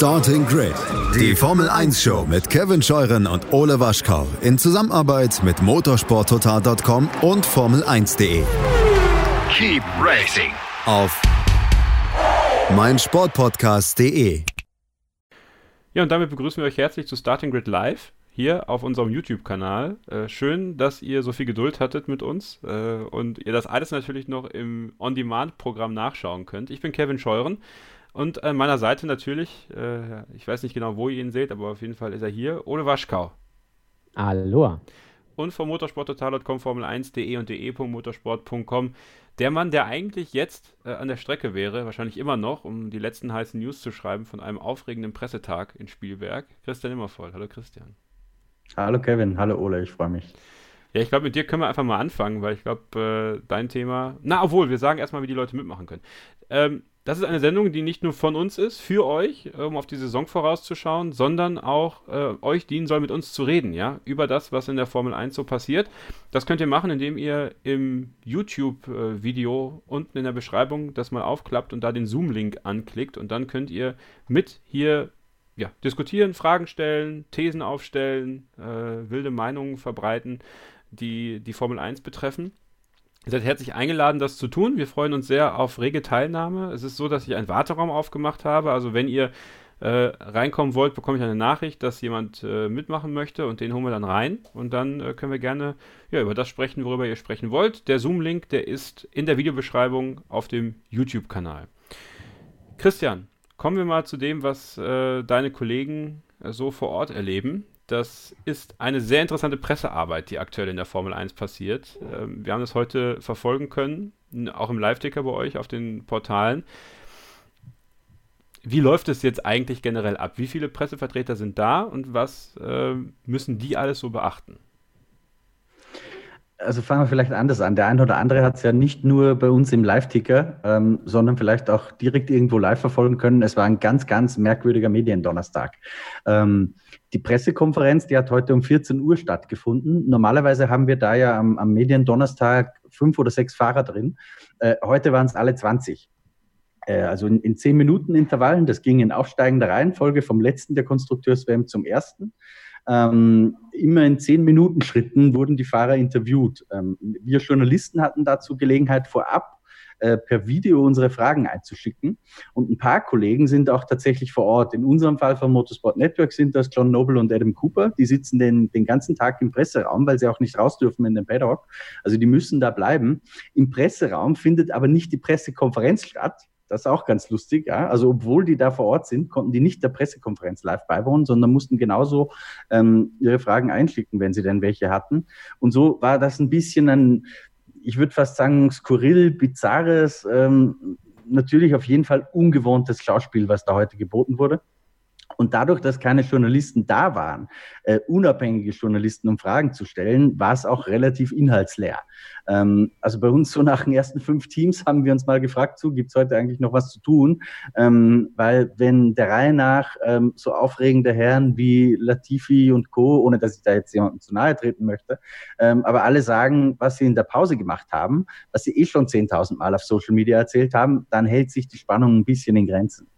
Starting Grid, die Formel 1 Show mit Kevin Scheuren und Ole Waschkau in Zusammenarbeit mit motorsporttotal.com und Formel1.de. Keep racing Auf meinsportpodcast.de. Ja, und damit begrüßen wir euch herzlich zu Starting Grid Live hier auf unserem YouTube-Kanal. Äh, schön, dass ihr so viel Geduld hattet mit uns äh, und ihr das alles natürlich noch im On-Demand-Programm nachschauen könnt. Ich bin Kevin Scheuren und an meiner Seite natürlich, äh, ich weiß nicht genau, wo ihr ihn seht, aber auf jeden Fall ist er hier, Ole Waschkau. Hallo. Und vom motorsporttotal.com, Formel1.de und de.motorsport.com. Der Mann, der eigentlich jetzt äh, an der Strecke wäre, wahrscheinlich immer noch, um die letzten heißen News zu schreiben von einem aufregenden Pressetag in Spielberg. Christian Immervoll. Hallo Christian. Hallo Kevin, hallo Ole, ich freue mich. Ja, ich glaube, mit dir können wir einfach mal anfangen, weil ich glaube, äh, dein Thema. Na, obwohl, wir sagen erstmal, wie die Leute mitmachen können. Ähm, das ist eine Sendung, die nicht nur von uns ist, für euch, um auf die Saison vorauszuschauen, sondern auch äh, euch dienen soll, mit uns zu reden, ja, über das, was in der Formel 1 so passiert. Das könnt ihr machen, indem ihr im YouTube-Video äh, unten in der Beschreibung das mal aufklappt und da den Zoom-Link anklickt und dann könnt ihr mit hier ja, diskutieren, Fragen stellen, Thesen aufstellen, äh, wilde Meinungen verbreiten, die die Formel 1 betreffen. Ihr seid herzlich eingeladen, das zu tun. Wir freuen uns sehr auf rege Teilnahme. Es ist so, dass ich einen Warteraum aufgemacht habe. Also wenn ihr äh, reinkommen wollt, bekomme ich eine Nachricht, dass jemand äh, mitmachen möchte und den holen wir dann rein. Und dann äh, können wir gerne ja, über das sprechen, worüber ihr sprechen wollt. Der Zoom-Link, der ist in der Videobeschreibung auf dem YouTube-Kanal. Christian, kommen wir mal zu dem, was äh, deine Kollegen äh, so vor Ort erleben. Das ist eine sehr interessante Pressearbeit, die aktuell in der Formel 1 passiert. Ähm, wir haben das heute verfolgen können, auch im Live-Ticker bei euch auf den Portalen. Wie läuft es jetzt eigentlich generell ab? Wie viele Pressevertreter sind da und was äh, müssen die alles so beachten? Also fangen wir vielleicht anders an. Der eine oder andere hat es ja nicht nur bei uns im Live-Ticker, ähm, sondern vielleicht auch direkt irgendwo live verfolgen können. Es war ein ganz, ganz merkwürdiger Mediendonnerstag. Ähm, die Pressekonferenz, die hat heute um 14 Uhr stattgefunden. Normalerweise haben wir da ja am, am Mediendonnerstag fünf oder sechs Fahrer drin. Äh, heute waren es alle 20 äh, also in, in zehn Minuten Intervallen. Das ging in aufsteigender Reihenfolge vom letzten der Konstrukteurs-WM zum ersten. Ähm, immer in zehn Minuten Schritten wurden die Fahrer interviewt. Ähm, wir Journalisten hatten dazu Gelegenheit vorab äh, per Video unsere Fragen einzuschicken. Und ein paar Kollegen sind auch tatsächlich vor Ort. In unserem Fall vom Motorsport Network sind das John Noble und Adam Cooper. Die sitzen den, den ganzen Tag im Presseraum, weil sie auch nicht raus dürfen in den Paddock. Also die müssen da bleiben. Im Presseraum findet aber nicht die Pressekonferenz statt, das ist auch ganz lustig. Ja? Also obwohl die da vor Ort sind, konnten die nicht der Pressekonferenz live beiwohnen, sondern mussten genauso ähm, ihre Fragen einschicken, wenn sie denn welche hatten. Und so war das ein bisschen ein ich würde fast sagen, skurril, bizarres, ähm, natürlich auf jeden Fall ungewohntes Schauspiel, was da heute geboten wurde. Und dadurch, dass keine Journalisten da waren, äh, unabhängige Journalisten, um Fragen zu stellen, war es auch relativ inhaltsleer. Ähm, also bei uns so nach den ersten fünf Teams haben wir uns mal gefragt, so gibt es heute eigentlich noch was zu tun? Ähm, weil wenn der Reihe nach ähm, so aufregende Herren wie Latifi und Co., ohne dass ich da jetzt jemandem zu nahe treten möchte, ähm, aber alle sagen, was sie in der Pause gemacht haben, was sie eh schon 10.000 Mal auf Social Media erzählt haben, dann hält sich die Spannung ein bisschen in Grenzen.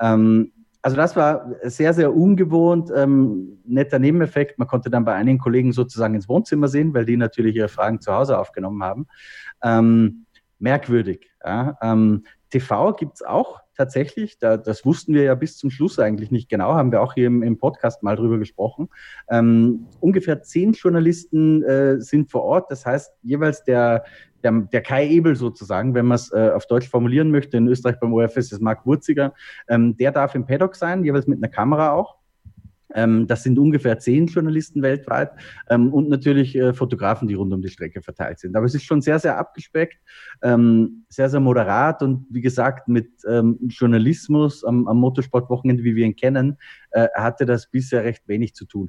Ähm, also das war sehr, sehr ungewohnt, ähm, netter Nebeneffekt. Man konnte dann bei einigen Kollegen sozusagen ins Wohnzimmer sehen, weil die natürlich ihre Fragen zu Hause aufgenommen haben. Ähm, merkwürdig. Ja. Ähm, TV gibt's auch tatsächlich. Da, das wussten wir ja bis zum Schluss eigentlich nicht genau, haben wir auch hier im, im Podcast mal drüber gesprochen. Ähm, ungefähr zehn Journalisten äh, sind vor Ort. Das heißt, jeweils der, der, der Kai Ebel sozusagen, wenn man es äh, auf Deutsch formulieren möchte, in Österreich beim ORF ist Marc Wurziger, ähm, der darf im Paddock sein, jeweils mit einer Kamera auch. Ähm, das sind ungefähr zehn Journalisten weltweit ähm, und natürlich äh, Fotografen, die rund um die Strecke verteilt sind. Aber es ist schon sehr, sehr abgespeckt, ähm, sehr, sehr moderat und wie gesagt, mit ähm, Journalismus am, am Motorsportwochenende, wie wir ihn kennen, äh, hatte das bisher recht wenig zu tun.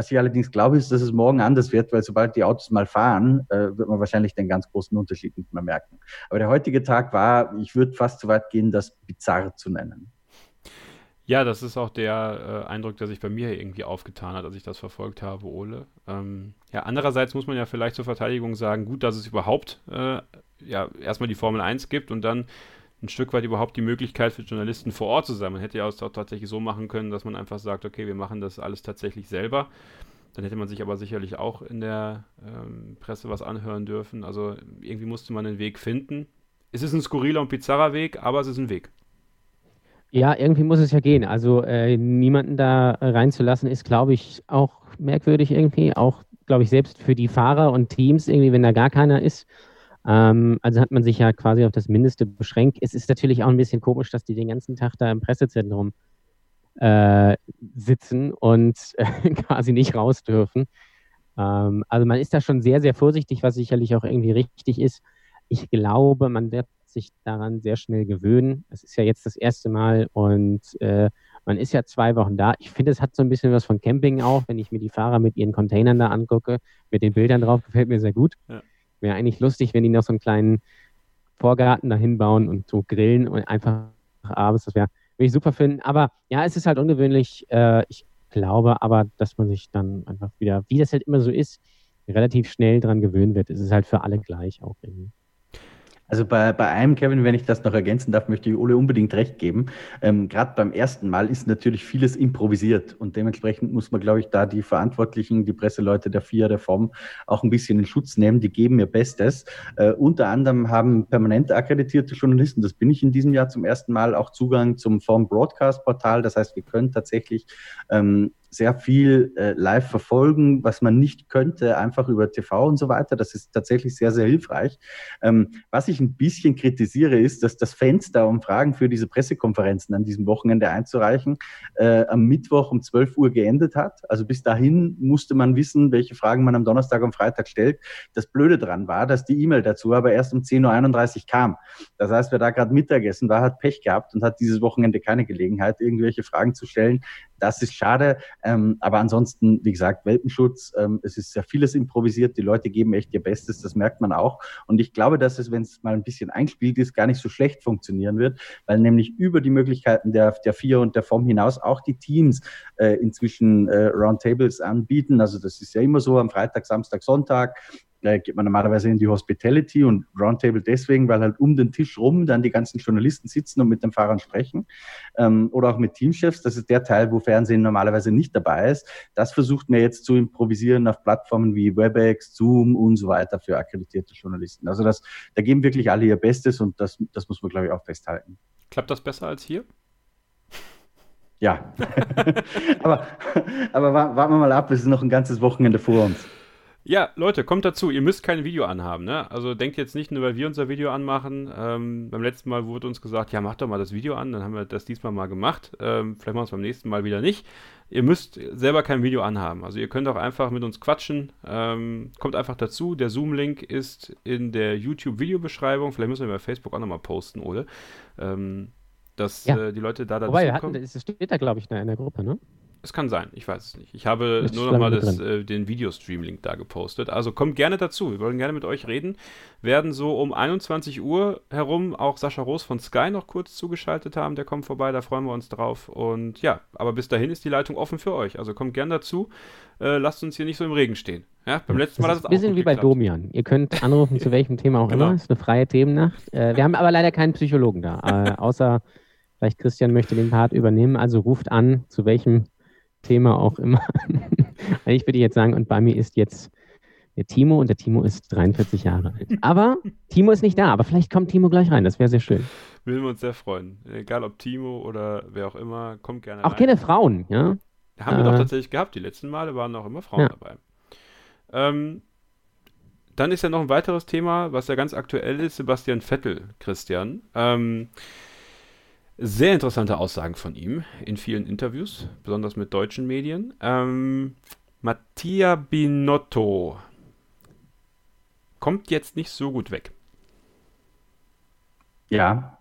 Was ich allerdings glaube, ist, dass es morgen anders wird, weil sobald die Autos mal fahren, äh, wird man wahrscheinlich den ganz großen Unterschied nicht mehr merken. Aber der heutige Tag war, ich würde fast so weit gehen, das bizarr zu nennen. Ja, das ist auch der äh, Eindruck, der sich bei mir irgendwie aufgetan hat, als ich das verfolgt habe, Ole. Ähm, ja, andererseits muss man ja vielleicht zur Verteidigung sagen, gut, dass es überhaupt äh, ja erstmal die Formel 1 gibt und dann ein Stück weit überhaupt die Möglichkeit für Journalisten vor Ort zu sein. Man hätte ja auch tatsächlich so machen können, dass man einfach sagt, okay, wir machen das alles tatsächlich selber. Dann hätte man sich aber sicherlich auch in der ähm, Presse was anhören dürfen. Also irgendwie musste man einen Weg finden. Es ist ein skurriler und bizarrer Weg, aber es ist ein Weg. Ja, irgendwie muss es ja gehen. Also äh, niemanden da reinzulassen, ist, glaube ich, auch merkwürdig irgendwie. Auch, glaube ich, selbst für die Fahrer und Teams, irgendwie, wenn da gar keiner ist. Ähm, also hat man sich ja quasi auf das Mindeste beschränkt. Es ist natürlich auch ein bisschen komisch, dass die den ganzen Tag da im Pressezentrum äh, sitzen und äh, quasi nicht raus dürfen. Ähm, also man ist da schon sehr, sehr vorsichtig, was sicherlich auch irgendwie richtig ist. Ich glaube, man wird sich daran sehr schnell gewöhnen. Es ist ja jetzt das erste Mal und äh, man ist ja zwei Wochen da. Ich finde, es hat so ein bisschen was von Camping auch, wenn ich mir die Fahrer mit ihren Containern da angucke, mit den Bildern drauf, gefällt mir sehr gut. Ja. Wäre eigentlich lustig, wenn die noch so einen kleinen Vorgarten dahin bauen und so grillen und einfach abends, das wäre würde ich super finden. Aber ja, es ist halt ungewöhnlich. Äh, ich glaube aber, dass man sich dann einfach wieder, wie das halt immer so ist, relativ schnell dran gewöhnen wird. Es ist halt für alle gleich auch irgendwie. Also bei, bei einem, Kevin, wenn ich das noch ergänzen darf, möchte ich Ole unbedingt recht geben. Ähm, Gerade beim ersten Mal ist natürlich vieles improvisiert und dementsprechend muss man, glaube ich, da die Verantwortlichen, die Presseleute der FIA, der FOM auch ein bisschen in Schutz nehmen. Die geben ihr Bestes. Äh, unter anderem haben permanent akkreditierte Journalisten, das bin ich in diesem Jahr zum ersten Mal, auch Zugang zum FOM Broadcast Portal. Das heißt, wir können tatsächlich ähm, sehr viel äh, live verfolgen, was man nicht könnte, einfach über TV und so weiter. Das ist tatsächlich sehr, sehr hilfreich. Ähm, was ich ein bisschen kritisiere, ist, dass das Fenster, um Fragen für diese Pressekonferenzen an diesem Wochenende einzureichen, äh, am Mittwoch um 12 Uhr geendet hat. Also bis dahin musste man wissen, welche Fragen man am Donnerstag und Freitag stellt. Das Blöde dran war, dass die E-Mail dazu aber erst um 10.31 Uhr kam. Das heißt, wer da gerade Mittagessen war, hat Pech gehabt und hat dieses Wochenende keine Gelegenheit, irgendwelche Fragen zu stellen. Das ist schade. Ähm, aber ansonsten, wie gesagt, Welpenschutz, ähm, es ist sehr vieles improvisiert. Die Leute geben echt ihr Bestes, das merkt man auch. Und ich glaube, dass es, wenn es mal ein bisschen eingespielt ist, gar nicht so schlecht funktionieren wird, weil nämlich über die Möglichkeiten der, der vier und der Form hinaus auch die Teams äh, inzwischen äh, Roundtables anbieten. Also das ist ja immer so am Freitag, Samstag, Sonntag äh, geht man normalerweise in die Hospitality und Roundtable deswegen, weil halt um den Tisch rum dann die ganzen Journalisten sitzen und mit den Fahrern sprechen ähm, oder auch mit Teamchefs. Das ist der Teil, wo Fernsehen normalerweise nicht dabei ist. Das versucht man jetzt zu improvisieren auf Plattformen wie WebEx, Zoom und so weiter für akkreditierte Journalisten. Also das, da geben wirklich alle ihr Bestes und das, das muss man, glaube ich, auch festhalten. Klappt das besser als hier? Ja, aber, aber warten wir mal ab, es ist noch ein ganzes Wochenende vor uns. Ja, Leute, kommt dazu. Ihr müsst kein Video anhaben, ne? Also denkt jetzt nicht nur, weil wir unser Video anmachen. Ähm, beim letzten Mal wurde uns gesagt, ja, macht doch mal das Video an. Dann haben wir das diesmal mal gemacht. Ähm, vielleicht machen wir es beim nächsten Mal wieder nicht. Ihr müsst selber kein Video anhaben. Also ihr könnt auch einfach mit uns quatschen. Ähm, kommt einfach dazu. Der Zoom-Link ist in der YouTube-Videobeschreibung. Vielleicht müssen wir bei Facebook auch nochmal posten, oder? Ähm, dass ja. äh, die Leute da dazu Wobei, kommen. es steht da, glaube ich, in der Gruppe, ne? Es kann sein, ich weiß es nicht. Ich habe das nur nochmal äh, den Videostream-Link da gepostet. Also kommt gerne dazu. Wir wollen gerne mit euch reden. Werden so um 21 Uhr herum auch Sascha Roos von Sky noch kurz zugeschaltet haben. Der kommt vorbei, da freuen wir uns drauf. Und ja, aber bis dahin ist die Leitung offen für euch. Also kommt gerne dazu. Äh, lasst uns hier nicht so im Regen stehen. Ja, beim letzten Mal das ist ein bisschen wie bei Domian. Ihr könnt anrufen zu welchem Thema auch genau. immer. Es ist eine freie Themennacht. Äh, wir haben aber leider keinen Psychologen da. Äh, außer vielleicht Christian möchte den Part übernehmen. Also ruft an, zu welchem Thema auch immer. Eigentlich würde ich jetzt sagen, und bei mir ist jetzt der Timo und der Timo ist 43 Jahre alt. Aber Timo ist nicht da, aber vielleicht kommt Timo gleich rein, das wäre sehr schön. Würden wir uns sehr freuen. Egal ob Timo oder wer auch immer, kommt gerne Auch rein. keine Frauen, ja? Haben wir doch äh, tatsächlich gehabt. Die letzten Male waren auch immer Frauen ja. dabei. Ähm, dann ist ja noch ein weiteres Thema, was ja ganz aktuell ist, Sebastian Vettel, Christian. Ähm, sehr interessante Aussagen von ihm in vielen Interviews, besonders mit deutschen Medien. Ähm, Mattia Binotto kommt jetzt nicht so gut weg. Ja,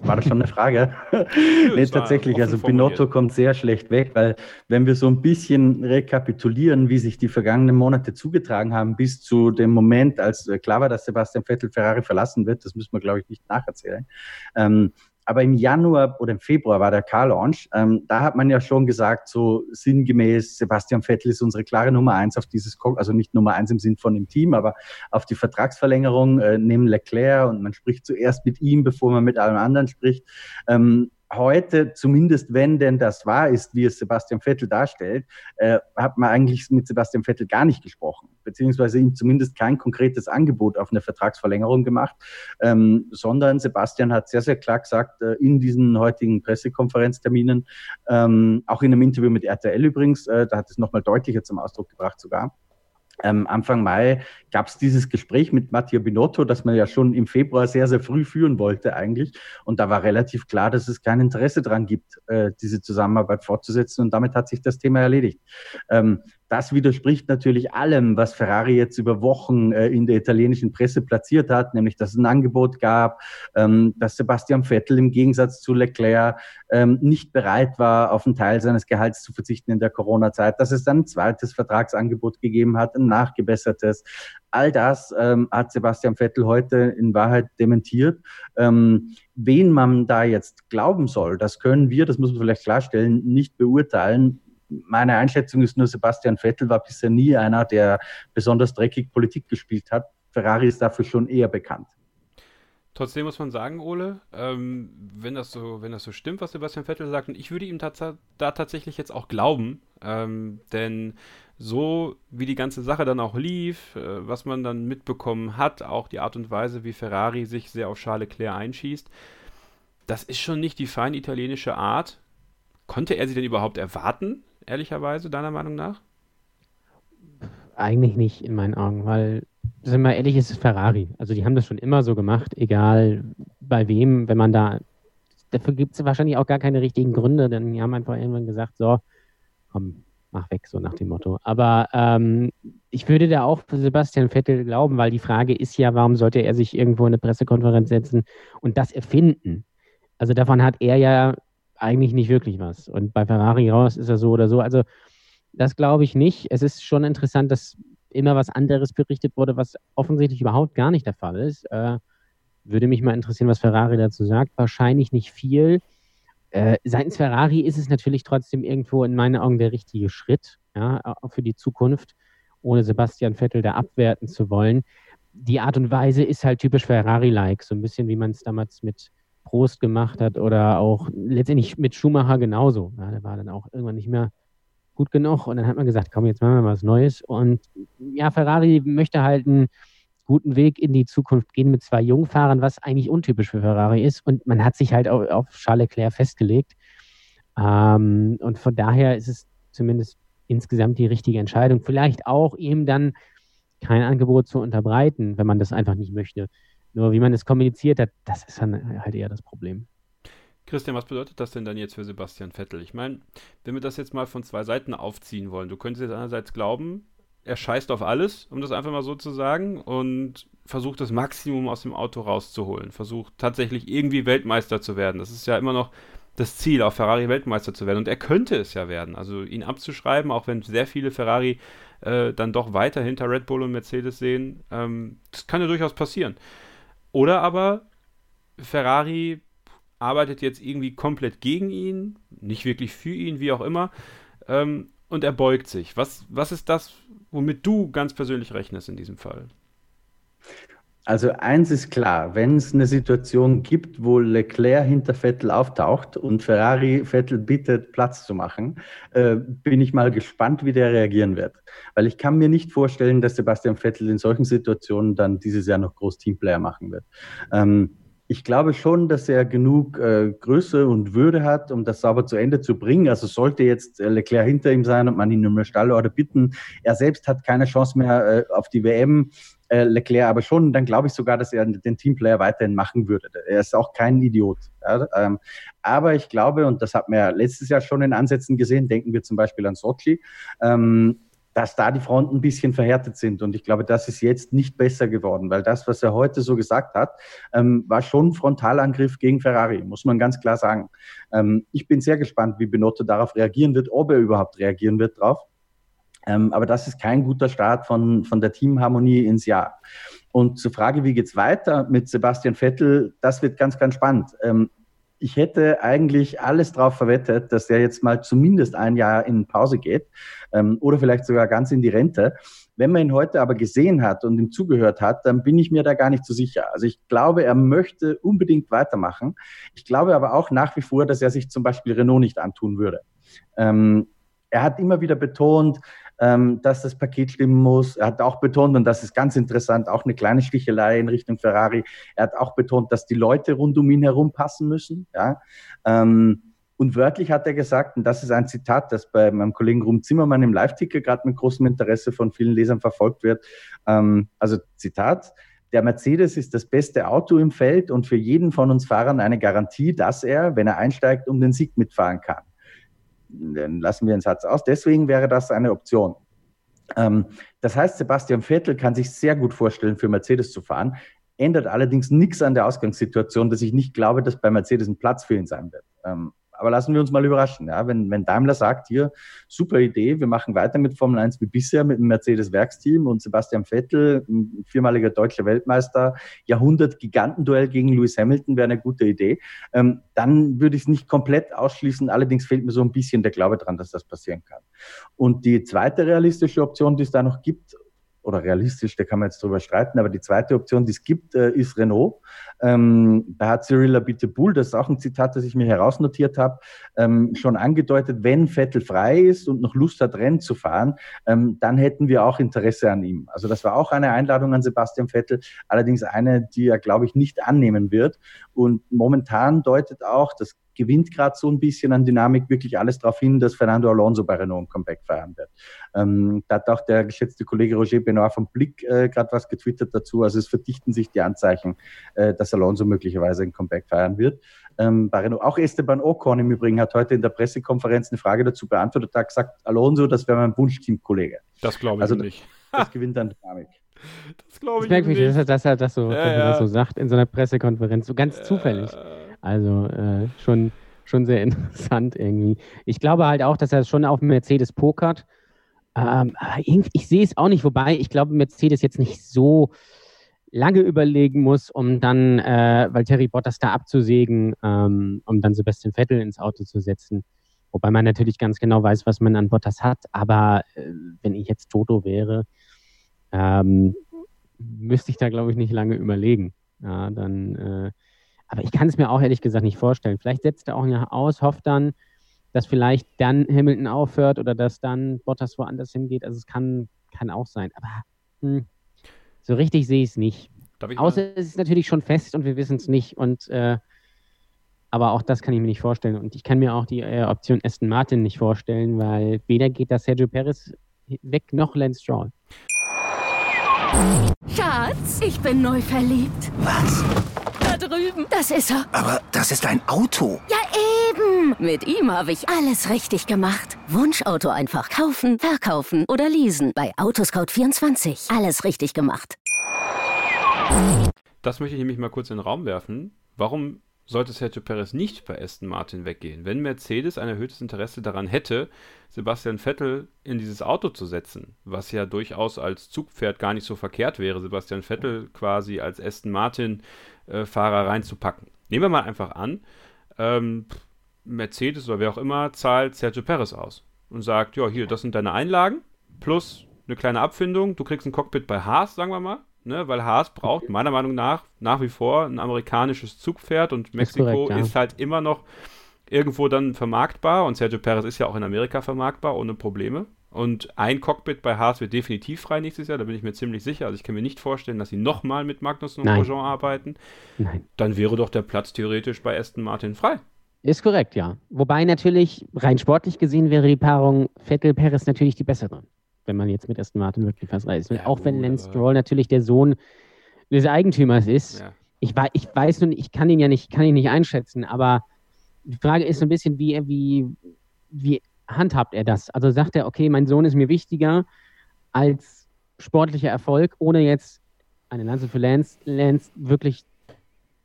war das schon eine Frage? nee, tatsächlich. Also Binotto kommt sehr schlecht weg, weil wenn wir so ein bisschen rekapitulieren, wie sich die vergangenen Monate zugetragen haben, bis zu dem Moment, als klar war, dass Sebastian Vettel Ferrari verlassen wird, das müssen wir, glaube ich, nicht nacherzählen. Ähm, Aber im Januar oder im Februar war der Car-Launch. Ähm, da hat man ja schon gesagt, so sinngemäß, Sebastian Vettel ist unsere klare Nummer eins auf dieses, also nicht Nummer eins im Sinn von dem Team, aber auf die Vertragsverlängerung äh, neben Leclerc und man spricht zuerst mit ihm, bevor man mit allen anderen spricht. Ähm, heute, zumindest wenn denn das wahr ist, wie es Sebastian Vettel darstellt, äh, hat man eigentlich mit Sebastian Vettel gar nicht gesprochen, beziehungsweise ihm zumindest kein konkretes Angebot auf eine Vertragsverlängerung gemacht, ähm, sondern Sebastian hat sehr, sehr klar gesagt, äh, in diesen heutigen Pressekonferenzterminen, ähm, auch in einem Interview mit RTL übrigens, äh, da hat es nochmal deutlicher zum Ausdruck gebracht sogar, ähm, Anfang Mai gab es dieses Gespräch mit Matteo Binotto, das man ja schon im Februar sehr, sehr früh führen wollte eigentlich. Und da war relativ klar, dass es kein Interesse dran gibt, äh, diese Zusammenarbeit fortzusetzen. Und damit hat sich das Thema erledigt. Ähm, das widerspricht natürlich allem, was Ferrari jetzt über Wochen äh, in der italienischen Presse platziert hat, nämlich dass es ein Angebot gab, ähm, dass Sebastian Vettel im Gegensatz zu Leclerc ähm, nicht bereit war, auf einen Teil seines Gehalts zu verzichten in der Corona-Zeit, dass es dann ein zweites Vertragsangebot gegeben hat, ein nachgebessertes. All das ähm, hat Sebastian Vettel heute in Wahrheit dementiert. Ähm, wen man da jetzt glauben soll, das können wir, das muss man vielleicht klarstellen, nicht beurteilen meine Einschätzung ist nur, Sebastian Vettel war bisher nie einer, der besonders dreckig Politik gespielt hat. Ferrari ist dafür schon eher bekannt. Trotzdem muss man sagen, Ole, ähm, wenn, das so, wenn das so stimmt, was Sebastian Vettel sagt, und ich würde ihm da tatsächlich jetzt auch glauben, ähm, denn so wie die ganze Sache dann auch lief, äh, was man dann mitbekommen hat, auch die Art und Weise, wie Ferrari sich sehr auf Charles Leclerc einschießt, das ist schon nicht die fein italienische Art. Konnte er sie denn überhaupt erwarten, ehrlicherweise, deiner Meinung nach? Eigentlich nicht in meinen Augen, weil, sind wir ehrlich, ist Ferrari. Also die haben das schon immer so gemacht, egal bei wem, wenn man da, dafür gibt es wahrscheinlich auch gar keine richtigen Gründe, denn die haben einfach irgendwann gesagt, so, komm, mach weg, so nach dem Motto. Aber ähm, ich würde da auch Sebastian Vettel glauben, weil die Frage ist ja, warum sollte er sich irgendwo in eine Pressekonferenz setzen und das erfinden? Also davon hat er ja eigentlich nicht wirklich was. Und bei Ferrari raus ist er so oder so. Also das glaube ich nicht. Es ist schon interessant, dass immer was anderes berichtet wurde, was offensichtlich überhaupt gar nicht der Fall ist. Äh, würde mich mal interessieren, was Ferrari dazu sagt. Wahrscheinlich nicht viel. Äh, seitens Ferrari ist es natürlich trotzdem irgendwo in meinen Augen der richtige Schritt, ja, für die Zukunft, ohne Sebastian Vettel da abwerten zu wollen. Die Art und Weise ist halt typisch Ferrari-like, so ein bisschen wie man es damals mit Prost gemacht hat oder auch letztendlich mit Schumacher genauso. Ja, der war dann auch irgendwann nicht mehr gut genug und dann hat man gesagt, komm, jetzt machen wir mal was Neues. Und ja, Ferrari möchte halt einen guten Weg in die Zukunft gehen mit zwei Jungfahrern, was eigentlich untypisch für Ferrari ist. Und man hat sich halt auf, auf Charles Leclerc festgelegt. Ähm, und von daher ist es zumindest insgesamt die richtige Entscheidung. Vielleicht auch ihm dann kein Angebot zu unterbreiten, wenn man das einfach nicht möchte. Nur wie man es kommuniziert hat, das ist dann halt eher das Problem. Christian, was bedeutet das denn dann jetzt für Sebastian Vettel? Ich meine, wenn wir das jetzt mal von zwei Seiten aufziehen wollen, du könntest jetzt einerseits glauben, er scheißt auf alles, um das einfach mal so zu sagen, und versucht das Maximum aus dem Auto rauszuholen, versucht tatsächlich irgendwie Weltmeister zu werden. Das ist ja immer noch das Ziel, auf Ferrari Weltmeister zu werden. Und er könnte es ja werden. Also ihn abzuschreiben, auch wenn sehr viele Ferrari äh, dann doch weiter hinter Red Bull und Mercedes sehen, ähm, das kann ja durchaus passieren. Oder aber Ferrari arbeitet jetzt irgendwie komplett gegen ihn, nicht wirklich für ihn, wie auch immer, ähm, und er beugt sich. Was, was ist das, womit du ganz persönlich rechnest in diesem Fall? Also eins ist klar, wenn es eine Situation gibt, wo Leclerc hinter Vettel auftaucht und Ferrari Vettel bittet, Platz zu machen, äh, bin ich mal gespannt, wie der reagieren wird. Weil ich kann mir nicht vorstellen, dass Sebastian Vettel in solchen Situationen dann dieses Jahr noch groß Teamplayer machen wird. Ähm, ich glaube schon, dass er genug äh, Größe und Würde hat, um das sauber zu Ende zu bringen. Also sollte jetzt äh, Leclerc hinter ihm sein und man ihn um eine Stallorder bitten, er selbst hat keine Chance mehr äh, auf die WM äh, Leclerc aber schon, dann glaube ich sogar, dass er den Teamplayer weiterhin machen würde. Er ist auch kein Idiot. Ja, ähm, aber ich glaube, und das hat man ja letztes Jahr schon in Ansätzen gesehen, denken wir zum Beispiel an Sochi, ähm, dass da die Fronten ein bisschen verhärtet sind. Und ich glaube, das ist jetzt nicht besser geworden, weil das, was er heute so gesagt hat, ähm, war schon ein Frontalangriff gegen Ferrari, muss man ganz klar sagen. Ähm, ich bin sehr gespannt, wie Benotto darauf reagieren wird, ob er überhaupt reagieren wird drauf. Ähm, aber das ist kein guter Start von, von der Teamharmonie ins Jahr. Und zur Frage, wie geht's weiter mit Sebastian Vettel, das wird ganz, ganz spannend. Ähm, ich hätte eigentlich alles darauf verwettet, dass er jetzt mal zumindest ein Jahr in Pause geht ähm, oder vielleicht sogar ganz in die Rente. Wenn man ihn heute aber gesehen hat und ihm zugehört hat, dann bin ich mir da gar nicht so sicher. Also ich glaube, er möchte unbedingt weitermachen. Ich glaube aber auch nach wie vor, dass er sich zum Beispiel Renault nicht antun würde. Ähm, er hat immer wieder betont, ähm, dass das Paket stimmen muss. Er hat auch betont, und das ist ganz interessant, auch eine kleine Stichelei in Richtung Ferrari. Er hat auch betont, dass die Leute rund um ihn herum passen müssen. Ja. Ähm, und wörtlich hat er gesagt, und das ist ein Zitat, das bei meinem Kollegen Rum Zimmermann im Live-Ticker gerade mit großem Interesse von vielen Lesern verfolgt wird. Ähm, also Zitat, der Mercedes ist das beste Auto im Feld und für jeden von uns Fahrern eine Garantie, dass er, wenn er einsteigt, um den Sieg mitfahren kann dann lassen wir den Satz aus. Deswegen wäre das eine Option. Ähm, das heißt, Sebastian Vettel kann sich sehr gut vorstellen, für Mercedes zu fahren, ändert allerdings nichts an der Ausgangssituation, dass ich nicht glaube, dass bei Mercedes ein Platz für ihn sein wird. Ähm, aber lassen wir uns mal überraschen. Ja? Wenn, wenn Daimler sagt, hier, super Idee, wir machen weiter mit Formel 1 wie bisher mit dem Mercedes-Werksteam und Sebastian Vettel, viermaliger deutscher Weltmeister, Jahrhundert-Gigantenduell gegen Lewis Hamilton wäre eine gute Idee, ähm, dann würde ich es nicht komplett ausschließen. Allerdings fehlt mir so ein bisschen der Glaube dran, dass das passieren kann. Und die zweite realistische Option, die es da noch gibt, oder realistisch, da kann man jetzt drüber streiten, aber die zweite Option, die es gibt, äh, ist Renault. Ähm, da hat Cyril Abiteboul, das ist auch ein Zitat, das ich mir herausnotiert habe, ähm, schon angedeutet, wenn Vettel frei ist und noch Lust hat, Rennen zu fahren, ähm, dann hätten wir auch Interesse an ihm. Also das war auch eine Einladung an Sebastian Vettel, allerdings eine, die er, glaube ich, nicht annehmen wird. Und momentan deutet auch, das gewinnt gerade so ein bisschen an Dynamik wirklich alles darauf hin, dass Fernando Alonso bei Renault ein Comeback feiern wird. Ähm, da hat auch der geschätzte Kollege Roger Benoit vom Blick äh, gerade was getwittert dazu. Also es verdichten sich die Anzeichen, äh, dass Alonso möglicherweise ein Comeback feiern wird. Ähm, bei Renault. Auch Esteban Ocon im Übrigen hat heute in der Pressekonferenz eine Frage dazu beantwortet, hat gesagt, Alonso, das wäre mein Wunschteamkollege. Das glaube ich also, nicht. Das gewinnt an Dynamik. Das glaube ich merke mich, nicht. dass er, dass er das so, Ja, dass er das ja. so sagt in so einer Pressekonferenz, so ganz zufällig. Also äh, schon, schon sehr interessant irgendwie. Ich glaube halt auch, dass er schon auf Mercedes pokert. Ähm, ich sehe es auch nicht, wobei ich glaube, Mercedes jetzt nicht so lange überlegen muss, um dann äh, Valtteri Bottas da abzusägen, ähm, um dann Sebastian Vettel ins Auto zu setzen. Wobei man natürlich ganz genau weiß, was man an Bottas hat. Aber äh, wenn ich jetzt Toto wäre, ähm, müsste ich da, glaube ich, nicht lange überlegen. Ja, dann, äh, aber ich kann es mir auch ehrlich gesagt nicht vorstellen. Vielleicht setzt er auch ein Jahr aus, hofft dann, dass vielleicht dann Hamilton aufhört oder dass dann Bottas woanders hingeht. Also es kann, kann auch sein. Aber hm, so richtig sehe ich es nicht. Außer es ist natürlich schon fest und wir wissen es nicht. Und äh, aber auch das kann ich mir nicht vorstellen. Und ich kann mir auch die äh, Option Aston Martin nicht vorstellen, weil weder geht da Sergio Perez weg noch Lance Stroll. Schatz, ich bin neu verliebt. Was? Drüben. Das ist er. Aber das ist ein Auto. Ja, eben. Mit ihm habe ich alles richtig gemacht. Wunschauto einfach kaufen, verkaufen oder leasen. Bei Autoscout24. Alles richtig gemacht. Das möchte ich nämlich mal kurz in den Raum werfen. Warum sollte Sergio Perez nicht bei Aston Martin weggehen? Wenn Mercedes ein erhöhtes Interesse daran hätte, Sebastian Vettel in dieses Auto zu setzen, was ja durchaus als Zugpferd gar nicht so verkehrt wäre, Sebastian Vettel quasi als Aston Martin-Fahrer reinzupacken. Nehmen wir mal einfach an, ähm, Mercedes oder wer auch immer zahlt Sergio Perez aus und sagt, ja, hier, das sind deine Einlagen plus eine kleine Abfindung, du kriegst ein Cockpit bei Haas, sagen wir mal, ne, weil Haas braucht meiner Meinung nach nach wie vor ein amerikanisches Zugpferd und Mexiko ist, korrekt, ja. halt immer noch irgendwo dann vermarktbar und Sergio Perez ist ja auch in Amerika vermarktbar ohne Probleme. Und ein Cockpit bei Haas wird definitiv frei nächstes Jahr, da bin ich mir ziemlich sicher. Also ich kann mir nicht vorstellen, dass sie nochmal mit Magnussen und Nein. Grosjean arbeiten. Nein. Dann wäre doch der Platz theoretisch bei Aston Martin frei. Ist korrekt, ja. Wobei natürlich rein sportlich gesehen wäre die Paarung Vettel-Perez natürlich die bessere, wenn man jetzt mit Aston Martin wirklich was reißt. Ja, auch wenn Lance Stroll natürlich der Sohn des Eigentümers ist. Ja. Ich, wei ich weiß nun, ich kann ihn ja nicht, kann ihn nicht einschätzen, aber die Frage ist so ein bisschen, wie, wie, wie handhabt er das? Also sagt er, okay, mein Sohn ist mir wichtiger als sportlicher Erfolg, ohne jetzt eine Lanze für Lance, Lance wirklich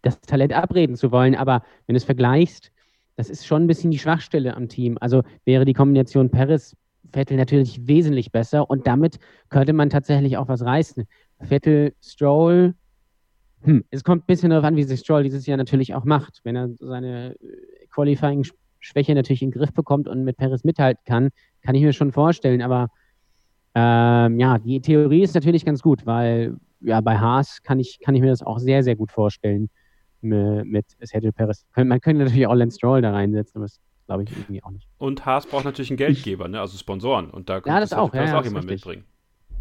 das Talent abreden zu wollen. Aber wenn du es vergleichst, das ist schon ein bisschen die Schwachstelle am Team. Also wäre die Kombination Perez Vettel natürlich wesentlich besser und damit könnte man tatsächlich auch was reißen. Vettel Stroll, Hm, es kommt ein bisschen darauf an, wie sich Stroll dieses Jahr natürlich auch macht. Wenn er seine äh, Qualifying-Schwäche natürlich in den Griff bekommt und mit Paris mithalten kann, kann ich mir schon vorstellen. Aber ähm, ja, die Theorie ist natürlich ganz gut, weil ja, bei Haas kann ich, kann ich mir das auch sehr, sehr gut vorstellen mit Sergio Perez. Man könnte natürlich auch Lance Stroll da reinsetzen, aber das glaube ich irgendwie auch nicht. Und Haas braucht natürlich einen Geldgeber, ne? also Sponsoren. Und da könnte ja, das auch, ja, ja, auch jemand mitbringen.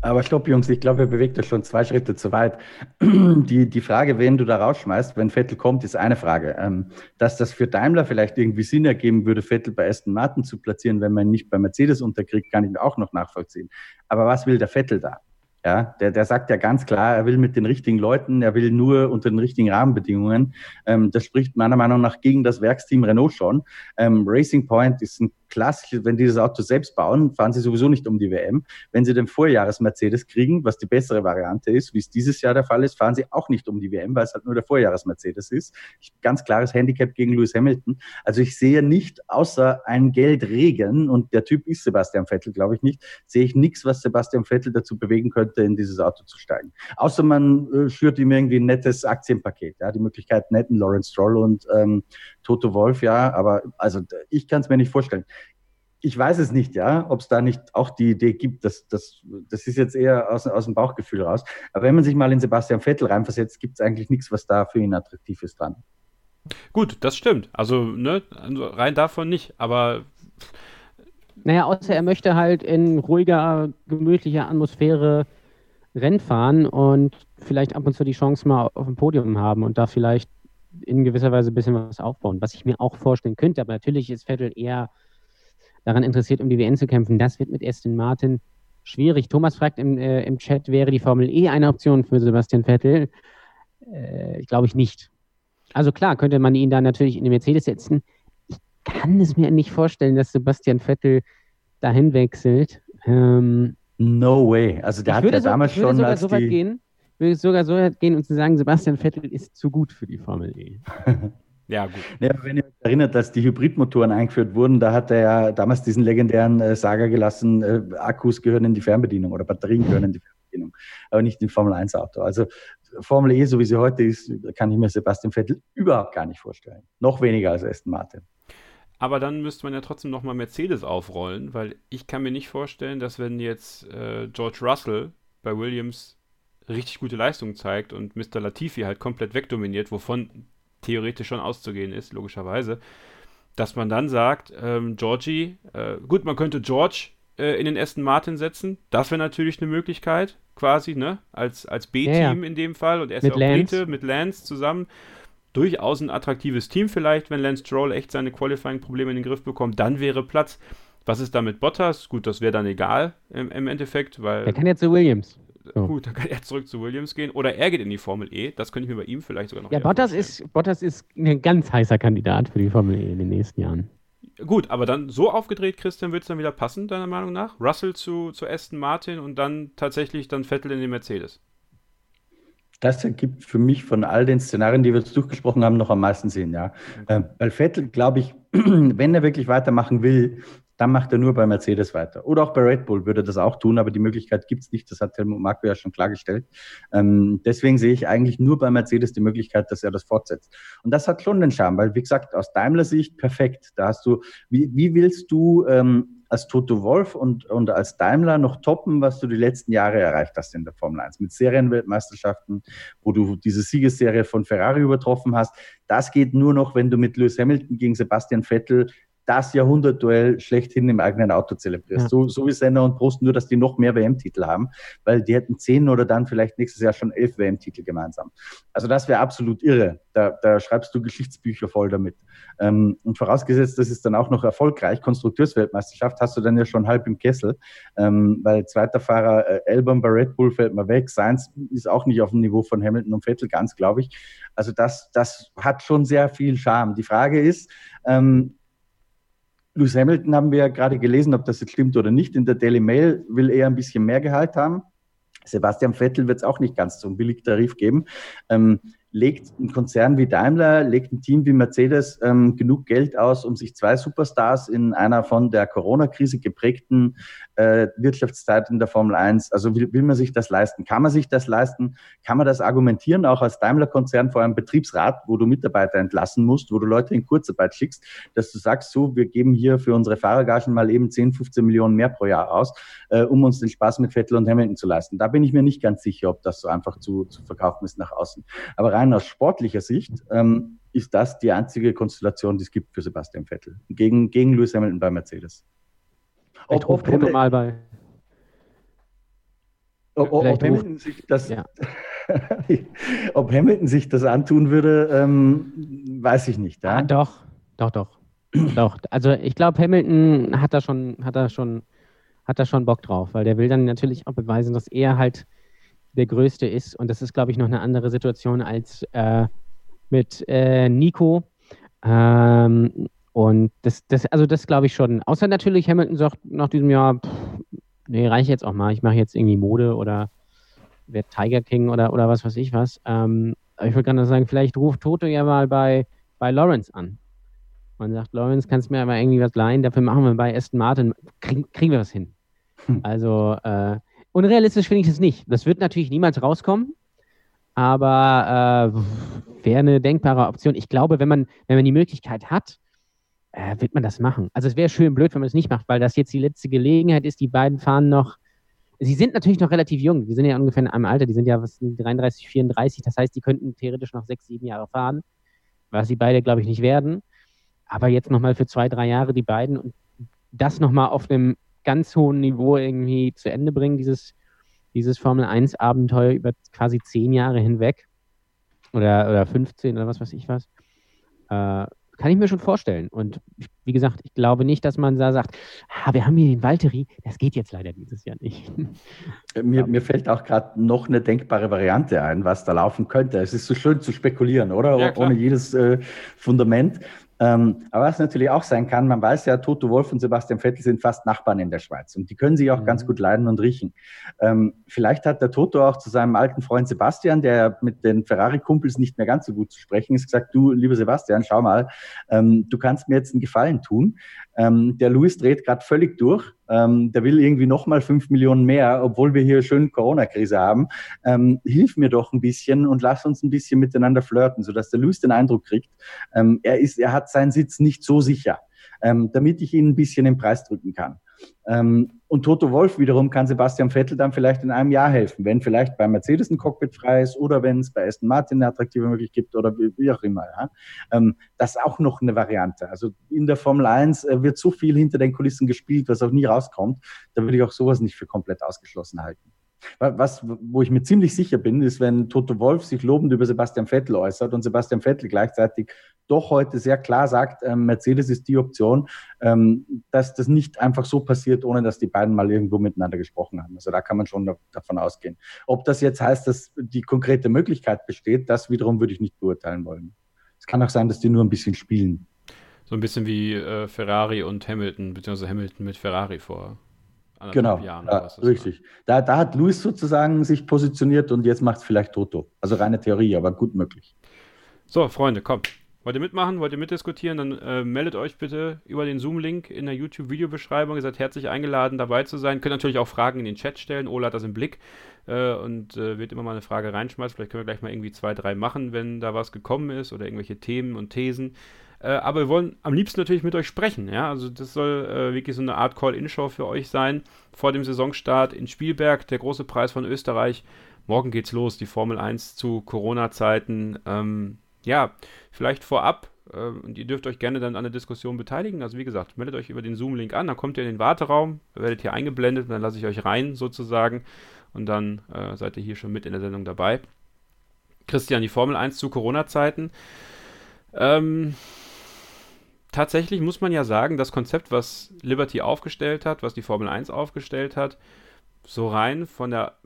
Aber stopp, Jungs, ich glaube, ihr bewegt euch schon zwei Schritte zu weit. Die, die Frage, wen du da rausschmeißt, wenn Vettel kommt, ist eine Frage. Ähm, dass das für Daimler vielleicht irgendwie Sinn ergeben würde, Vettel bei Aston Martin zu platzieren, wenn man ihn nicht bei Mercedes unterkriegt, kann ich mir auch noch nachvollziehen. Aber was will der Vettel da? Ja, der, der sagt ja ganz klar, er will mit den richtigen Leuten, er will nur unter den richtigen Rahmenbedingungen. Ähm, das spricht meiner Meinung nach gegen das Werksteam Renault schon. Ähm, Racing Point ist ein klassisch, wenn die das Auto selbst bauen, fahren sie sowieso nicht um die WM. Wenn sie den Vorjahres-Mercedes kriegen, was die bessere Variante ist, wie es dieses Jahr der Fall ist, fahren sie auch nicht um die WM, weil es halt nur der Vorjahres-Mercedes ist. Ganz klares Handicap gegen Lewis Hamilton. Also ich sehe nicht, außer ein Geldregen, und der Typ ist Sebastian Vettel, glaube ich nicht, sehe ich nichts, was Sebastian Vettel dazu bewegen könnte, in dieses Auto zu steigen. Außer man äh, schürt ihm irgendwie ein nettes Aktienpaket, ja, die Möglichkeit netten Lawrence Stroll und ähm, Toto Wolf, ja, aber also ich kann es mir nicht vorstellen ich weiß es nicht, ja, ob es da nicht auch die Idee gibt, dass das, das ist jetzt eher aus, aus dem Bauchgefühl raus. Aber wenn man sich mal in Sebastian Vettel reinversetzt, gibt es eigentlich nichts, was da für ihn attraktiv ist dran. Gut, das stimmt. Also, ne, also rein davon nicht, aber. Naja, außer er möchte halt in ruhiger, gemütlicher Atmosphäre Rennen fahren und vielleicht ab und zu die Chance mal auf dem Podium haben und da vielleicht in gewisser Weise ein bisschen was aufbauen, was ich mir auch vorstellen könnte. Aber natürlich ist Vettel eher daran interessiert, um die WN zu kämpfen. Das wird mit Aston Martin schwierig. Thomas fragt im, äh, im Chat, wäre die Formel E eine Option für Sebastian Vettel? Äh, Glaube ich nicht. Also klar, könnte man ihn da natürlich in die Mercedes setzen. Ich kann es mir nicht vorstellen, dass Sebastian Vettel dahin wechselt. Ähm, no way. Also der hat ja so, damals schon als so die... Gehen, würde sogar so weit gehen und zu sagen, Sebastian Vettel ist zu gut für die Formel E. Ja, gut. Ja, wenn ihr euch erinnert, dass die Hybridmotoren eingeführt wurden, da hat er ja damals diesen legendären äh, Saga gelassen, äh, Akkus gehören in die Fernbedienung oder Batterien gehören in die Fernbedienung, aber nicht in Formel 1 Auto. Also Formel E, so wie sie heute ist, kann ich mir Sebastian Vettel überhaupt gar nicht vorstellen. Noch weniger als Aston Martin. Aber dann müsste man ja trotzdem nochmal Mercedes aufrollen, weil ich kann mir nicht vorstellen, dass wenn jetzt äh, George Russell bei Williams richtig gute Leistung zeigt und Mr. Latifi halt komplett wegdominiert, wovon theoretisch schon auszugehen ist, logischerweise, dass man dann sagt, ähm, Georgie, äh, gut, man könnte George äh, in den Aston Martin setzen, das wäre natürlich eine Möglichkeit, quasi, ne, als, als B-Team ja, ja. in dem Fall und er ist mit ja auch Brite mit Lance zusammen. Durchaus ein attraktives Team vielleicht, wenn Lance Stroll echt seine Qualifying-Probleme in den Griff bekommt, dann wäre Platz. Was ist da mit Bottas? Gut, das wäre dann egal im, im Endeffekt, weil. Er kann jetzt zu Williams. So. Gut, dann kann er zurück zu Williams gehen oder er geht in die Formel E. Das könnte ich mir bei ihm vielleicht sogar noch Ja, Bottas ist, Bottas ist ein ganz heißer Kandidat für die Formel E in den nächsten Jahren. Gut, aber dann so aufgedreht, Christian, wird es dann wieder passen, deiner Meinung nach? Russell zu, zu Aston Martin und dann tatsächlich dann Vettel in den Mercedes. Das ergibt für mich von all den Szenarien, die wir jetzt durchgesprochen haben, noch am meisten Sinn, ja. Okay. Äh, weil Vettel, glaube ich, wenn er wirklich weitermachen will, dann macht er nur bei Mercedes weiter. Oder auch bei Red Bull würde das auch tun, aber die Möglichkeit gibt es nicht. Das hat Helmut Marko ja schon klargestellt. Ähm, deswegen sehe ich eigentlich nur bei Mercedes die Möglichkeit, dass er das fortsetzt. Und das hat schon den Charme, weil, wie gesagt, aus Daimler-Sicht perfekt. Da hast du, wie, wie willst du ähm, als Toto Wolf und, und als Daimler noch toppen, was du die letzten Jahre erreicht hast in der Formel 1 mit Serienweltmeisterschaften, wo du diese Siegesserie von Ferrari übertroffen hast. Das geht nur noch, wenn du mit Lewis Hamilton gegen Sebastian Vettel das Jahrhundertduell schlechthin im eigenen Auto zelebrierst. Ja. So, so wie Senna und Prost, nur dass die noch mehr WM-Titel haben, weil die hätten zehn oder dann vielleicht nächstes Jahr schon elf WM-Titel gemeinsam. Also das wäre absolut irre. Da, da schreibst du Geschichtsbücher voll damit. Ähm, und vorausgesetzt, das ist dann auch noch erfolgreich, Konstrukteursweltmeisterschaft, hast du dann ja schon halb im Kessel, ähm, weil zweiter Fahrer äh, Albon bei Red Bull fällt mal weg, Sainz ist auch nicht auf dem Niveau von Hamilton und Vettel, ganz glaube ich. Also das, das hat schon sehr viel Charme. Die Frage ist, ähm, Lewis Hamilton haben wir ja gerade gelesen, ob das jetzt stimmt oder nicht. In der Daily Mail will er ein bisschen mehr Gehalt haben. Sebastian Vettel wird es auch nicht ganz so einen billigen Tarif geben. Ähm, legt ein Konzern wie Daimler, legt ein Team wie Mercedes ähm, genug Geld aus, um sich zwei Superstars in einer von der Corona-Krise geprägten äh, Wirtschaftszeit in der Formel 1, also will, will man sich das leisten? Kann man sich das leisten? Kann man das argumentieren, auch als Daimler-Konzern vor einem Betriebsrat, wo du Mitarbeiter entlassen musst, wo du Leute in Kurzarbeit schickst, dass du sagst, so, wir geben hier für unsere Fahrergagen mal eben 10, 15 Millionen mehr pro Jahr aus, äh, um uns den Spaß mit Vettel und Hamilton zu leisten. Da bin ich mir nicht ganz sicher, ob das so einfach zu, zu verkaufen ist nach außen. Aber rein aus sportlicher Sicht ähm, ist das die einzige Konstellation, die es gibt für Sebastian Vettel gegen, gegen Lewis Hamilton bei Mercedes. Ob, ob, Hamilton, mal bei. Ob, ob, ob Hamilton sich das, ja. ob Hamilton sich das antun würde, ähm, weiß ich nicht. Ja? Ah, doch, doch, doch. doch. Also ich glaube, Hamilton hat da schon, hat da schon, hat da schon Bock drauf, weil der will dann natürlich auch beweisen, dass er halt der Größte ist. Und das ist, glaube ich, noch eine andere Situation als äh, mit äh, Nico. Ähm, und das, das, also das glaube ich schon. Außer natürlich, Hamilton sagt nach diesem Jahr, pff, nee, reicht jetzt auch mal. Ich mache jetzt irgendwie Mode oder werde Tiger King oder, oder was weiß ich was. Ähm, ich würde gerne sagen, vielleicht ruft Toto ja mal bei, bei Lawrence an. Und sagt, Lawrence, kannst du mir aber irgendwie was leihen? Dafür machen wir bei Aston Martin, krieg, kriegen wir was hin. Hm. Also, äh, unrealistisch finde ich das nicht. Das wird natürlich niemals rauskommen. Aber äh, wäre eine denkbare Option. Ich glaube, wenn man, wenn man die Möglichkeit hat, äh, wird man das machen. Also es wäre schön blöd, wenn man es nicht macht, weil das jetzt die letzte Gelegenheit ist. Die beiden fahren noch. Sie sind natürlich noch relativ jung. Die sind ja ungefähr in einem Alter. Die sind ja was, 33, 34. Das heißt, die könnten theoretisch noch sechs, sieben Jahre fahren. Was sie beide, glaube ich, nicht werden. Aber jetzt nochmal für zwei, drei Jahre die beiden und das nochmal auf einem ganz hohen Niveau irgendwie zu Ende bringen, dieses, dieses Formel 1-Abenteuer über quasi zehn Jahre hinweg. Oder, oder 15 oder was weiß ich was. Äh, kann ich mir schon vorstellen. Und wie gesagt, ich glaube nicht, dass man da sagt, ah, wir haben hier den Valtteri, das geht jetzt leider dieses Jahr nicht. Äh, mir, mir fällt auch gerade noch eine denkbare Variante ein, was da laufen könnte. Es ist so schön zu spekulieren, oder? Ja, Ohne jedes äh, Fundament. Ähm, aber was natürlich auch sein kann, man weiß ja, Toto Wolf und Sebastian Vettel sind fast Nachbarn in der Schweiz und die können sich auch mhm. ganz gut leiden und riechen. Ähm, vielleicht hat der Toto auch zu seinem alten Freund Sebastian, der mit den Ferrari-Kumpels nicht mehr ganz so gut zu sprechen ist, gesagt, du, lieber Sebastian, schau mal, ähm, du kannst mir jetzt einen Gefallen tun. Ähm, der Luis dreht gerade völlig durch. Ähm, der will irgendwie nochmal fünf Millionen mehr, obwohl wir hier schön Corona-Krise haben. Ähm, hilf mir doch ein bisschen und lass uns ein bisschen miteinander flirten, sodass der Luis den Eindruck kriegt, ähm, er, ist, er hat seinen Sitz nicht so sicher, ähm, damit ich ihn ein bisschen im Preis drücken kann. Ähm, und Toto Wolf wiederum kann Sebastian Vettel dann vielleicht in einem Jahr helfen, wenn vielleicht bei Mercedes ein Cockpit frei ist oder wenn es bei Aston Martin eine attraktive Möglichkeit gibt oder wie, auch immer. Ja. Ähm, das ist auch noch eine Variante. Also in der Formel 1 äh, wird so viel hinter den Kulissen gespielt, was auch nie rauskommt. Da würde ich auch sowas nicht für komplett ausgeschlossen halten. Was, wo ich mir ziemlich sicher bin, ist, wenn Toto Wolf sich lobend über Sebastian Vettel äußert und Sebastian Vettel gleichzeitig doch heute sehr klar sagt, ähm, Mercedes ist die Option, ähm, dass das nicht einfach so passiert, ohne dass die beiden mal irgendwo miteinander gesprochen haben. Also da kann man schon davon ausgehen. Ob das jetzt heißt, dass die konkrete Möglichkeit besteht, das wiederum würde ich nicht beurteilen wollen. Es kann auch sein, dass die nur ein bisschen spielen. So ein bisschen wie äh, Ferrari und Hamilton, beziehungsweise Hamilton mit Ferrari vor genau, Jahren. Ja, richtig. Da, da hat Luis sozusagen sich positioniert und jetzt macht es vielleicht Toto. Also reine Theorie, aber gut möglich. So, Freunde, kommt. Wollt ihr mitmachen? Wollt ihr mitdiskutieren? Dann äh, meldet euch bitte über den Zoom-Link in der YouTube-Videobeschreibung. Ihr seid herzlich eingeladen, dabei zu sein. Könnt natürlich auch Fragen in den Chat stellen. Ola hat das im Blick äh, und äh, wird immer mal eine Frage reinschmeißen. Vielleicht können wir gleich mal irgendwie zwei, drei machen, wenn da was gekommen ist oder irgendwelche Themen und Thesen. Äh, aber wir wollen am liebsten natürlich mit euch sprechen. Ja? Also das soll äh, wirklich so eine Art Call-In-Show für euch sein. Vor dem Saisonstart in Spielberg, der große Preis von Österreich. Morgen geht's los, die Formel 1 zu Corona-Zeiten. Ähm, ja, vielleicht vorab, äh, und ihr dürft euch gerne dann an der Diskussion beteiligen. Also wie gesagt, meldet euch über den Zoom-Link an, dann kommt ihr in den Warteraum, werdet hier eingeblendet und dann lasse ich euch rein sozusagen und dann äh, seid ihr hier schon mit in der Sendung dabei. Christian, die Formel 1 zu Corona-Zeiten. Ähm, tatsächlich muss man ja sagen, das Konzept, was Liberty aufgestellt hat, was die Formel 1 aufgestellt hat, so rein von der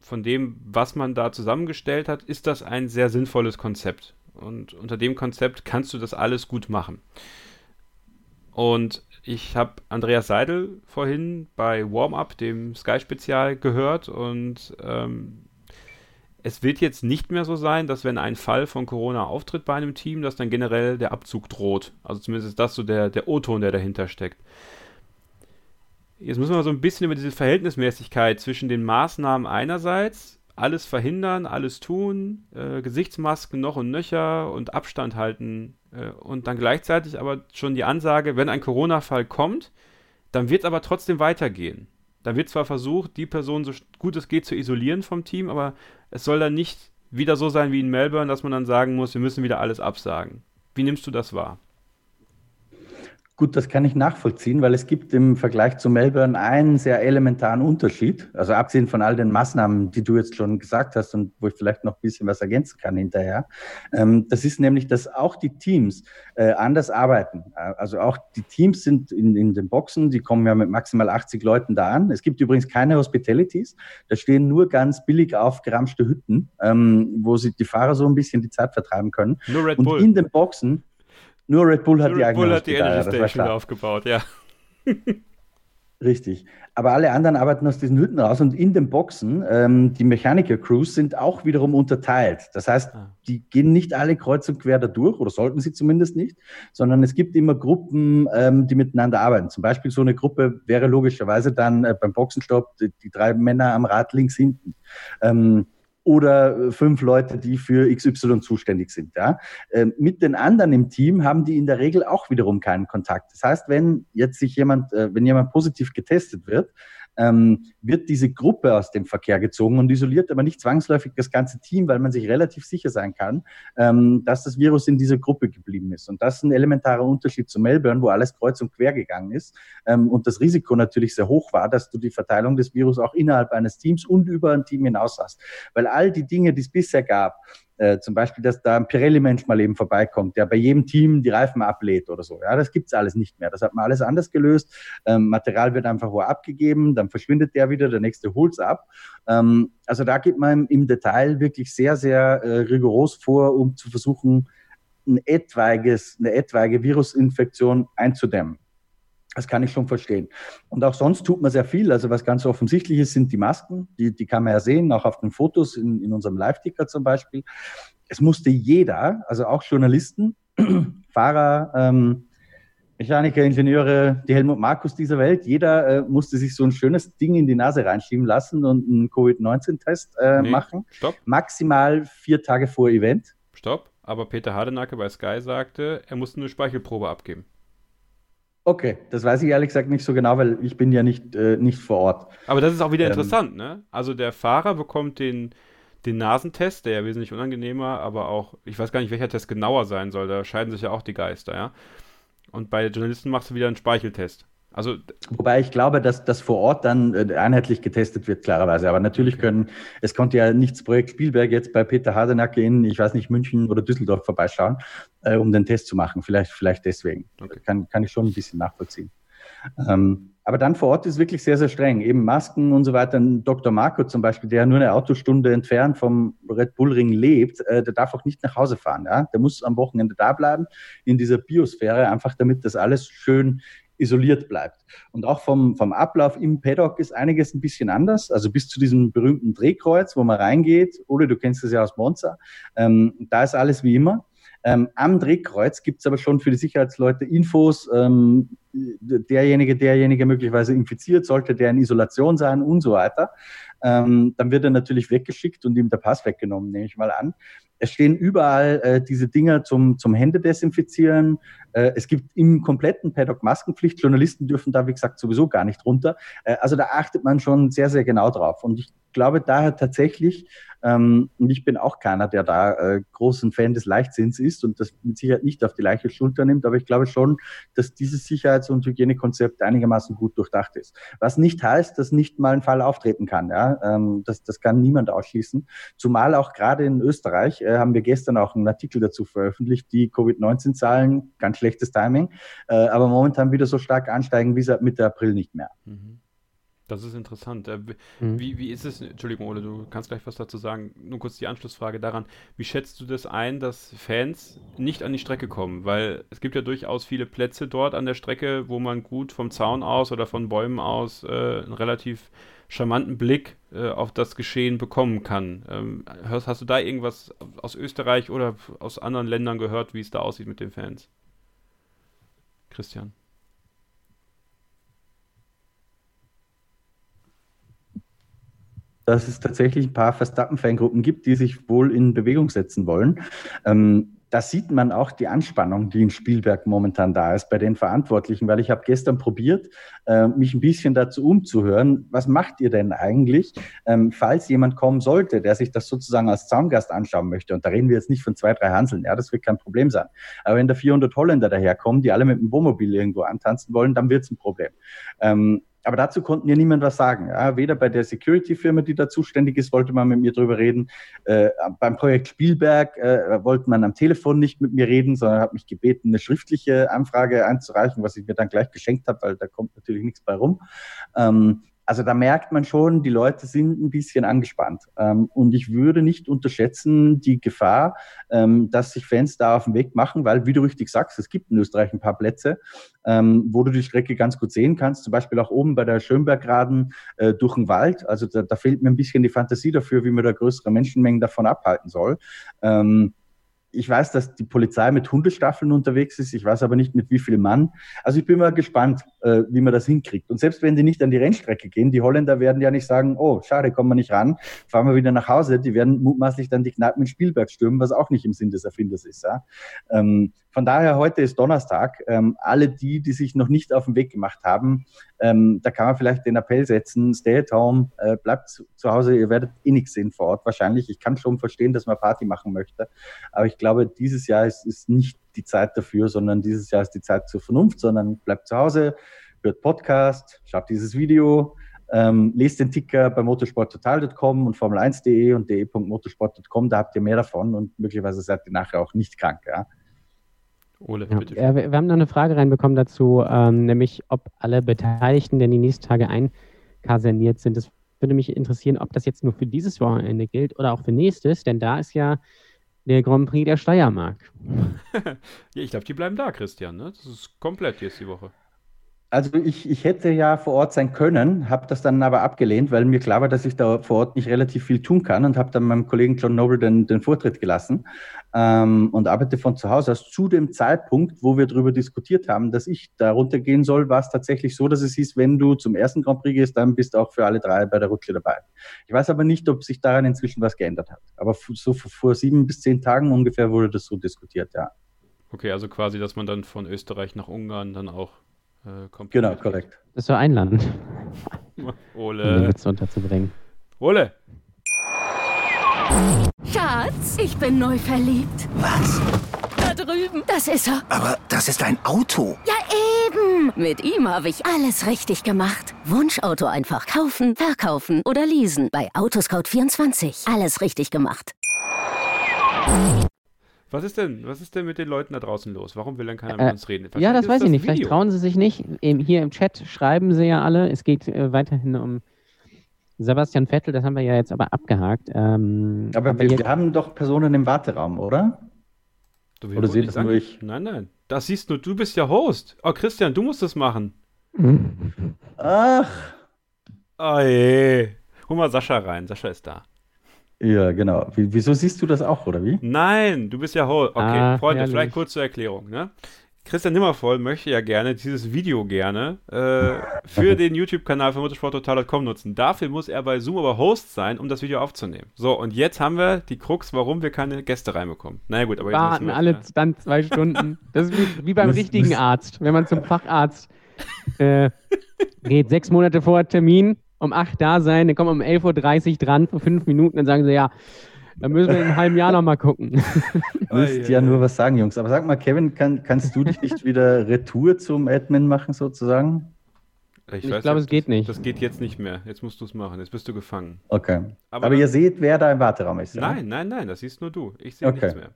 von dem, was man da zusammengestellt hat, ist das ein sehr sinnvolles Konzept. Und unter dem Konzept kannst du das alles gut machen. Und ich habe Andreas Seidel vorhin bei Warm-Up, dem Sky-Spezial, gehört und ähm, es wird jetzt nicht mehr so sein, dass wenn ein Fall von Corona auftritt bei einem Team, dass dann generell der Abzug droht. Also zumindest ist das so der, der O-Ton, der dahinter steckt. Jetzt müssen wir so ein bisschen über diese Verhältnismäßigkeit zwischen den Maßnahmen einerseits, alles verhindern, alles tun, äh, Gesichtsmasken noch und nöcher und Abstand halten äh, und dann gleichzeitig aber schon die Ansage, wenn ein Corona-Fall kommt, dann wird es aber trotzdem weitergehen. Da wird zwar versucht, die Person so gut es geht zu isolieren vom Team, aber es soll dann nicht wieder so sein wie in Melbourne, dass man dann sagen muss, wir müssen wieder alles absagen. Wie nimmst du das wahr? Gut, das kann ich nachvollziehen, weil es gibt im Vergleich zu Melbourne einen sehr elementaren Unterschied. Also abgesehen von all den Maßnahmen, die du jetzt schon gesagt hast und wo ich vielleicht noch ein bisschen was ergänzen kann hinterher. Ähm, das ist nämlich, dass auch die Teams äh, anders arbeiten. Also auch die Teams sind in, in den Boxen, die kommen ja mit maximal 80 Leuten da an. Es gibt übrigens keine Hospitalities. Da stehen nur ganz billig aufgeramschte Hütten, ähm, wo sich die Fahrer so ein bisschen die Zeit vertreiben können. Nur Red Bull. Und in den Boxen, nur Red Bull hat Nur die Red eigene Bull hat die Energy Station klar. aufgebaut, ja. Richtig. Aber alle anderen arbeiten aus diesen Hütten raus und in den Boxen, ähm, die Mechaniker-Crews sind auch wiederum unterteilt. Das heißt, Ah. die gehen nicht alle kreuz und quer da durch oder sollten sie zumindest nicht, sondern es gibt immer Gruppen, ähm, die miteinander arbeiten. Zum Beispiel so eine Gruppe wäre logischerweise dann äh, beim Boxenstopp die, die drei Männer am Rad links hinten. Ähm, oder äh, fünf Leute, die für XY zuständig sind. Ja? Ähm, mit den anderen im Team haben die in der Regel auch wiederum keinen Kontakt. Das heißt, wenn jetzt sich jemand, äh, wenn jemand positiv getestet wird, ähm, wird diese Gruppe aus dem Verkehr gezogen und isoliert aber nicht zwangsläufig das ganze Team, weil man sich relativ sicher sein kann, ähm, dass das Virus in dieser Gruppe geblieben ist. Und das ist ein elementarer Unterschied zu Melbourne, wo alles kreuz und quer gegangen ist ähm, und das Risiko natürlich sehr hoch war, dass du die Verteilung des Virus auch innerhalb eines Teams und über ein Team hinaus hast. Weil all die Dinge, die es bisher gab, äh, zum Beispiel, dass da ein Pirelli-Mensch mal eben vorbeikommt, der bei jedem Team die Reifen ablädt oder so. Ja, das gibt's alles nicht mehr. Das hat man alles anders gelöst. Ähm, Material wird einfach wo abgegeben, dann verschwindet der wieder, der nächste holt's ab. Ähm, also da geht man im Detail wirklich sehr, sehr äh, rigoros vor, um zu versuchen, ein etwaiges, eine etwaige Virusinfektion einzudämmen. Das kann ich schon verstehen. Und auch sonst tut man sehr viel. Also was ganz offensichtlich ist, sind die Masken. Die, die kann man ja sehen, auch auf den Fotos in, in unserem Live-Ticker zum Beispiel. Es musste jeder, also auch Journalisten, Fahrer, ähm, Mechaniker, Ingenieure, die Helmut Markus dieser Welt, jeder äh, musste sich so ein schönes Ding in die Nase reinschieben lassen und einen Covid-19-Test äh, Nee. machen. Stopp, Maximal vier Tage vor Event. stopp. Aber Peter Hardenacke bei Sky sagte, er musste eine Speichelprobe abgeben. Okay, das weiß ich ehrlich gesagt nicht so genau, weil ich bin ja nicht, äh, nicht vor Ort. Aber das ist auch wieder Ähm. interessant, ne? Also der Fahrer bekommt den, den Nasentest, der ja wesentlich unangenehmer, aber auch, ich weiß gar nicht, welcher Test genauer sein soll, da scheiden sich ja auch die Geister, ja? Und bei Journalisten machst du wieder einen Speicheltest. Also, Wobei ich glaube, dass das vor Ort dann äh, einheitlich getestet wird, klarerweise. Aber natürlich können, es konnte ja nicht das Projekt Spielberg jetzt bei Peter Hardenacke in, ich weiß nicht, München oder Düsseldorf vorbeischauen, äh, um den Test zu machen. Vielleicht, vielleicht deswegen. Okay. Kann, kann ich schon ein bisschen nachvollziehen. Ähm, aber dann vor Ort ist wirklich sehr, sehr streng. Eben Masken und so weiter. Ein Dr. Marco zum Beispiel, der nur eine Autostunde entfernt vom Red Bull Ring lebt, äh, der darf auch nicht nach Hause fahren. Ja? Der muss am Wochenende da bleiben, in dieser Biosphäre, einfach damit das alles schön isoliert bleibt. Und auch vom, vom Ablauf im Paddock ist einiges ein bisschen anders. Also bis zu diesem berühmten Drehkreuz, wo man reingeht, oder du kennst es ja aus Monza, ähm, da ist alles wie immer. Ähm, am Drehkreuz gibt es aber schon für die Sicherheitsleute Infos, ähm, derjenige, derjenige möglicherweise infiziert, sollte der in Isolation sein und so weiter. Ähm, dann wird er natürlich weggeschickt und ihm der Pass weggenommen, nehme ich mal an. Es stehen überall äh, diese Dinger zum, zum Händedesinfizieren. Äh, es gibt im kompletten Paddock Maskenpflicht. Journalisten dürfen da, wie gesagt, sowieso gar nicht runter. Äh, also da achtet man schon sehr, sehr genau drauf. Und ich glaube daher tatsächlich, ähm, und ich bin auch keiner, der da äh, großen Fan des Leichtsinns ist und das mit Sicherheit nicht auf die leichte Schulter nimmt, aber ich glaube schon, dass dieses Sicherheits- und Hygienekonzept einigermaßen gut durchdacht ist. Was nicht heißt, dass nicht mal ein Fall auftreten kann. Ja? Ähm, das, das kann niemand ausschließen. Zumal auch gerade in Österreich äh, haben wir gestern auch einen Artikel dazu veröffentlicht, die Covid-19-Zahlen, ganz schlechtes Timing, äh, aber momentan wieder so stark ansteigen wie seit Mitte April nicht mehr. mhm. Das ist interessant. Äh, wie- Mhm. Wie, wie ist es, Entschuldigung, Ole, du kannst gleich was dazu sagen. Nur kurz die Anschlussfrage daran. Wie schätzt du das ein, dass Fans nicht an die Strecke kommen? Weil es gibt ja durchaus viele Plätze dort an der Strecke, wo man gut vom Zaun aus oder von Bäumen aus äh, einen relativ charmanten Blick äh, auf das Geschehen bekommen kann. Ähm, hast, hast, du da irgendwas aus Österreich oder aus anderen Ländern gehört, wie es da aussieht mit den Fans? Christian. Dass es tatsächlich ein paar Verstappen-Fangruppen gibt, die sich wohl in Bewegung setzen wollen. Ähm, da sieht man auch die Anspannung, die in Spielberg momentan da ist bei den Verantwortlichen, weil ich habe gestern probiert, äh, mich ein bisschen dazu umzuhören. Was macht ihr denn eigentlich, ähm, falls jemand kommen sollte, der sich das sozusagen als Zaungast anschauen möchte? Und da reden wir jetzt nicht von zwei, drei Hanseln, ja, das wird kein Problem sein. Aber wenn da 400 Holländer daherkommen, die alle mit dem Wohnmobil irgendwo antanzen wollen, dann wird es ein Problem. Ähm, aber dazu konnten ja niemand was sagen. Ja, weder bei der Security-Firma, die da zuständig ist, wollte man mit mir drüber reden. Äh, beim Projekt Spielberg äh, wollte man am Telefon nicht mit mir reden, sondern hat mich gebeten, eine schriftliche Anfrage einzureichen, was ich mir dann gleich geschenkt habe, weil da kommt natürlich nichts bei rum. Ähm, also da merkt man schon, die Leute sind ein bisschen angespannt. Ähm, und ich würde nicht unterschätzen die Gefahr, ähm, dass sich Fans da auf den Weg machen, weil, wie du richtig sagst, es gibt in Österreich ein paar Plätze, ähm, wo du die Strecke ganz gut sehen kannst. Zum Beispiel auch oben bei der Schönbergraden äh, durch den Wald. Also da, da fehlt mir ein bisschen die Fantasie dafür, wie man da größere Menschenmengen davon abhalten soll. Ähm, ich weiß, dass die Polizei mit Hundestaffeln unterwegs ist. Ich weiß aber nicht, mit wie viel Mann. Also ich bin mal gespannt, äh, wie man das hinkriegt. Und selbst wenn die nicht an die Rennstrecke gehen, die Holländer werden ja nicht sagen, oh, schade, kommen wir nicht ran, fahren wir wieder nach Hause. Die werden mutmaßlich dann die Kneipen in Spielberg stürmen, was auch nicht im Sinn des Erfinders ist. Ja? Ähm, von daher, heute ist Donnerstag. Ähm, alle die, die sich noch nicht auf den Weg gemacht haben, ähm, da kann man vielleicht den Appell setzen, stay at home, äh, bleibt zu, zu, Hause, ihr werdet eh nichts sehen vor Ort wahrscheinlich. Ich kann schon verstehen, dass man Party machen möchte, aber ich glaube, dieses Jahr ist, ist nicht die Zeit dafür, sondern dieses Jahr ist die Zeit zur Vernunft, sondern bleibt zu Hause, hört Podcast, schaut dieses Video, ähm, lest den Ticker bei motorsporttotal.com und formel1.de und de.motorsport.com, da habt ihr mehr davon und möglicherweise seid ihr nachher auch nicht krank. Ja? Ole, ja. bitte. Ja, wir, wir, haben noch eine Frage reinbekommen dazu, ähm, nämlich ob alle Beteiligten denn die nächsten Tage einkaserniert sind. Das würde mich interessieren, ob das jetzt nur für dieses Wochenende gilt oder auch für nächstes, denn da ist ja der Grand Prix der Steiermark. ja, ich glaube, die bleiben da, Christian. Ne? Das ist komplett jetzt die Woche. Also ich, ich hätte ja vor Ort sein können, habe das dann aber abgelehnt, weil mir klar war, dass ich da vor Ort nicht relativ viel tun kann und habe dann meinem Kollegen John Noble den, den Vortritt gelassen ähm, und arbeite von zu Hause aus. Zu dem Zeitpunkt, wo wir darüber diskutiert haben, dass ich da runtergehen soll, war es tatsächlich so, dass es hieß, wenn du zum ersten Grand Prix gehst, dann bist du auch für alle drei bei der Rutsche dabei. Ich weiß aber nicht, ob sich daran inzwischen was geändert hat. Aber so vor sieben bis zehn Tagen ungefähr wurde das so diskutiert, ja. Okay, also quasi, dass man dann von Österreich nach Ungarn dann auch äh, genau, korrekt. Das war ein Land. Ole. Um den Witz unterzubringen. Ole. Schatz, ich bin neu verliebt. Was? Da drüben. Das ist er. Aber das ist ein Auto. Ja, eben. Mit ihm habe ich alles richtig gemacht. Wunschauto einfach kaufen, verkaufen oder leasen. Bei Autoscout24. Alles richtig gemacht. Was ist denn, was ist denn mit den Leuten da draußen los? Warum will denn keiner äh, mit uns reden? Ja, das weiß das ich nicht. Video. Vielleicht trauen sie sich nicht. Hier im Chat schreiben sie ja alle. Es geht äh, weiterhin um Sebastian Vettel. Das haben wir ja jetzt aber abgehakt. Ähm, aber, aber wir, wir, haben doch Personen im Warteraum, oder? Du, oder seht das nur ich? Nein, nein. Das siehst du. Du bist ja Host. Oh, Christian, du musst das machen. Ach. Oh je. Hol mal Sascha rein. Sascha ist da. Ja, genau. Wie, wieso siehst du das auch, oder wie? Nein, du bist ja Host. Okay, ah, Freunde, herrlich. vielleicht kurz zur Erklärung. Ne? Christian Nimmervoll möchte ja gerne dieses Video gerne äh, für den YouTube-Kanal von motorsporttotal.com nutzen. Dafür muss er bei Zoom aber Host sein, um das Video aufzunehmen. So, und jetzt haben wir die Krux, warum wir keine Gäste reinbekommen. Naja gut, aber jetzt Warten alle ja. dann zwei Stunden. Das ist wie, wie beim richtigen Arzt. Wenn man zum Facharzt äh, geht, sechs Monate vor Termin, um 8 da sein, dann kommen um 11.30 Uhr dran für fünf Minuten, dann sagen sie, ja, dann müssen wir in einem halben Jahr nochmal gucken. Du müsst ja nur was sagen, Jungs. Aber sag mal, Kevin, kann, kannst du dich nicht wieder Retour zum Admin machen, sozusagen? Ich, ich glaube, es geht nicht. Das geht jetzt nicht mehr. Jetzt musst du es machen. Jetzt bist du gefangen. Okay. Aber, Aber ihr seht, wer da im Warteraum ist. Nein, ja? nein, nein, das siehst nur du. Ich sehe okay. nichts mehr.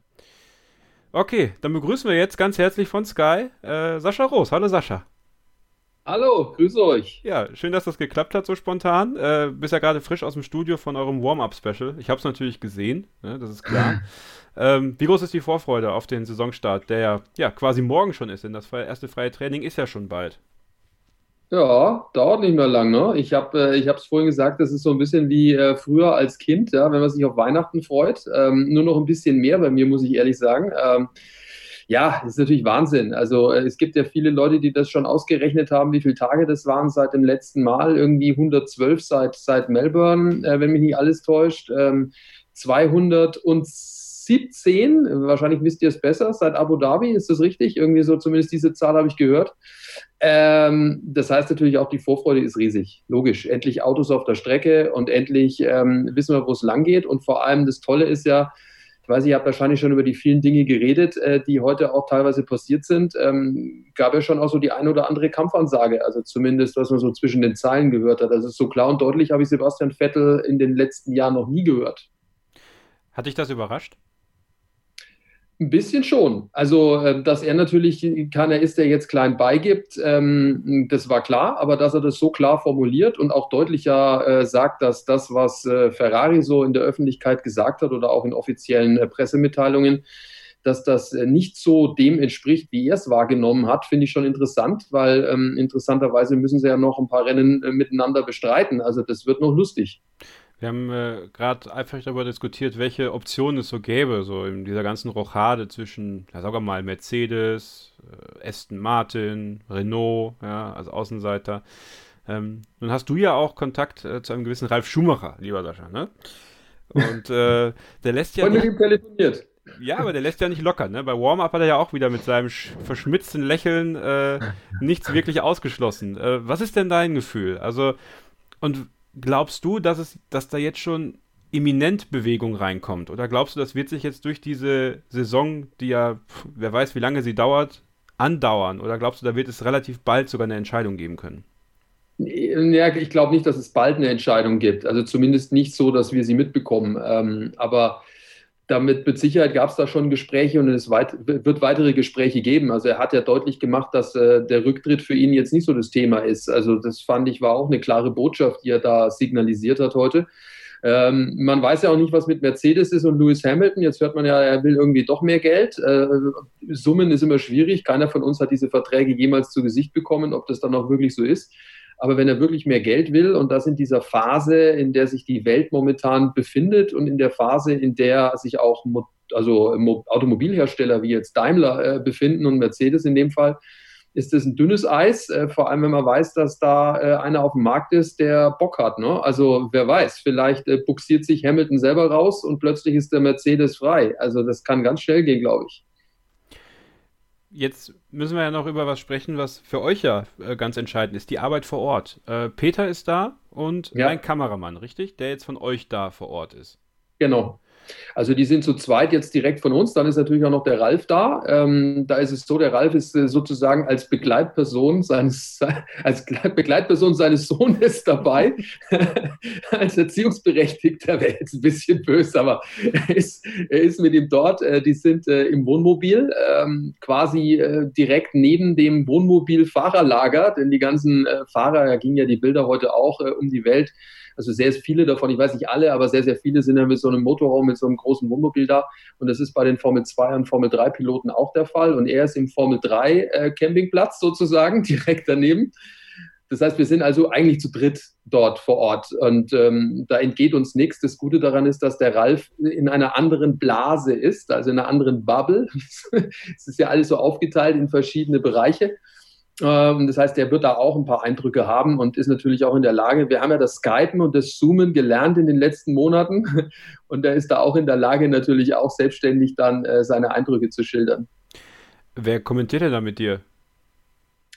Okay, dann begrüßen wir jetzt ganz herzlich von Sky äh, Sascha Roos. Hallo Sascha. Hallo, grüße euch. Ja, schön, dass das geklappt hat so spontan. Äh, bist ja gerade frisch aus dem Studio von eurem Warm-Up-Special. Ich habe es natürlich gesehen, ne, das ist klar. ähm, wie groß ist die Vorfreude auf den Saisonstart, der ja, ja quasi morgen schon ist, denn das erste freie Training ist ja schon bald. Ja, dauert nicht mehr lang, ne? Ich habe äh, es vorhin gesagt, das ist so ein bisschen wie äh, früher als Kind, ja, wenn man sich auf Weihnachten freut. Ähm, nur noch ein bisschen mehr bei mir, muss ich ehrlich sagen. Ähm, ja, das ist natürlich Wahnsinn. Also äh, es gibt ja viele Leute, die das schon ausgerechnet haben, wie viele Tage das waren seit dem letzten Mal. Irgendwie 112 seit, seit Melbourne, äh, wenn mich nicht alles täuscht. Ähm, 217, wahrscheinlich wisst ihr es besser, seit Abu Dhabi, ist das richtig? Irgendwie so, zumindest diese Zahl habe ich gehört. Ähm, das heißt natürlich auch, die Vorfreude ist riesig. Logisch. Endlich Autos auf der Strecke und endlich ähm, wissen wir, wo es lang geht. Und vor allem das Tolle ist ja, ich weiß, ihr habt wahrscheinlich schon über die vielen Dinge geredet, äh, die heute auch teilweise passiert sind. Ähm, gab ja schon auch so die ein oder andere Kampfansage, also zumindest, was man so zwischen den Zeilen gehört hat. Also so klar und deutlich habe ich Sebastian Vettel in den letzten Jahren noch nie gehört. Hat dich das überrascht? Ein bisschen schon. Also, äh, dass er natürlich keiner ist, der jetzt klein beigibt, ähm, das war klar, aber dass er das so klar formuliert und auch deutlicher äh, sagt, dass das, was äh, Ferrari so in der Öffentlichkeit gesagt hat oder auch in offiziellen Pressemitteilungen, dass das nicht so dem entspricht, wie er es wahrgenommen hat, finde ich schon interessant, weil ähm, interessanterweise müssen sie ja noch ein paar Rennen miteinander bestreiten. Also das wird noch lustig. Wir haben äh, gerade einfach darüber diskutiert, welche Optionen es so gäbe, so in dieser ganzen Rochade zwischen, ja, sagen wir mal, Mercedes, äh, Aston Martin, Renault, ja, als Außenseiter. Ähm, nun hast du ja auch Kontakt äh, zu einem gewissen Ralf Schumacher, lieber Sascha, ne? Und äh, der lässt ja. Und mit ihm telefoniert. Ja, aber der lässt ja nicht locker, ne? Bei Warm-Up hat er ja auch wieder mit seinem verschmitzten Lächeln äh, nichts wirklich ausgeschlossen. Äh, was ist denn dein Gefühl? Also, und glaubst du, dass es, dass da jetzt schon imminent Bewegung reinkommt? Oder glaubst du, das wird sich jetzt durch diese Saison, die ja, wer weiß, wie lange sie dauert, andauern? Oder glaubst du, da wird es relativ bald sogar eine Entscheidung geben können? Ja, ich glaube nicht, dass es bald eine Entscheidung gibt. Also zumindest nicht so, dass wir sie mitbekommen. Ähm, aber damit mit Sicherheit gab es da schon Gespräche und es weit, wird weitere Gespräche geben. Also er hat ja deutlich gemacht, dass äh, der Rücktritt für ihn jetzt nicht so das Thema ist. Also das fand ich war auch eine klare Botschaft, die er da signalisiert hat heute. Ähm, man weiß ja auch nicht, was mit Mercedes ist und Lewis Hamilton. Jetzt hört man ja, er will irgendwie doch mehr Geld. Äh, Summen ist immer schwierig. Keiner von uns hat diese Verträge jemals zu Gesicht bekommen, ob das dann auch wirklich so ist. Aber wenn er wirklich mehr Geld will und das in dieser Phase, in der sich die Welt momentan befindet und in der Phase, in der sich auch also Automobilhersteller wie jetzt Daimler äh, befinden und Mercedes in dem Fall, ist das ein dünnes Eis, äh, vor allem wenn man weiß, dass da äh, einer auf dem Markt ist, der Bock hat. Ne? Also wer weiß, vielleicht äh, buxiert sich Hamilton selber raus und plötzlich ist der Mercedes frei. Also das kann ganz schnell gehen, glaube ich jetzt müssen wir ja noch über was sprechen, was für euch ja äh, ganz entscheidend ist, die Arbeit vor Ort. Äh, Peter ist da und ja. ein Kameramann, richtig? Der jetzt von euch da vor Ort ist. Genau. Also die sind zu zweit jetzt direkt von uns. Dann ist natürlich auch noch der Ralf da. Ähm, da ist es so, der Ralf ist äh, sozusagen als Begleitperson seines, als Begleitperson seines Sohnes dabei, als Erziehungsberechtigter wäre jetzt ein bisschen böse, aber er ist, er ist mit ihm dort. Äh, die sind äh, im Wohnmobil, ähm, quasi äh, direkt neben dem Wohnmobil-Fahrerlager, denn die ganzen äh, Fahrer, da gingen ja die Bilder heute auch äh, um die Welt, also sehr viele davon, ich weiß nicht alle, aber sehr, sehr viele sind ja mit so einem Motorraum, mit so einem großen Wohnmobil da. Und das ist bei den Formel 2 und Formel 3 Piloten auch der Fall. Und er ist im Formel 3 äh, Campingplatz sozusagen, direkt daneben. Das heißt, wir sind also eigentlich zu dritt dort vor Ort und ähm, da entgeht uns nichts. Das Gute daran ist, dass der Ralf in einer anderen Blase ist, also in einer anderen Bubble. es ist ja alles so aufgeteilt in verschiedene Bereiche das heißt, er wird da auch ein paar Eindrücke haben und ist natürlich auch in der Lage. Wir haben ja das Skypen und das Zoomen gelernt in den letzten Monaten und er ist da auch in der Lage, natürlich auch selbstständig dann äh, seine Eindrücke zu schildern. Wer kommentiert denn da mit dir?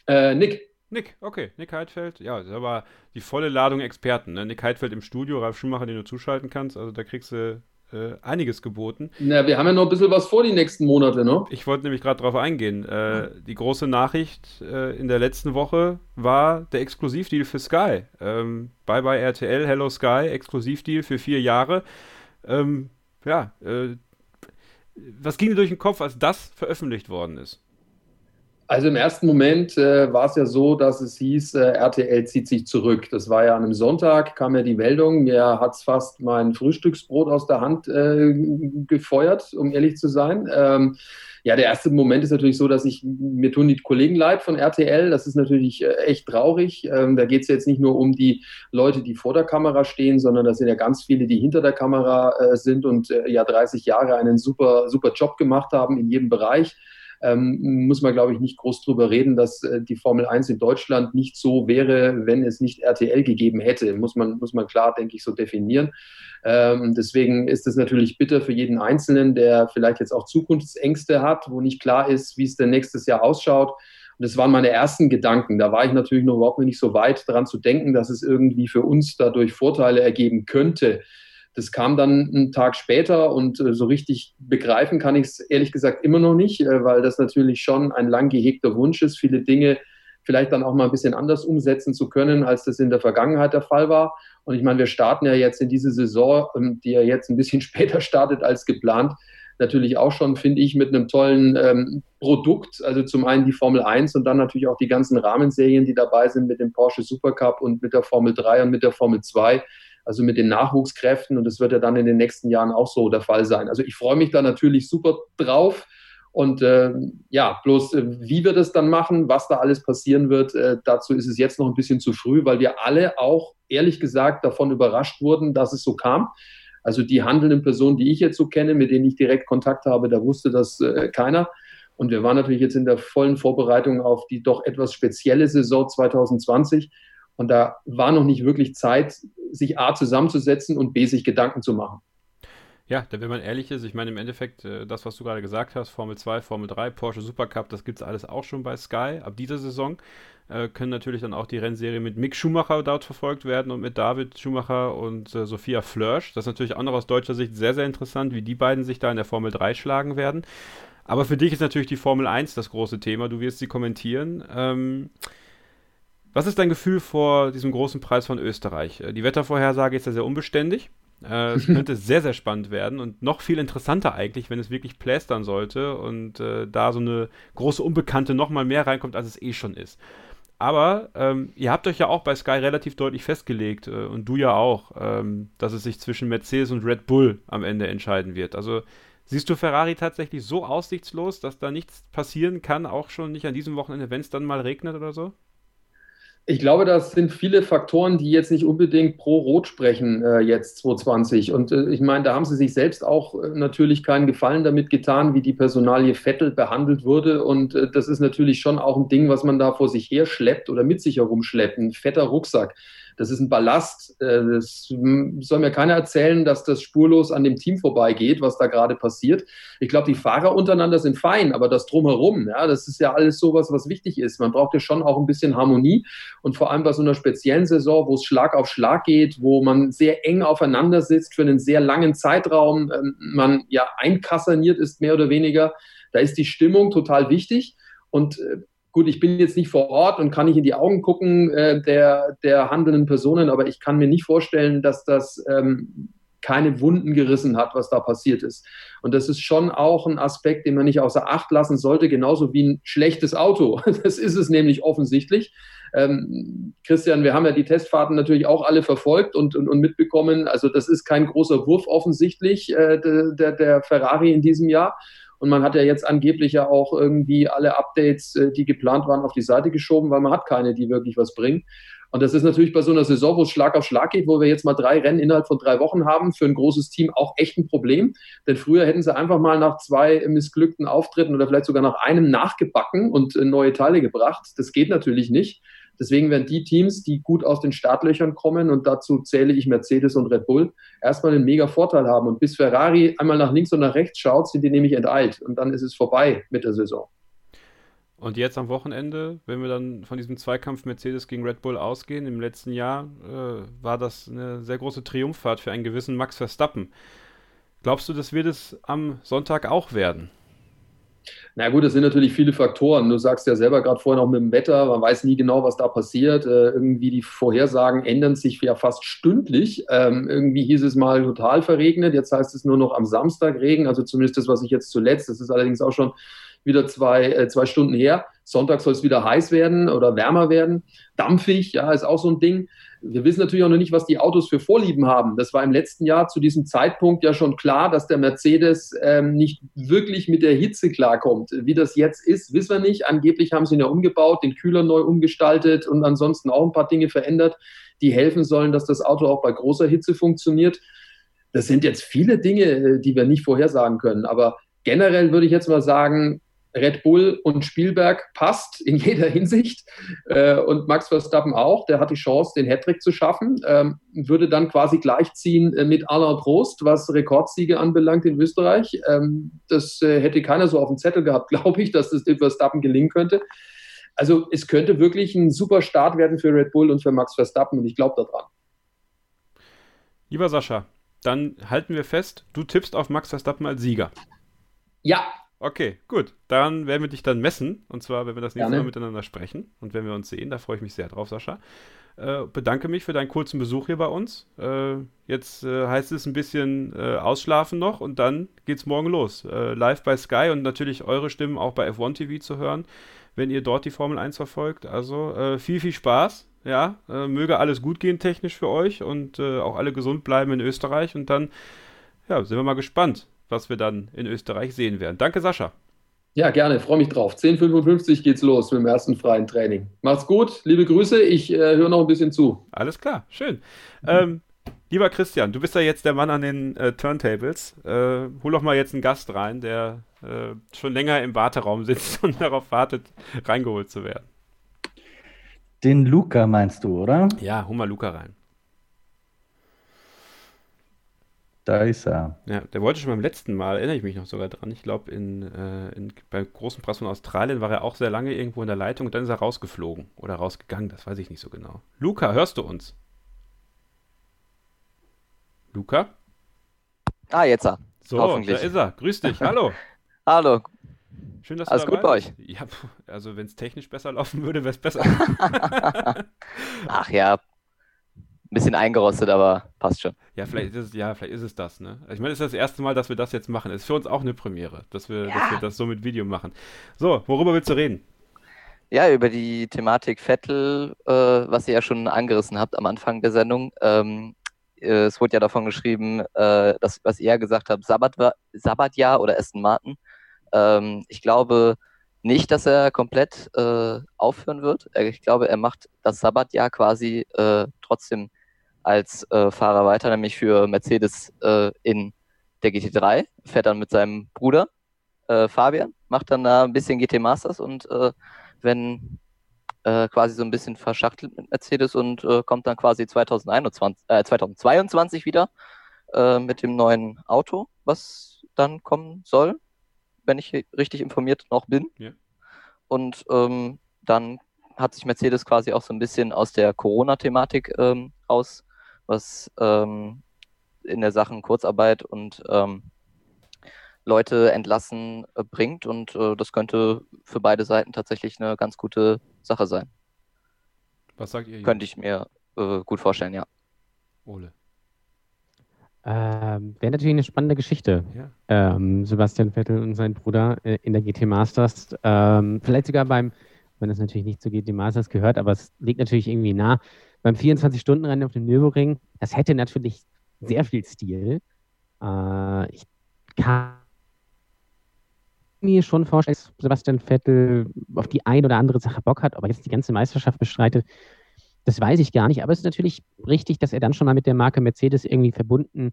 Äh, Nick. Nick, okay, Nick Heidfeld. Ja, das ist aber die volle Ladung Experten. Ne? Nick Heidfeld im Studio, Ralf Schumacher, den du zuschalten kannst. Also da kriegst du äh, einiges geboten. Na, wir haben ja noch ein bisschen was vor die nächsten Monate, ne? Ich wollte nämlich gerade darauf eingehen. Äh, die große Nachricht äh, in der letzten Woche war der Exklusivdeal für Sky. Ähm, bye bye RTL, Hello Sky, Exklusivdeal für vier Jahre. Ähm, ja, äh, was ging dir durch den Kopf, als das veröffentlicht worden ist? Also im ersten Moment äh, war es ja so, dass es hieß, äh, RTL zieht sich zurück. Das war ja an einem Sonntag, kam ja die Meldung. Mir hat es fast mein Frühstücksbrot aus der Hand äh, gefeuert, um ehrlich zu sein. Ähm, ja, der erste Moment ist natürlich so, dass ich, mir tun die Kollegen leid von RTL. Das ist natürlich äh, echt traurig. Ähm, da geht es jetzt nicht nur um die Leute, die vor der Kamera stehen, sondern das sind ja ganz viele, die hinter der Kamera äh, sind und äh, ja 30 Jahre einen super, super Job gemacht haben in jedem Bereich ähm, muss man, glaube ich, nicht groß drüber reden, dass äh, die Formel 1 in Deutschland nicht so wäre, wenn es nicht RTL gegeben hätte. Muss man, muss man klar, denke ich, so definieren. Ähm, deswegen ist es natürlich bitter für jeden Einzelnen, der vielleicht jetzt auch Zukunftsängste hat, wo nicht klar ist, wie es denn nächstes Jahr ausschaut. Und das waren meine ersten Gedanken. Da war ich natürlich noch überhaupt nicht so weit daran zu denken, dass es irgendwie für uns dadurch Vorteile ergeben könnte. Das kam dann einen Tag später und äh, so richtig begreifen kann ich es ehrlich gesagt immer noch nicht, äh, weil das natürlich schon ein lang gehegter Wunsch ist, viele Dinge vielleicht dann auch mal ein bisschen anders umsetzen zu können, als das in der Vergangenheit der Fall war. Und ich meine, wir starten ja jetzt in diese Saison, ähm, die ja jetzt ein bisschen später startet als geplant, natürlich auch schon, finde ich, mit einem tollen ähm, Produkt. Also zum einen die Formel 1 und dann natürlich auch die ganzen Rahmenserien, die dabei sind mit dem Porsche Supercup und mit der Formel 3 und mit der Formel 2 also mit den Nachwuchskräften. Und das wird ja dann in den nächsten Jahren auch so der Fall sein. Also ich freue mich da natürlich super drauf. Und äh, ja, bloß äh, wie wir das dann machen, was da alles passieren wird, äh, dazu ist es jetzt noch ein bisschen zu früh, weil wir alle auch ehrlich gesagt davon überrascht wurden, dass es so kam. Also die handelnden Personen, die ich jetzt so kenne, mit denen ich direkt Kontakt habe, da wusste das äh, keiner. Und wir waren natürlich jetzt in der vollen Vorbereitung auf die doch etwas spezielle Saison 2020. Und da war noch nicht wirklich Zeit, sich A zusammenzusetzen und B sich Gedanken zu machen. Ja, wenn man ehrlich ist, ich meine im Endeffekt, äh, das, was du gerade gesagt hast, Formel 2, Formel 3, Porsche Supercup, das gibt es alles auch schon bei Sky. Ab dieser Saison äh, können natürlich dann auch die Rennserie mit Mick Schumacher dort verfolgt werden und mit David Schumacher und äh, Sophia Flörsch. Das ist natürlich auch noch aus deutscher Sicht sehr, sehr interessant, wie die beiden sich da in der Formel 3 schlagen werden. Aber für dich ist natürlich die Formel 1 das große Thema. Du wirst sie kommentieren. Ähm, was ist dein Gefühl vor diesem großen Preis von Österreich? Äh, die Wettervorhersage ist ja sehr unbeständig. Äh, es könnte sehr, sehr spannend werden und noch viel interessanter eigentlich, wenn es wirklich plästern sollte und äh, da so eine große Unbekannte noch mal mehr reinkommt, als es eh schon ist. Aber ähm, ihr habt euch ja auch bei Sky relativ deutlich festgelegt äh, und du ja auch, ähm, dass es sich zwischen Mercedes und Red Bull am Ende entscheiden wird. Also siehst du Ferrari tatsächlich so aussichtslos, dass da nichts passieren kann, auch schon nicht an diesem Wochenende, wenn es dann mal regnet oder so? Ich glaube, das sind viele Faktoren, die jetzt nicht unbedingt pro Rot sprechen, äh, jetzt 2020. Und äh, ich meine, da haben sie sich selbst auch äh, natürlich keinen Gefallen damit getan, wie die Personalie Vettel behandelt wurde. Und äh, das ist natürlich schon auch ein Ding, was man da vor sich her schleppt oder mit sich herumschleppt. Ein fetter Rucksack das ist ein Ballast. Äh, das soll mir keiner erzählen, dass das spurlos an dem Team vorbeigeht, was da gerade passiert. Ich glaube, die Fahrer untereinander sind fein, aber das drumherum, ja, das ist ja alles sowas, was wichtig ist. Man braucht ja schon auch ein bisschen Harmonie und vor allem bei so einer speziellen Saison, wo es Schlag auf Schlag geht, wo man sehr eng aufeinander sitzt für einen sehr langen Zeitraum, ähm, man ja einkassaniert ist, mehr oder weniger. Da ist die Stimmung total wichtig. Und äh, gut, ich bin jetzt nicht vor Ort und kann nicht in die Augen gucken äh, der, der handelnden Personen, aber ich kann mir nicht vorstellen, dass das ähm, keine Wunden gerissen hat, was da passiert ist. Und das ist schon auch ein Aspekt, den man nicht außer Acht lassen sollte, genauso wie ein schlechtes Auto. Das ist es nämlich offensichtlich. Ähm, Christian, wir haben ja die Testfahrten natürlich auch alle verfolgt und, und, und mitbekommen. Also das ist kein großer Wurf offensichtlich äh, der, der Ferrari in diesem Jahr. Und man hat ja jetzt angeblich ja auch irgendwie alle Updates, äh, die geplant waren, auf die Seite geschoben, weil man hat keine, die wirklich was bringen. Und das ist natürlich bei so einer Saison, wo es Schlag auf Schlag geht, wo wir jetzt mal drei Rennen innerhalb von drei Wochen haben, für ein großes Team auch echt ein Problem. Denn früher hätten sie einfach mal nach zwei missglückten Auftritten oder vielleicht sogar nach einem nachgebacken und äh, neue Teile gebracht. Das geht natürlich nicht. Deswegen werden die Teams, die gut aus den Startlöchern kommen, und dazu zähle ich Mercedes und Red Bull, erstmal einen mega Vorteil haben. Und bis Ferrari einmal nach links und nach rechts schaut, sind die nämlich enteilt. Und dann ist es vorbei mit der Saison. Und jetzt am Wochenende, wenn wir dann von diesem Zweikampf Mercedes gegen Red Bull ausgehen, im letzten Jahr äh, war das eine sehr große Triumphfahrt für einen gewissen Max Verstappen. Glaubst du, das wird es am Sonntag auch werden? Na gut, das sind natürlich viele Faktoren. Du sagst ja selber gerade vorhin auch mit dem Wetter, man weiß nie genau, was da passiert. Äh, irgendwie die Vorhersagen ändern sich ja fast stündlich. Ähm, irgendwie hieß es mal total verregnet, jetzt heißt es nur noch am Samstag Regen, also zumindest das, was ich jetzt zuletzt, das ist allerdings auch schon wieder zwei, äh, zwei Stunden her. Sonntag soll es wieder heiß werden oder wärmer werden. Dampfig, ja, ist auch so ein Ding. Wir wissen natürlich auch noch nicht, was die Autos für Vorlieben haben. Das war im letzten Jahr zu diesem Zeitpunkt ja schon klar, dass der Mercedes ähm, nicht wirklich mit der Hitze klarkommt. Wie das jetzt ist, wissen wir nicht. Angeblich haben sie ihn ja umgebaut, den Kühler neu umgestaltet und ansonsten auch ein paar Dinge verändert, die helfen sollen, dass das Auto auch bei großer Hitze funktioniert. Das sind jetzt viele Dinge, äh, die wir nicht vorhersagen können. Aber generell würde ich jetzt mal sagen, Red Bull und Spielberg passt in jeder Hinsicht äh, und Max Verstappen auch. Der hat die Chance, den Hattrick zu schaffen. Ähm, würde dann quasi gleichziehen äh, mit Alain Prost, was Rekordsiege anbelangt in Österreich. Ähm, das äh, hätte keiner so auf dem Zettel gehabt, glaube ich, dass das dem Verstappen gelingen könnte. Also es könnte wirklich ein super Start werden für Red Bull und für Max Verstappen und ich glaube daran. Lieber Sascha, dann halten wir fest, du tippst auf Max Verstappen als Sieger. Ja, Okay, gut. Dann werden wir dich dann messen. Und zwar, wenn wir das nächste Gerne. Mal miteinander sprechen und wenn wir uns sehen. Da freue ich mich sehr drauf, Sascha. Äh, bedanke mich für deinen kurzen Besuch hier bei uns. Äh, jetzt äh, heißt es ein bisschen äh, ausschlafen noch und dann geht's morgen los. Äh, live bei Sky und natürlich eure Stimmen auch bei F1 TV zu hören, wenn ihr dort die Formel 1 verfolgt. Also äh, viel, viel Spaß. Ja, möge alles gut gehen technisch für euch und auch alle gesund bleiben in Österreich. Und dann ja, sind wir mal gespannt, was wir dann in Österreich sehen werden. Danke, Sascha. Ja, gerne, freue mich drauf. 10.55 geht's los mit dem ersten freien Training. Macht's gut, liebe Grüße, ich äh, höre noch ein bisschen zu. Alles klar, schön. Ähm, lieber Christian, du bist ja jetzt der Mann an den äh, Turntables. Äh, hol doch mal jetzt einen Gast rein, der äh, schon länger im Warteraum sitzt und darauf wartet, reingeholt zu werden. Den Luca meinst du, oder? Ja, hol mal Luca rein. Da ist er. Ja, der wollte schon beim letzten Mal, erinnere ich mich noch sogar dran. Ich glaube, in, äh, in, beim großen Preis von Australien war er auch sehr lange irgendwo in der Leitung und dann ist er rausgeflogen oder rausgegangen, das weiß ich nicht so genau. Luca, hörst du uns? Luca? Ah, jetzt. ah. So, Hoffentlich. da ist er. Grüß dich. Hallo. Hallo. Schön, dass Alles du gut dabei bei bist. Ja, also wenn es technisch besser laufen würde, wäre es besser. Ach ja, ein bisschen eingerostet, aber passt schon. ja, vielleicht ist es, ja, vielleicht ist es das, ne? Ich meine, es ist das erste Mal, dass wir das jetzt machen. Es ist für uns auch eine Premiere, dass wir, dass wir das so mit Video machen. So, worüber willst du reden? Ja, über die Thematik Vettel, äh, was ihr ja schon angerissen habt am Anfang der Sendung. Ähm, äh, es wurde ja davon geschrieben, äh, dass, was ihr ja gesagt habt, Sabbat, Sabbatjahr oder Aston Martin. Ähm, ich glaube nicht, dass er komplett äh, aufhören wird. Äh, Ich glaube, er macht das Sabbatjahr quasi äh, trotzdem als äh, Fahrer weiter, nämlich für Mercedes äh, in der GT3. Fährt dann mit seinem Bruder äh, Fabian, macht dann da ein bisschen GT Masters und äh, wenn äh, quasi so ein bisschen verschachtelt mit Mercedes und äh, kommt dann quasi 2021, äh, 2022 wieder mit dem neuen Auto, was dann kommen soll, wenn ich richtig informiert noch bin. Ja. Und ähm, dann hat sich Mercedes quasi auch so ein bisschen aus der Corona-Thematik ähm, raus, was ähm, in der Sachen Kurzarbeit und ähm, Leute entlassen äh, bringt. Und äh, das könnte für beide Seiten tatsächlich eine ganz gute Sache sein. Was sagt ihr? Jungs? Könnte ich mir äh, gut vorstellen, ja. Ole. Ähm, Wäre natürlich eine spannende Geschichte. Ja. Ähm, Sebastian Vettel und sein Bruder äh, in der GT Masters. Ähm, vielleicht sogar beim, wenn das natürlich nicht zur GT Masters gehört, aber es liegt natürlich irgendwie nah. Beim 24-Stunden-Rennen auf dem Nürburgring, das hätte natürlich sehr viel Stil. Äh, ich kann mir schon vorstellen, dass Sebastian Vettel auf die ein oder andere Sache Bock hat, ob er jetzt die ganze Meisterschaft bestreitet. Das weiß ich gar nicht, aber es ist natürlich richtig, dass er dann schon mal mit der Marke Mercedes irgendwie verbunden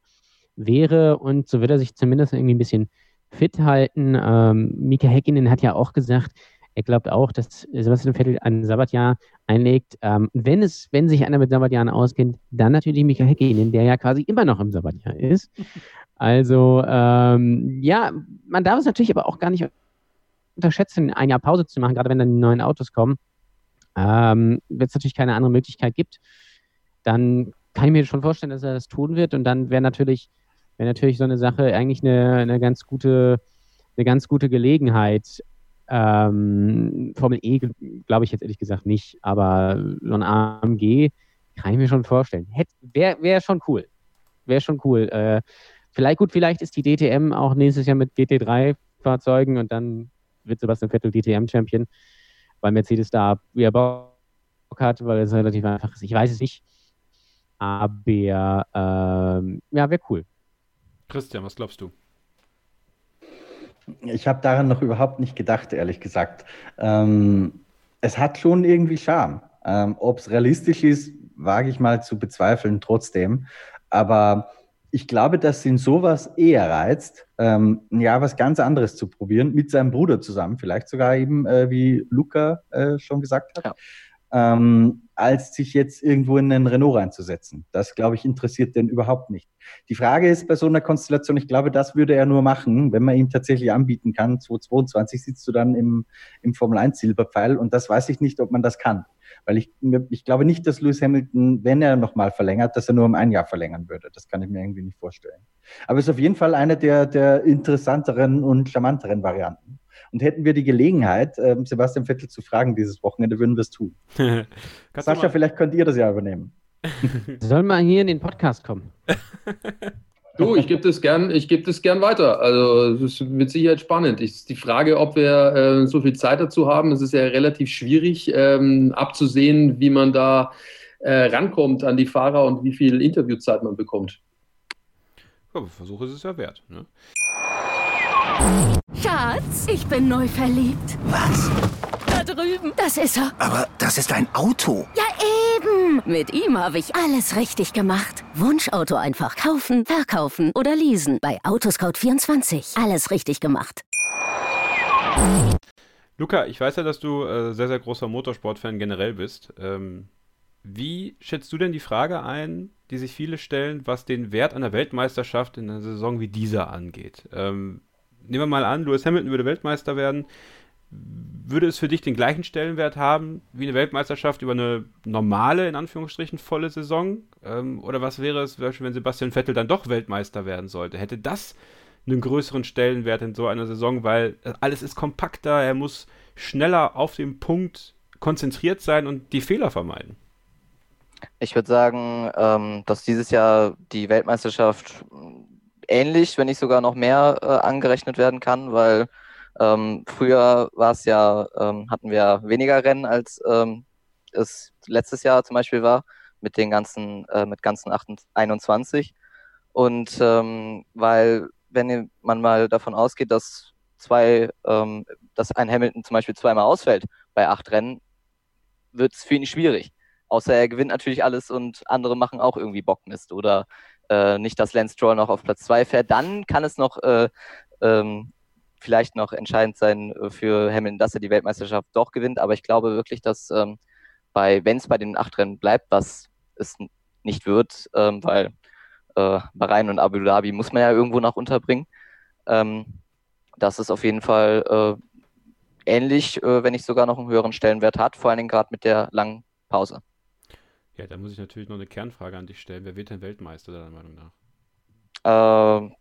wäre und so wird er sich zumindest irgendwie ein bisschen fit halten. Ähm, Mika Häkkinen hat ja auch gesagt, er glaubt auch, dass Sebastian Vettel ein Sabbatjahr einlegt. Ähm, wenn es, wenn sich einer mit Sabbatjahren auskennt, dann natürlich Mika Häkkinen, der ja quasi immer noch im Sabbatjahr ist. Also ähm, ja, man darf es natürlich aber auch gar nicht unterschätzen, ein Jahr Pause zu machen, gerade wenn dann die neuen Autos kommen. Ähm, wenn es natürlich keine andere Möglichkeit gibt, dann kann ich mir schon vorstellen, dass er das tun wird. Und dann wäre natürlich, wäre natürlich so eine Sache eigentlich eine, eine ganz gute, eine ganz gute Gelegenheit. Ähm, Formel E glaube ich jetzt ehrlich gesagt nicht, aber so ein AMG kann ich mir schon vorstellen. Wäre wär schon cool. Wäre schon cool. Äh, vielleicht gut, vielleicht ist die DTM auch nächstes Jahr mit GT3-Fahrzeugen und dann wird Sebastian Vettel DTM-Champion. weil Mercedes da wieder Bock hat, weil es relativ einfach ist. Ich weiß es nicht. Aber ähm, ja, wäre cool. Christian, was glaubst du? Ich habe daran noch überhaupt nicht gedacht, ehrlich gesagt. Ähm, es hat schon irgendwie Charme. Ähm, Ob es realistisch ist, wage ich mal zu bezweifeln trotzdem. Aber ich glaube, dass ihn sowas eher reizt, ähm, ja, was ganz anderes zu probieren, mit seinem Bruder zusammen, vielleicht sogar eben, äh, wie Luca äh, schon gesagt hat. Ja ähm, als sich jetzt irgendwo in einen Renault reinzusetzen. Das, glaube ich, interessiert den überhaupt nicht. Die Frage ist bei so einer Konstellation, ich glaube, das würde er nur machen, wenn man ihm tatsächlich anbieten kann. 2022 sitzt du dann im, im Formel 1 Silberpfeil und das weiß ich nicht, ob man das kann. Weil ich, ich glaube nicht, dass Lewis Hamilton, wenn er nochmal verlängert, dass er nur um ein Jahr verlängern würde. Das kann ich mir irgendwie nicht vorstellen. Aber es ist auf jeden Fall eine der, der interessanteren und charmanteren Varianten. Und hätten wir die Gelegenheit, äh, Sebastian Vettel zu fragen dieses Wochenende, würden wir es tun. Sascha, vielleicht könnt ihr das ja übernehmen. Soll mal hier in den Podcast kommen. Du, ich gebe das gern, ich gebe das gern weiter. Also es ist mit Sicherheit spannend. Ich, die Frage, ob wir äh, so viel Zeit dazu haben, es ist ja relativ schwierig ähm, abzusehen, wie man da äh, rankommt an die Fahrer und wie viel Interviewzeit man bekommt. Ja, Versuch ist es ja wert. Ne? Schatz, ich bin neu verliebt. Was? Da drüben. Das ist er. Aber das ist ein Auto. Ja, eben. Mit ihm habe ich alles richtig gemacht. Wunschauto einfach kaufen, verkaufen oder leasen. Bei Autoscout24. Alles richtig gemacht. Luca, ich weiß ja, dass du äh, sehr, sehr großer Motorsportfan generell bist. Ähm, wie schätzt du denn die Frage ein, die sich viele stellen, was den Wert einer Weltmeisterschaft in einer Saison wie dieser angeht? Ähm, nehmen wir mal an, Lewis Hamilton würde Weltmeister werden. Würde es für dich den gleichen Stellenwert haben wie eine Weltmeisterschaft über eine normale, in Anführungsstrichen, volle Saison? Ähm, oder was wäre es, wenn Sebastian Vettel dann doch Weltmeister werden sollte? Hätte das einen größeren Stellenwert in so einer Saison, weil alles ist kompakter, er muss schneller auf den Punkt konzentriert sein und die Fehler vermeiden? Ich würde sagen, ähm, dass dieses Jahr die Weltmeisterschaft ähnlich, wenn nicht sogar noch mehr äh, angerechnet werden kann, weil ähm, früher war es ja, ähm, hatten wir weniger Rennen, als ähm, es letztes Jahr zum Beispiel war, mit den ganzen, äh, mit ganzen 21. Und ähm, weil, wenn man mal davon ausgeht, dass zwei, ähm, dass ein Hamilton zum Beispiel zweimal ausfällt bei acht Rennen, wird es für ihn schwierig. Außer er gewinnt natürlich alles und andere machen auch irgendwie Bockmist oder äh, nicht, dass Lance Stroll noch auf Platz 2 fährt, dann kann es noch äh, ähm, vielleicht noch entscheidend sein äh, für Hamilton, dass er die Weltmeisterschaft doch gewinnt. Aber ich glaube wirklich, dass ähm, bei, wenn es bei den acht Rennen bleibt, was es nicht wird, ähm, weil äh, Bahrain und Abu Dhabi muss man ja irgendwo noch unterbringen, ähm, dass es auf jeden Fall äh, ähnlich, äh, wenn nicht sogar noch einen höheren Stellenwert hat, vor allen Dingen gerade mit der langen Pause. Ja, da muss ich natürlich noch eine Kernfrage an dich stellen. Wer wird denn Weltmeister, deiner Meinung nach? Ähm,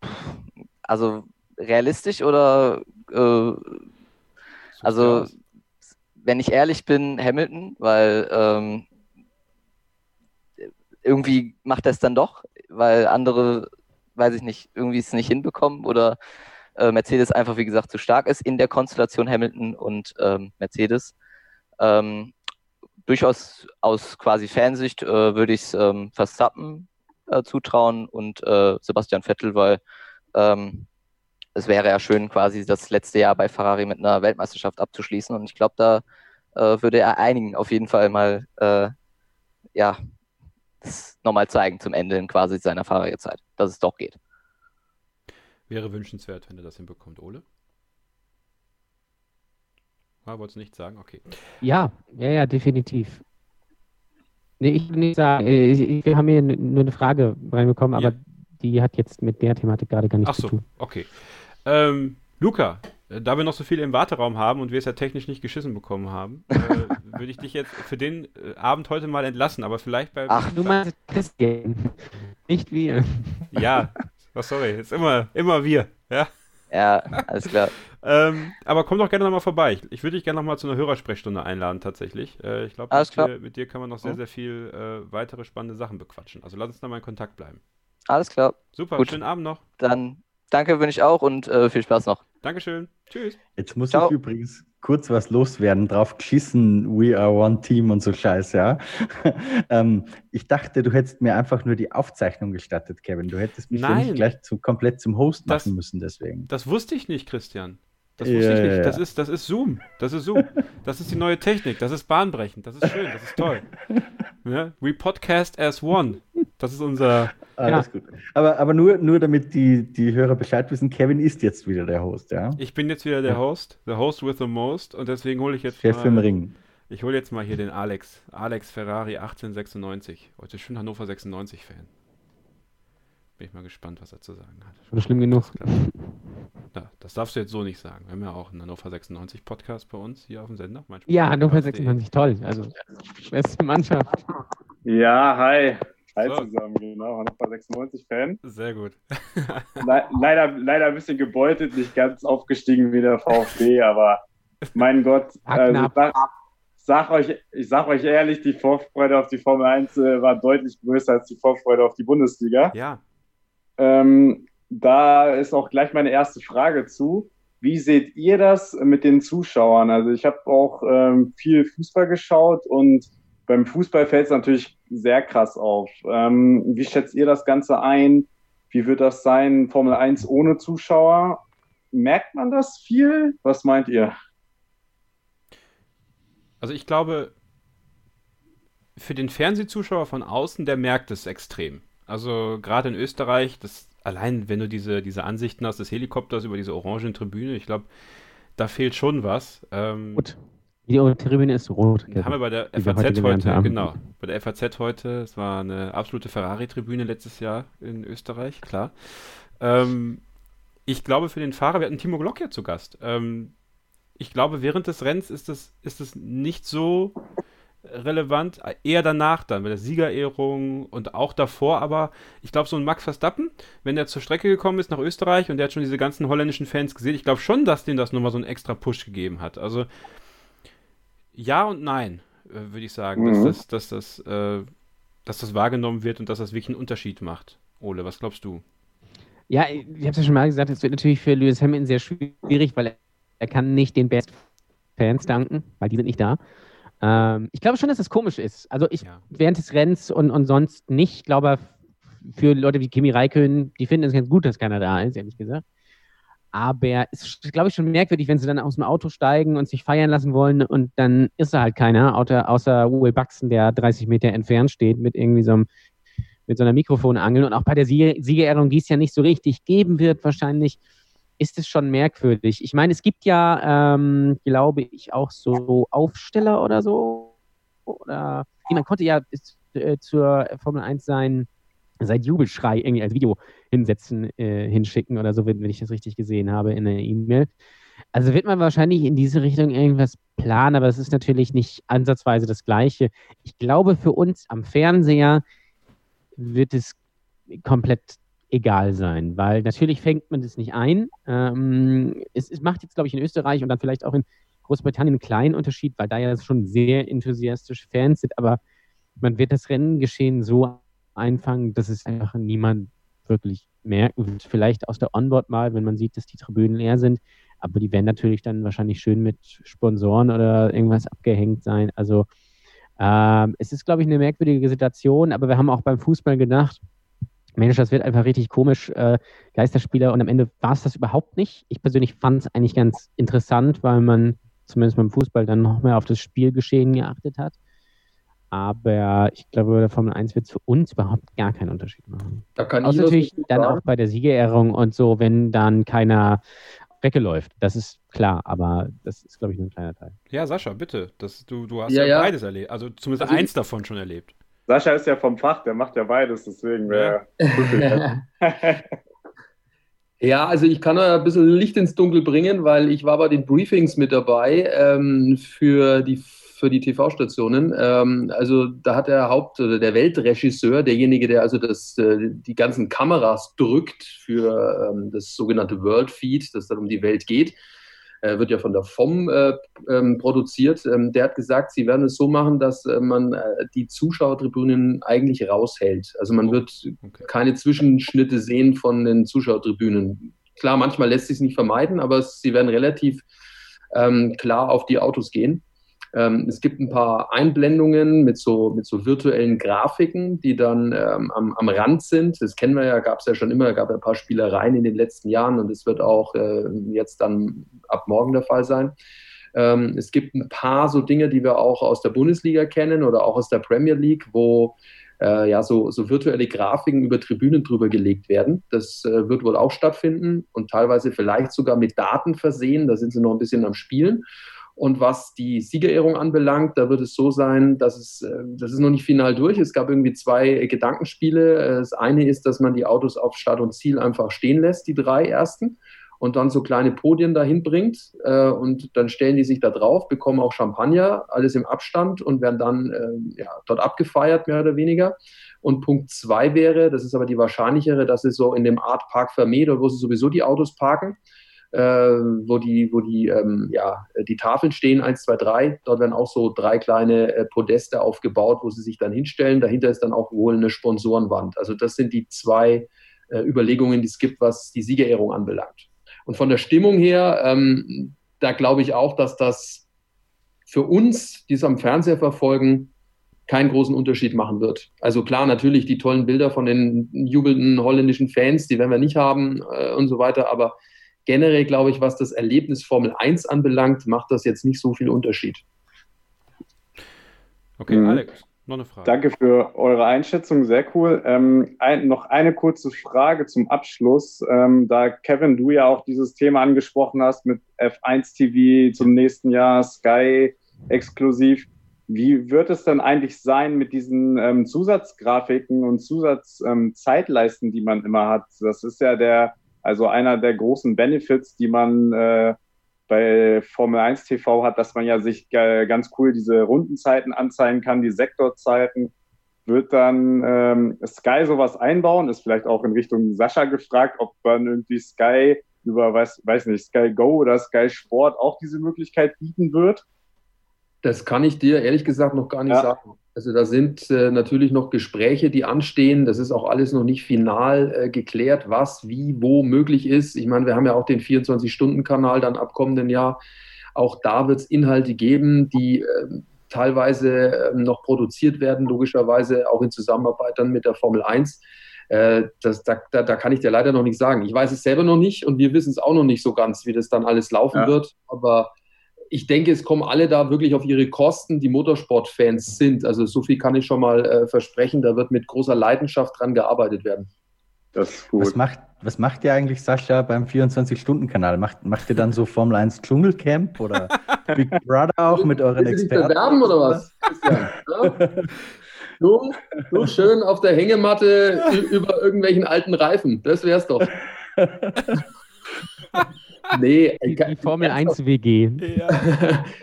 also realistisch oder äh, also wenn ich ehrlich bin, Hamilton, weil ähm, irgendwie macht er es dann doch, weil andere, weiß ich nicht, irgendwie es nicht hinbekommen oder äh, Mercedes einfach, wie gesagt, zu stark ist in der Konstellation Hamilton und ähm, Mercedes. Ähm, durchaus aus quasi Fansicht äh, würde ich es ähm, Verstappen äh, zutrauen und äh, Sebastian Vettel, weil ähm, es wäre ja schön, quasi das letzte Jahr bei Ferrari mit einer Weltmeisterschaft abzuschließen. Und ich glaube, da äh, würde er einigen auf jeden Fall mal äh, ja, das nochmal zeigen zum Ende in quasi seiner Ferrari-Zeit, dass es doch geht. Wäre wünschenswert, wenn er das hinbekommt, Ole? Ah, wolltest du nicht sagen? Okay. Ja, ja, ja, definitiv. Nee, ich will nicht sagen, äh, ich, wir haben hier nur eine Frage reinbekommen, aber ja. die hat jetzt mit der Thematik gerade gar nichts Ach so, zu tun. okay. Ähm, Luca, äh, da wir noch so viele im Warteraum haben und wir es ja technisch nicht geschissen bekommen haben, äh, würde ich dich jetzt für den äh, Abend heute mal entlassen, aber vielleicht bei. Ach, du meinst Christian, nicht wir. Ja, oh, sorry, ist immer, immer wir, ja. Ja, alles klar. Ähm, aber komm doch gerne nochmal vorbei. Ich, ich würde dich gerne nochmal zu einer Hörersprechstunde einladen, tatsächlich. Äh, ich glaube, mit, mit, dir kann man noch sehr, sehr viel äh, weitere spannende Sachen bequatschen. Also lass uns da mal in Kontakt bleiben. Alles klar. Super, Gut. schönen Abend noch. Dann danke wünsche ich auch und äh, viel Spaß noch. Dankeschön. Tschüss. Jetzt muss Ciao. ich übrigens kurz was loswerden, drauf geschissen, we are one team und so Scheiß, ja. ähm, ich dachte, du hättest mir einfach nur die Aufzeichnung gestattet, Kevin. Du hättest mich Nein. nicht gleich zu, komplett zum Host Das- machen müssen, deswegen. Das wusste ich nicht, Christian. Das Ja, wusste ich ja, nicht. ja. Das ist, das ist Zoom. Das ist Zoom. Das ist die neue Technik. Das ist bahnbrechend. Das ist schön. Das ist toll. Ne? We podcast as one. Das ist unser. Alles gut. Aber, aber nur, nur damit die, die Hörer Bescheid wissen, Kevin ist jetzt wieder der Host, ja. Ich bin jetzt wieder der Host, the host with the most, und deswegen hole ich jetzt Chef im mal, Ring. ich hole jetzt mal hier den Alex, Alex Ferrari 1896. Heute schön Hannover 96 Fan. Bin ich mal gespannt, was er zu sagen hat. Schon schlimm genug. Ja, das darfst du jetzt so nicht sagen. Wir haben ja auch einen Hannover 96 Podcast bei uns hier auf dem Sender. Mein Ja, Hannover Sportpodcast.de. 96, toll. Also, beste Mannschaft. Ja, hi. Hi So. zusammen, genau. Hannover 96-Fan. Sehr gut. Le leider, leider ein bisschen gebeutelt, nicht ganz aufgestiegen wie der VfB, aber mein Gott, also, sag, sag euch, ich sag euch ehrlich, die Vorfreude auf die Formel 1 äh, war deutlich größer als die Vorfreude auf die Bundesliga. Ja, Ähm, da ist auch gleich meine erste Frage zu. Wie seht ihr das mit den Zuschauern? Also ich habe auch ähm, viel Fußball geschaut und beim Fußball fällt es natürlich sehr krass auf. Ähm, wie schätzt ihr das Ganze ein? Wie wird das sein, Formel 1 ohne Zuschauer? Merkt man das viel? Was meint ihr? also ich glaube, für den Fernsehzuschauer von außen, der merkt es extrem. Also gerade in Österreich, das allein, wenn du diese, diese Ansichten hast des Helikopters über diese orangen Tribüne, ich glaube, da fehlt schon was. Ähm, Rot. Die Tribüne ist rot. haben wir bei der heute FAZ heute, haben. genau, bei der FAZ heute, es war eine absolute Ferrari-Tribüne letztes Jahr in Österreich, klar. Ähm, ich glaube, für den Fahrer, wir hatten Timo Glock ja zu Gast. Ähm, ich glaube, während des Rennens ist es, ist es nicht so relevant, eher danach dann, bei der Siegerehrung und auch davor, aber ich glaube, so ein Max Verstappen, wenn der zur Strecke gekommen ist nach Österreich und der hat schon diese ganzen holländischen Fans gesehen, ich glaube schon, dass denen das nochmal so einen extra Push gegeben hat. Also ja und nein, äh, würde ich sagen, Mhm. dass, das, dass, das, äh, dass das wahrgenommen wird und dass das wirklich einen Unterschied macht. Ole, was glaubst du? Ja, ich habe es ja schon mal gesagt, es wird natürlich für Lewis Hamilton sehr schwierig, weil er, er kann nicht den Best Fans danken, weil die sind nicht da. Ähm, ich glaube schon, dass das komisch ist. Also ich Ja. während des Rennens und, und sonst nicht. Ich glaube, für Leute wie Kimi Räikkönen, die finden es ganz gut, dass keiner da ist, ehrlich gesagt. Aber es ist, glaube ich, schon merkwürdig, wenn sie dann aus dem Auto steigen und sich feiern lassen wollen und dann ist da halt keiner, außer, außer Will Buxton, der 30 Meter entfernt steht mit irgendwie so einem mit so einer Mikrofonangel und auch bei der Siege Siegerehrung, die es ja nicht so richtig geben wird, wahrscheinlich, ist es schon merkwürdig. Ich meine, es gibt ja, ähm, glaube ich, auch so Aufsteller oder so. Oder nee, man konnte ja äh, zur Formel 1 sein, sein Jubelschrei irgendwie als Video hinsetzen, äh, hinschicken oder so, wenn, wenn ich das richtig gesehen habe in der E-Mail. Also wird man wahrscheinlich in diese Richtung irgendwas planen, aber es ist natürlich nicht ansatzweise das Gleiche. Ich glaube, für uns am Fernseher wird es komplett egal sein, weil natürlich fängt man das nicht ein. Ähm, es, es macht jetzt, glaube ich, in Österreich und dann vielleicht auch in Großbritannien einen kleinen Unterschied, weil da ja schon sehr enthusiastische Fans sind, aber man wird das Rennengeschehen so einfangen, dass es einfach niemand wirklich merken wird. Vielleicht aus der Onboard mal, wenn man sieht, dass die Tribünen leer sind, aber die werden natürlich dann wahrscheinlich schön mit Sponsoren oder irgendwas abgehängt sein. Also ähm, es ist, glaube ich, eine merkwürdige Situation, aber wir haben auch beim Fußball gedacht, Mensch, das wird einfach richtig komisch, äh, Geisterspieler und am Ende war es das überhaupt nicht. Ich persönlich fand es eigentlich ganz interessant, weil man zumindest beim Fußball dann noch mehr auf das Spielgeschehen geachtet hat. Aber ich glaube, bei der Formel 1 wird es für uns überhaupt gar keinen Unterschied machen. Da kann Außer ich natürlich dann auch bei der Siegerehrung und so, wenn dann keiner weggeläuft. Das ist klar, aber das ist, glaube ich, nur ein kleiner Teil. Ja, Sascha, bitte. Das, du, du hast Ja, ja, ja. beides erlebt. Also zumindest Also ich- eins davon schon erlebt. Sascha ist ja vom Fach, der macht ja beides, deswegen wäre. Ja, also ich kann da ein bisschen Licht ins Dunkel bringen, weil ich war bei den Briefings mit dabei ähm, für die, für die TV-Stationen. Ähm, also da hat der Haupt- oder der Weltregisseur, derjenige, der also das, äh, die ganzen Kameras drückt für ähm, das sogenannte World Feed, das dann um die Welt geht, äh, wird ja von der FOM äh, ähm, produziert. Ähm, der hat gesagt, sie werden es so machen, dass äh, man äh, die Zuschauertribünen eigentlich raushält. Also man wird okay. keine Zwischenschnitte sehen von den Zuschauertribünen. Klar, manchmal lässt sich es nicht vermeiden, aber es- sie werden relativ ähm, klar auf die Autos gehen. Ähm, es gibt ein paar Einblendungen mit so, mit so virtuellen Grafiken, die dann ähm, am, am Rand sind. Das kennen wir ja, gab es ja schon immer, gab ja ein paar Spielereien in den letzten Jahren und es wird auch äh, jetzt dann ab morgen der Fall sein. Ähm, es gibt ein paar so Dinge, die wir auch aus der Bundesliga kennen oder auch aus der Premier League, wo äh, ja so, so virtuelle Grafiken über Tribünen drüber gelegt werden. Das äh, wird wohl auch stattfinden und teilweise vielleicht sogar mit Daten versehen. Da sind sie noch ein bisschen am Spielen. Und was die Siegerehrung anbelangt, da wird es so sein, dass es, äh, das ist noch nicht final durch. Es gab irgendwie zwei Gedankenspiele. Das eine ist, dass man die Autos auf Start und Ziel einfach stehen lässt, die drei ersten, und dann so kleine Podien dahin bringt. Äh, und dann stellen die sich da drauf, bekommen auch Champagner, alles im Abstand und werden dann äh, ja, dort abgefeiert, mehr oder weniger. Und Punkt zwei wäre, das ist aber die wahrscheinlichere, dass es so in dem Art Park Vermeer, wo sie sowieso die Autos parken, äh, wo die, wo die, ähm, ja, die Tafeln stehen, 1, 2, 3. Dort werden auch so drei kleine äh, Podeste aufgebaut, wo sie sich dann hinstellen. Dahinter ist dann auch wohl eine Sponsorenwand. Also das sind die zwei äh, Überlegungen, die es gibt, was die Siegerehrung anbelangt. Und von der Stimmung her, ähm, da glaube ich auch, dass das für uns, die es am Fernseher verfolgen, keinen großen Unterschied machen wird. Also klar, natürlich die tollen Bilder von den jubelnden holländischen Fans, die werden wir nicht haben äh, und so weiter, aber generell glaube ich, was das Erlebnis Formel 1 anbelangt, macht das jetzt nicht so viel Unterschied. Okay, mhm. Alex, noch eine Frage. Danke für eure Einschätzung, sehr cool. Ähm, ein, noch eine kurze Frage zum Abschluss. Ähm, da Kevin, du ja auch dieses Thema angesprochen hast mit F1 TV zum nächsten Jahr, Sky exklusiv. Wie wird es dann eigentlich sein mit diesen ähm, Zusatzgrafiken und Zusatzzeitleisten, ähm, die man immer hat? Das ist ja der also einer der großen Benefits, die man äh, bei Formel 1 TV hat, dass man ja sich ganz cool diese Rundenzeiten anzeigen kann, die Sektorzeiten. Wird dann ähm, Sky sowas einbauen? Ist vielleicht auch in Richtung Sascha gefragt, ob man irgendwie Sky über, weiß, weiß nicht, Sky Go oder Sky Sport auch diese Möglichkeit bieten wird? Das kann ich dir ehrlich gesagt noch gar nicht ja. sagen. Also da sind äh, natürlich noch Gespräche, die anstehen. Das ist auch alles noch nicht final äh, geklärt, was, wie, wo möglich ist. Ich meine, wir haben ja auch den 24-Stunden-Kanal dann ab kommenden Jahr. Auch da wird es Inhalte geben, die äh, teilweise ähm, noch produziert werden, logischerweise auch in Zusammenarbeit dann mit der Formel 1. Äh, das, da, da, da, kann ich dir leider noch nicht sagen. Ich weiß es selber noch nicht und wir wissen es auch noch nicht so ganz, wie das dann alles laufen ja. wird. Aber ich denke, es kommen alle da wirklich auf ihre Kosten, die Motorsportfans sind. Also so viel kann ich schon mal äh, versprechen. Da wird mit großer Leidenschaft dran gearbeitet werden. Das ist gut. Was macht, was macht ihr eigentlich, Sascha, beim 24-Stunden-Kanal? Macht, macht ihr dann so Formel 1 Dschungelcamp oder Big Brother auch mit euren Willst Experten? bewerben oder was? ja. du, du schön auf der Hängematte über irgendwelchen alten Reifen. Das wär's doch. Nee, die, die Formel 1 WG. Ja.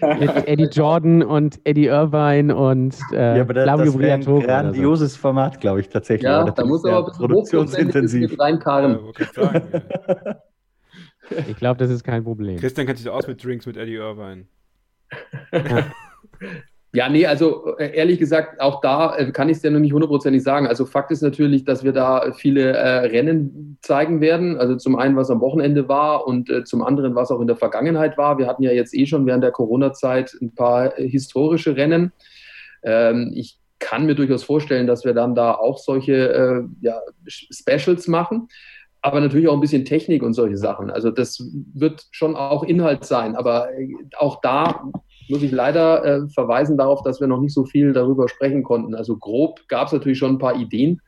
Mit Eddie Jordan und Eddie Irvine und äh, ja, aber das, Flavio das ein grandioses so. Format, glaube ich, tatsächlich. Ja, da muss aber produktionsintensiv reinkarren. Ja, ich glaube, das ist kein Problem. Christian kennt sich aus mit Drinks mit Eddie Irvine. Ja, nee, also äh, ehrlich gesagt, auch da äh, kann ich es ja noch nicht hundertprozentig sagen. Also Fakt ist natürlich, dass wir da viele äh, Rennen zeigen werden. Also zum einen, was am Wochenende war und äh, zum anderen, was auch in der Vergangenheit war. Wir hatten ja jetzt eh schon während der Corona-Zeit ein paar äh, historische Rennen. Ähm, ich kann mir durchaus vorstellen, dass wir dann da auch solche ja, Specials machen aber natürlich auch ein bisschen Technik und solche Sachen. Also das wird schon auch Inhalt sein, aber auch da muss ich leider äh, verweisen darauf, dass wir noch nicht so viel darüber sprechen konnten. Also grob gab es natürlich schon ein paar Ideen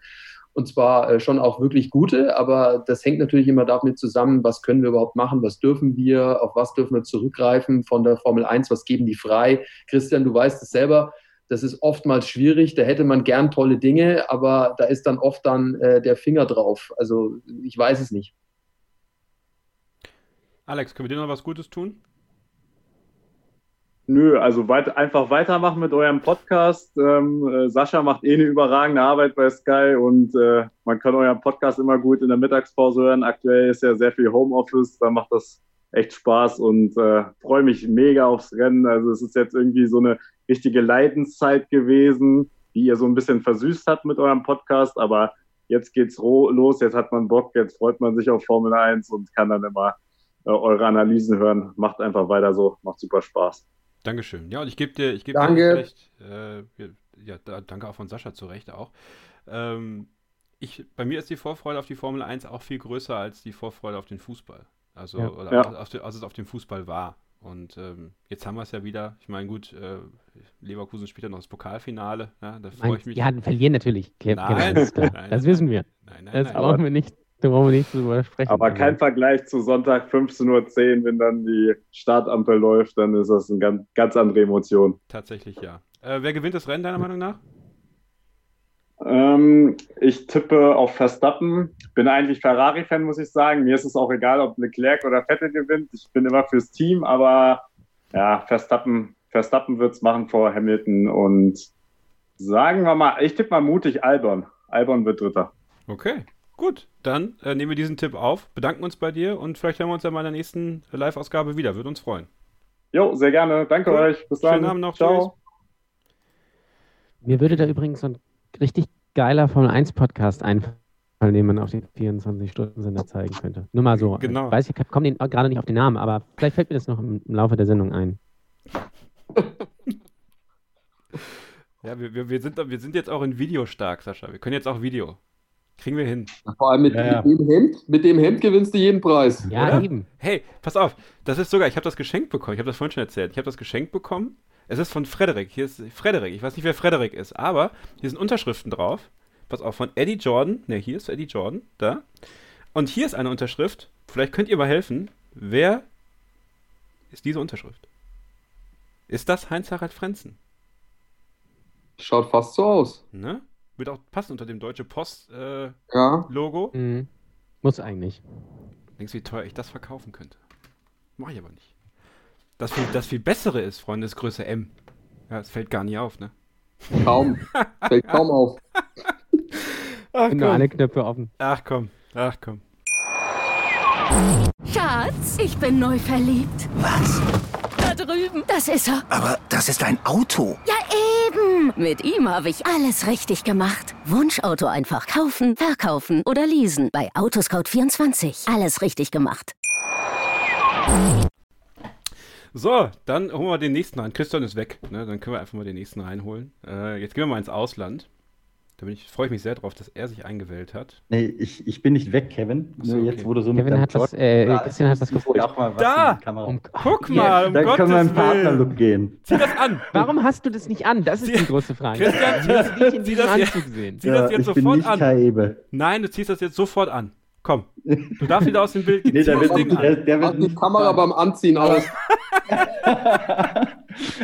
und zwar äh, schon auch wirklich gute, aber das hängt natürlich immer damit zusammen, was können wir überhaupt machen, was dürfen wir, auf was dürfen wir zurückgreifen von der Formel 1, was geben die frei. Christian, du weißt es selber, das ist oftmals schwierig, da hätte man gern tolle Dinge, aber da ist dann oft dann äh, der Finger drauf. Also ich weiß es nicht. Alex, können wir dir noch was Gutes tun? Nö, also weit, einfach weitermachen mit eurem Podcast. Ähm, äh, Sascha macht eh eine überragende Arbeit bei Sky und äh, man kann euren Podcast immer gut in der Mittagspause hören. Aktuell ist ja sehr viel Homeoffice, da macht das echt Spaß und äh, freue mich mega aufs Rennen. Also es ist jetzt irgendwie so eine richtige Leidenszeit gewesen, die ihr so ein bisschen versüßt habt mit eurem Podcast, aber jetzt geht's los, jetzt hat man Bock, jetzt freut man sich auf Formel 1 und kann dann immer äh, eure Analysen hören. Macht einfach weiter so, macht super Spaß. Dankeschön. Ja, und ich gebe dir, ich gebe dir recht. Äh, ja, da, danke auch von Sascha zu Recht auch. Ähm, ich, bei mir ist die Vorfreude auf die Formel 1 auch viel größer als die Vorfreude auf den Fußball. Also, Ja. oder Ja. Als, als es auf den Fußball war. Und ähm, jetzt haben wir es ja wieder. Ich meine, gut, äh, Leverkusen spielt ja noch das Pokalfinale. Ja, da freue ich mich. ja, verlieren natürlich. Nein, nein, das nein, wissen wir. Nein, nein, Das nein. brauchen wir nicht, da brauchen wir nicht drüber sprechen. Aber Also, kein Vergleich zu Sonntag 15.10 Uhr, wenn dann die Startampel läuft, dann ist das eine ganz, ganz andere Emotion. Tatsächlich ja. Äh, wer gewinnt das Rennen deiner Meinung nach? Ähm, ich tippe auf Verstappen. Bin eigentlich Ferrari-Fan, muss ich sagen. Mir ist es auch egal, ob Leclerc oder Vettel gewinnt. Ich bin immer fürs Team, aber ja, Verstappen, Verstappen wird es machen vor Hamilton und sagen wir mal, ich tippe mal mutig Albon. Albon wird Dritter. Okay, gut. Dann äh, nehmen wir diesen Tipp auf, bedanken uns bei dir und vielleicht hören wir uns ja mal in der nächsten Live-Ausgabe wieder. Würde uns freuen. Jo, sehr gerne. Danke Cool. euch. Bis dann. Schönen Abend noch. Ciao. Mir würde da übrigens so ein richtig geiler Formel 1 Podcast einfallen, den man auf den 24-Stunden-Sender zeigen könnte. Nur mal so. Genau. Ich weiß, ich komme den- gerade nicht auf den Namen, aber vielleicht fällt mir das noch im, im Laufe der Sendung ein. Ja, wir, wir, wir, sind, wir sind jetzt auch in Video stark, Sascha. Wir können jetzt auch Video. Kriegen wir hin. Vor allem mit, Ja, ja. mit dem Hemd. Mit dem Hemd gewinnst du jeden Preis. Ja, Oder? eben. Hey, pass auf. Das ist sogar, ich habe das geschenkt bekommen. Ich habe das vorhin schon erzählt. Ich habe das geschenkt bekommen. Es ist von Frederik. Hier ist Frederik. Ich weiß nicht, wer Frederik ist, aber hier sind Unterschriften drauf. Pass auf, von Eddie Jordan. Ne, hier ist Eddie Jordan. Da. Und hier ist eine Unterschrift. Vielleicht könnt ihr mal helfen. Wer ist diese Unterschrift? Ist das Heinz-Harald Frenzen? Schaut fast so aus. Ne? Wird auch passen unter dem Deutsche Post-Logo. Äh, Ja. Logo. Mhm. Muss eigentlich. Denkst du, wie teuer ich das verkaufen könnte? Mach ich aber nicht. Das viel, das viel bessere ist, Freunde, ist Größe M. Ja, das fällt gar nicht auf, ne? Kaum. Fällt kaum auf. Ach nur alle Knöpfe offen. Ach komm, ach komm. Schatz, ich bin neu verliebt. Was? Da drüben. Das ist er. Aber das ist ein Auto. Ja, eben. Mit ihm habe ich alles richtig gemacht. Wunschauto einfach kaufen, verkaufen oder leasen. Bei Autoscout24. Alles richtig gemacht. So, dann holen wir den nächsten rein. Christian ist weg, ne? Dann können wir einfach mal den nächsten reinholen. Äh, jetzt gehen wir mal ins Ausland. Da bin ich, freue ich mich sehr drauf, dass er sich eingewählt hat. Nee, ich, ich bin nicht weg, Kevin. Ach so, Nur okay. jetzt, du so mit Kevin deinem hat was, Jordan- äh, Ja, Christian hat mal was Da! Um, Guck mal, um Dann können wir im Gottes. Partnerlook gehen. Zieh das an! Warum hast du das nicht an? Das ist die große Frage. Christian, zieh das- dich in zieh diesem das jetzt- Anzug sehen. Zieh das jetzt ich bin sofort nicht an. Kai Ebe. Nein, du ziehst das jetzt sofort an. Komm, du darfst wieder aus dem Bild gehen. Nee, der das wird, nicht, der, der wird die nicht Kamera beim Anziehen aus.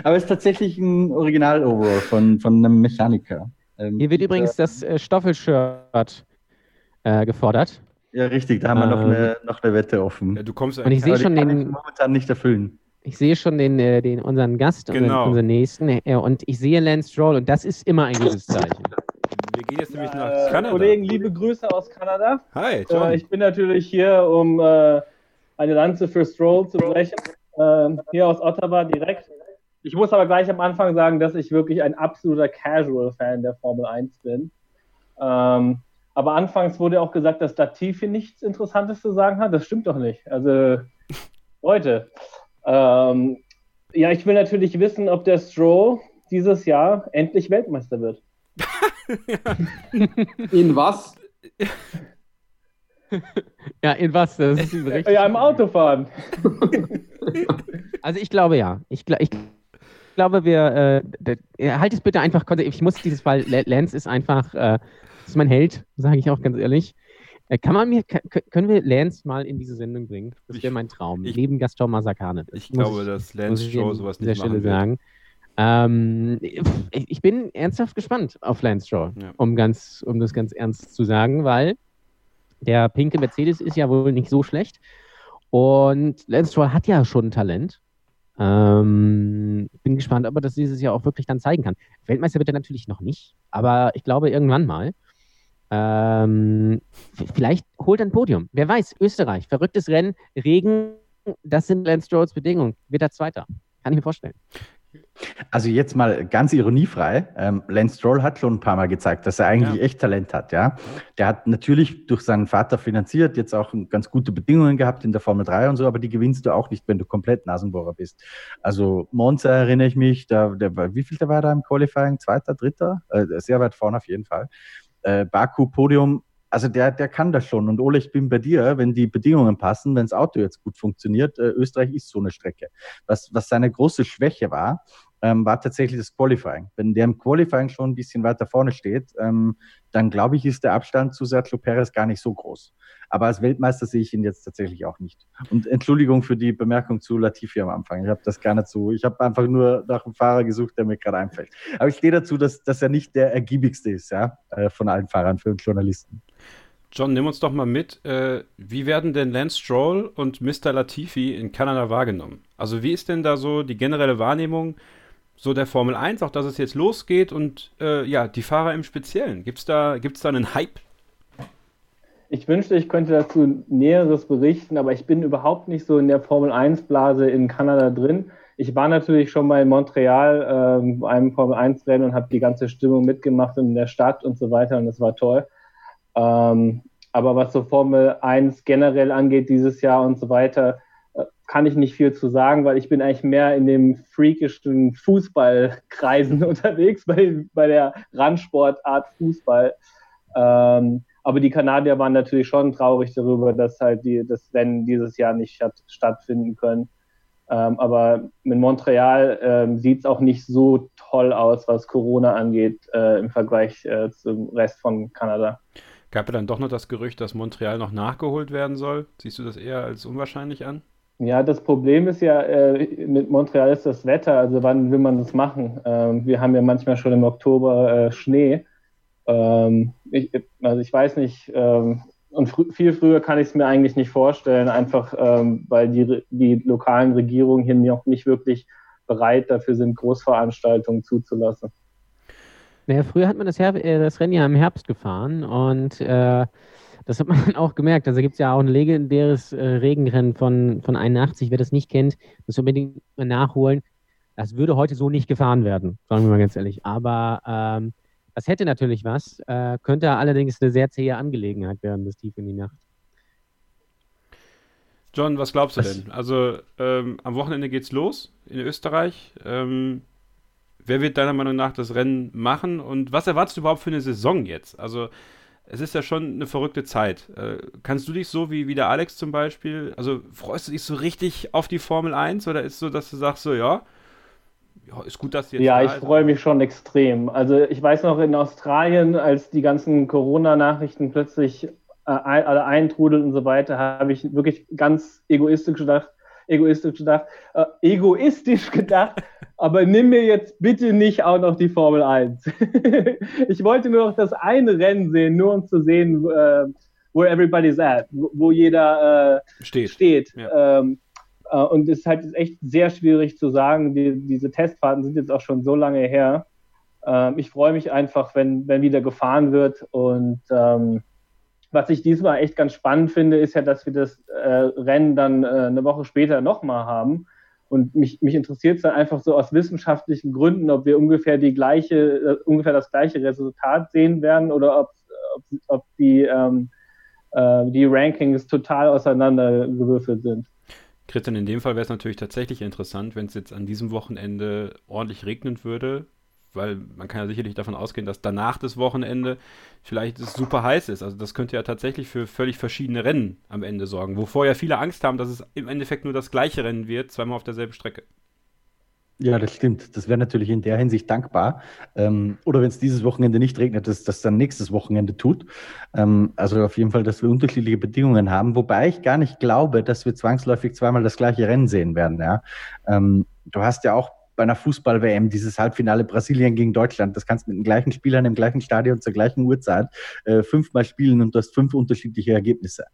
Aber es ist tatsächlich ein Original-Overall von, von einem Mechaniker. Ähm, Hier wird übrigens das äh, Stoffelshirt äh, gefordert. Ja, richtig, da haben wir noch, Ähm, eine, noch eine Wette offen. Ja, du kommst Und ich sehe schon den, momentan nicht erfüllen. ich sehe schon den, äh, den unseren Gast, Genau. unseren, unseren nächsten, äh, und ich sehe Lance Stroll und das ist immer ein gutes Zeichen. Wir gehen jetzt nämlich nach Äh, Kanada. Kollegen, liebe Grüße aus Kanada. Hi, John. Äh, ich bin natürlich hier, um eine Lanze für Stroll zu brechen. Ähm, hier aus Ottawa direkt. Ich muss aber gleich am Anfang sagen, dass ich wirklich ein absoluter Casual-Fan der Formel 1 bin. Ähm, aber anfangs wurde auch gesagt, dass Latifi nichts Interessantes zu sagen hat. Das stimmt doch nicht. Also, Leute, ähm, ja, ich will natürlich wissen, ob der Stroll dieses Jahr endlich Weltmeister wird. In was? Ja, in was? Das ist. Ja, im Autofahren. Also ich glaube ja. Ich, gla- ich glaube, wir äh, halt es bitte einfach. Ich muss dieses Fall. Lance ist einfach, äh, ist mein Held, sage ich auch ganz ehrlich. Äh, kann man mir, können wir Lance mal in diese Sendung bringen? Das Ich- wäre mein Traum. ich- Neben Gaston Masakane. Ich glaube, dass muss Lance ich Show an sowas nicht Stelle machen wird. sagen. Ähm, ich, ich bin ernsthaft gespannt auf Lance Stroll, Ja. um, ganz, um das ganz ernst zu sagen, weil der pinke Mercedes ist ja wohl nicht so schlecht. Und Lance Stroll hat ja schon Talent. Ähm, bin gespannt, ob er das dieses Jahr auch wirklich dann zeigen kann. Weltmeister wird er natürlich noch nicht, aber ich glaube irgendwann mal. Ähm, vielleicht holt er ein Podium. Wer weiß, Österreich, verrücktes Rennen, Regen, das sind Lance Strolls Bedingungen. Wird er Zweiter. Kann ich mir vorstellen. Also jetzt mal ganz ironiefrei. Ähm, Lance Stroll hat schon ein paar Mal gezeigt, dass er eigentlich ja. echt Talent hat. Ja, der hat natürlich durch seinen Vater finanziert, jetzt auch ganz gute Bedingungen gehabt in der Formel 3 und so, aber die gewinnst du auch nicht, wenn du komplett Nasenbohrer bist. Also Monza erinnere ich mich, da, der, wie viel der war da im Qualifying? Zweiter, dritter? Äh, sehr weit vorne auf jeden Fall. Äh, Baku Podium also der, der kann das schon. Und Ole, ich bin bei dir, wenn die Bedingungen passen, wenn das Auto jetzt gut funktioniert, äh, Österreich ist so eine Strecke. Was, was seine große Schwäche war, ähm, war tatsächlich das Qualifying. Wenn der im Qualifying schon ein bisschen weiter vorne steht, ähm, dann glaube ich, ist der Abstand zu Sergio Perez gar nicht so groß. Aber als Weltmeister sehe ich ihn jetzt tatsächlich auch nicht. Und Entschuldigung für die Bemerkung zu Latifi am Anfang. Ich habe das gar nicht so. Ich habe einfach nur nach einem Fahrer gesucht, der mir gerade einfällt. Aber ich stehe dazu, dass, dass er nicht der ergiebigste ist, ja, äh, von allen Fahrern für Journalisten. John, nimm uns doch mal mit. Äh, wie werden denn Lance Stroll und Mr. Latifi in Kanada wahrgenommen? Also, wie ist denn da so die generelle Wahrnehmung? So der Formel 1, auch dass es jetzt losgeht und äh, ja, die Fahrer im Speziellen. Gibt es da, gibt's da einen Hype? Ich wünschte, ich könnte dazu Näheres berichten, aber ich bin überhaupt nicht so in der Formel 1-Blase in Kanada drin. Ich war natürlich schon mal in Montreal äh, bei einem Formel 1-Rennen und habe die ganze Stimmung mitgemacht in der Stadt und so weiter und das war toll. Ähm, aber was so Formel 1 generell angeht dieses Jahr und so weiter, kann ich nicht viel zu sagen, weil ich bin eigentlich mehr in dem freakischen Fußballkreisen unterwegs, bei, bei der Randsportart Fußball. Ähm, aber die Kanadier waren natürlich schon traurig darüber, dass halt die, das Rennen dieses Jahr nicht hat stattfinden können. Ähm, aber mit Montreal ähm, sieht es auch nicht so toll aus, was Corona angeht, äh, im Vergleich äh, zum Rest von Kanada. Gab ja dann doch noch das Gerücht, dass Montreal noch nachgeholt werden soll. Siehst du das eher als unwahrscheinlich an? Ja, das Problem ist ja, äh, mit Montreal ist das Wetter, also wann will man das machen? Ähm, wir haben ja manchmal schon im Oktober äh, Schnee. Ähm, ich, also ich weiß nicht, ähm, und fr viel früher kann ich es mir eigentlich nicht vorstellen, einfach ähm, weil die, die lokalen Regierungen hier noch nicht wirklich bereit dafür sind, Großveranstaltungen zuzulassen. Naja, früher hat man das, Her äh, das Rennen ja im Herbst gefahren und äh, das hat man auch gemerkt. Also gibt es ja auch ein legendäres äh, Regenrennen von, von 81. Wer das nicht kennt, muss unbedingt mal nachholen. Das würde heute so nicht gefahren werden, sagen wir mal ganz ehrlich. Aber ähm, das hätte natürlich was, äh, könnte allerdings eine sehr zähe Angelegenheit werden bis tief in die Nacht. John, was glaubst du was? denn? Also ähm, am Wochenende geht's los in Österreich. Ähm, wer wird deiner Meinung nach das Rennen machen und was erwartest du überhaupt für eine Saison jetzt? Also es ist ja schon eine verrückte Zeit. Äh, kannst du dich so wie, wie der Alex zum Beispiel, also freust du dich so richtig auf die Formel 1 oder ist es so, dass du sagst so, ja, ja ist gut, dass jetzt. Ja, ich freue mich schon extrem. Also ich weiß noch in Australien, als die ganzen Corona-Nachrichten plötzlich äh, alle eintrudeln und so weiter, habe ich wirklich ganz egoistisch gedacht, egoistisch gedacht, äh, egoistisch gedacht, aber nimm mir jetzt bitte nicht auch noch die Formel 1. ich wollte nur noch das eine Rennen sehen, nur um zu sehen, äh, wo everybody's at, wo, wo jeder äh, steht. steht. Ja. Ähm, äh, und es ist halt echt sehr schwierig zu sagen, die, diese Testfahrten sind jetzt auch schon so lange her. Ähm, ich freue mich einfach, wenn, wenn wieder gefahren wird und ähm, was ich diesmal echt ganz spannend finde, ist ja, dass wir das äh, Rennen dann äh, eine Woche später nochmal haben. Und mich, mich interessiert es dann einfach so aus wissenschaftlichen Gründen, ob wir ungefähr die gleiche, äh, ungefähr das gleiche Resultat sehen werden oder ob, ob, ob die, ähm, äh, die Rankings total auseinandergewürfelt sind. Christian, in dem Fall wäre es natürlich tatsächlich interessant, wenn es jetzt an diesem Wochenende ordentlich regnen würde, weil man kann ja sicherlich davon ausgehen, dass danach das Wochenende vielleicht super heiß ist. Also das könnte ja tatsächlich für völlig verschiedene Rennen am Ende sorgen, wovor ja viele Angst haben, dass es im Endeffekt nur das gleiche Rennen wird, zweimal auf derselben Strecke. Ja, das stimmt. Das wäre natürlich in der Hinsicht dankbar. Ähm, oder wenn es dieses Wochenende nicht regnet, dass das dann nächstes Wochenende tut. Ähm, also auf jeden Fall, dass wir unterschiedliche Bedingungen haben. Wobei ich gar nicht glaube, dass wir zwangsläufig zweimal das gleiche Rennen sehen werden. Ja? Ähm, du hast ja auch bei einer Fußball-WM, dieses Halbfinale Brasilien gegen Deutschland, das kannst du mit den gleichen Spielern im gleichen Stadion zur gleichen Uhrzeit äh, fünfmal spielen und du hast fünf unterschiedliche Ergebnisse,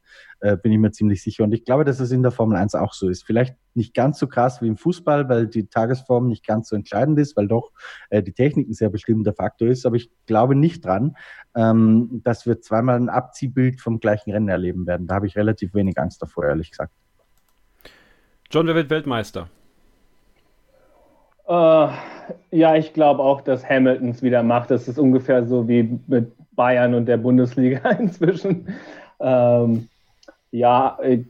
äh, bin ich mir ziemlich sicher. Und ich glaube, dass es in der Formel 1 auch so ist. Vielleicht nicht ganz so krass wie im Fußball, weil die Tagesform nicht ganz so entscheidend ist, weil doch äh, die Technik ein sehr bestimmender Faktor ist. Aber ich glaube nicht dran, ähm, dass wir zweimal ein Abziehbild vom gleichen Rennen erleben werden. Da habe ich relativ wenig Angst davor, ehrlich gesagt. John, wer wird Weltmeister? Uh, ja, ich glaube auch, dass Hamilton es wieder macht. Das ist ungefähr so wie mit Bayern und der Bundesliga inzwischen. Ähm, ja, ich,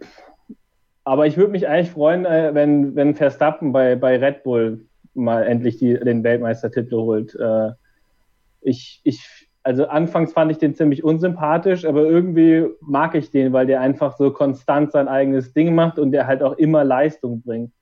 aber ich würde mich eigentlich freuen, äh, wenn, wenn Verstappen bei, bei Red Bull mal endlich die, den Weltmeistertitel holt. Äh, ich, ich, also anfangs fand ich den ziemlich unsympathisch, aber irgendwie mag ich den, weil der einfach so konstant sein eigenes Ding macht und der halt auch immer Leistung bringt.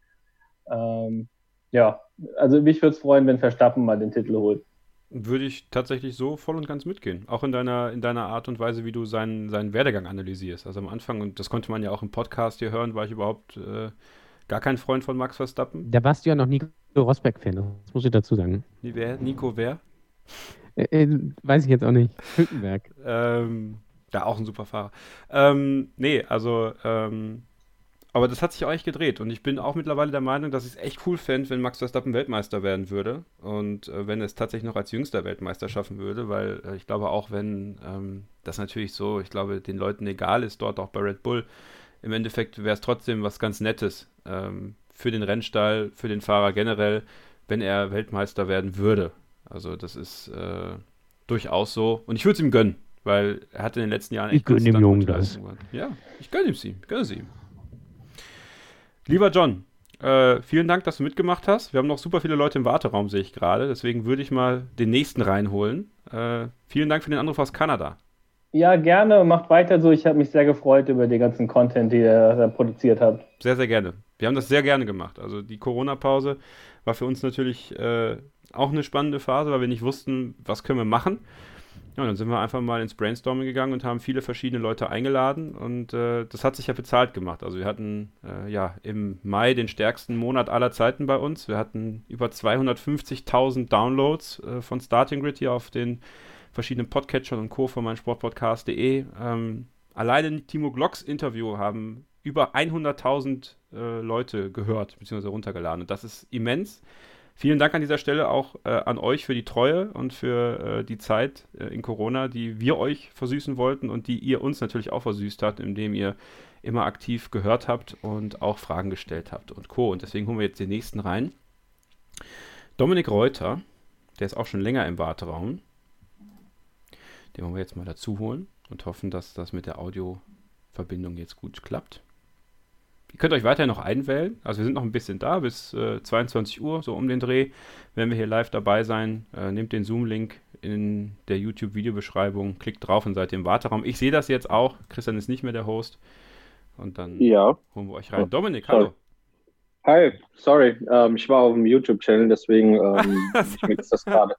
Ähm, ja, also mich würde es freuen, wenn Verstappen mal den Titel holt. Würde ich tatsächlich so voll und ganz mitgehen. Auch in deiner, in deiner Art und Weise, wie du seinen, seinen Werdegang analysierst. Also am Anfang, und das konnte man ja auch im Podcast hier hören, war ich überhaupt äh, gar kein Freund von Max Verstappen. Da warst du ja noch Nico Rosberg-Fan, das muss ich dazu sagen. Wer? Nico wer? Äh, äh, weiß ich jetzt auch nicht. Hülkenberg. ähm, ja, auch ein super Fahrer. Ähm, nee, also ähm, aber das hat sich auch echt gedreht und ich bin auch mittlerweile der Meinung, dass ich es echt cool fände, wenn Max Verstappen Weltmeister werden würde und äh, wenn es tatsächlich noch als jüngster Weltmeister schaffen würde, weil äh, ich glaube auch, wenn ähm, das natürlich so, ich glaube, den Leuten egal ist, dort auch bei Red Bull, im Endeffekt wäre es trotzdem was ganz Nettes ähm, für den Rennstall, für den Fahrer generell, wenn er Weltmeister werden würde. Also das ist äh, durchaus so und ich würde es ihm gönnen, weil er hat in den letzten Jahren echt Ich gönne dem Jungen das. Ja, ich gönne ihm sie, ich gönne sie ihm. Lieber John, äh, vielen Dank, dass du mitgemacht hast. Wir haben noch super viele Leute im Warteraum, sehe ich gerade. Deswegen würde ich mal den nächsten reinholen. Äh, vielen Dank für den Anruf aus Kanada. Ja, gerne. Macht weiter so. Ich habe mich sehr gefreut über den ganzen Content, den ihr da produziert habt. Sehr, sehr gerne. Wir haben das sehr gerne gemacht. Also die Corona-Pause war für uns natürlich äh, auch eine spannende Phase, weil wir nicht wussten, was können wir machen. Ja, und dann sind wir einfach mal ins Brainstorming gegangen und haben viele verschiedene Leute eingeladen und äh, das hat sich ja bezahlt gemacht. Also wir hatten äh, ja im Mai den stärksten Monat aller Zeiten bei uns. Wir hatten über 250.000 Downloads äh, von Starting Grid hier auf den verschiedenen Podcatchern und Co. von meinsportpodcast.de. Ähm, alleine Timo Glocks Interview haben über 100.000 äh, Leute gehört bzw. runtergeladen und das ist immens. Vielen Dank an dieser Stelle auch äh, an euch für die Treue und für äh, die Zeit äh, in Corona, die wir euch versüßen wollten und die ihr uns natürlich auch versüßt habt, indem ihr immer aktiv gehört habt und auch Fragen gestellt habt und Co. Und deswegen holen wir jetzt den nächsten rein. Dominik Reuter, der ist auch schon länger im Warteraum. Den wollen wir jetzt mal dazu holen und hoffen, dass das mit der Audioverbindung jetzt gut klappt. Ihr könnt euch weiterhin noch einwählen. Also wir sind noch ein bisschen da, bis äh, 22 Uhr, so um den Dreh. Werden wir hier live dabei sein. Äh, nehmt den Zoom-Link in der YouTube-Videobeschreibung, klickt drauf und seid im Warteraum. Ich sehe das jetzt auch. Christian ist nicht mehr der Host. Und dann ja. holen wir euch rein. Dominik, hallo. Hi, sorry. Ähm, ich war auf dem YouTube-Channel, deswegen ähm, ich mix das gerade.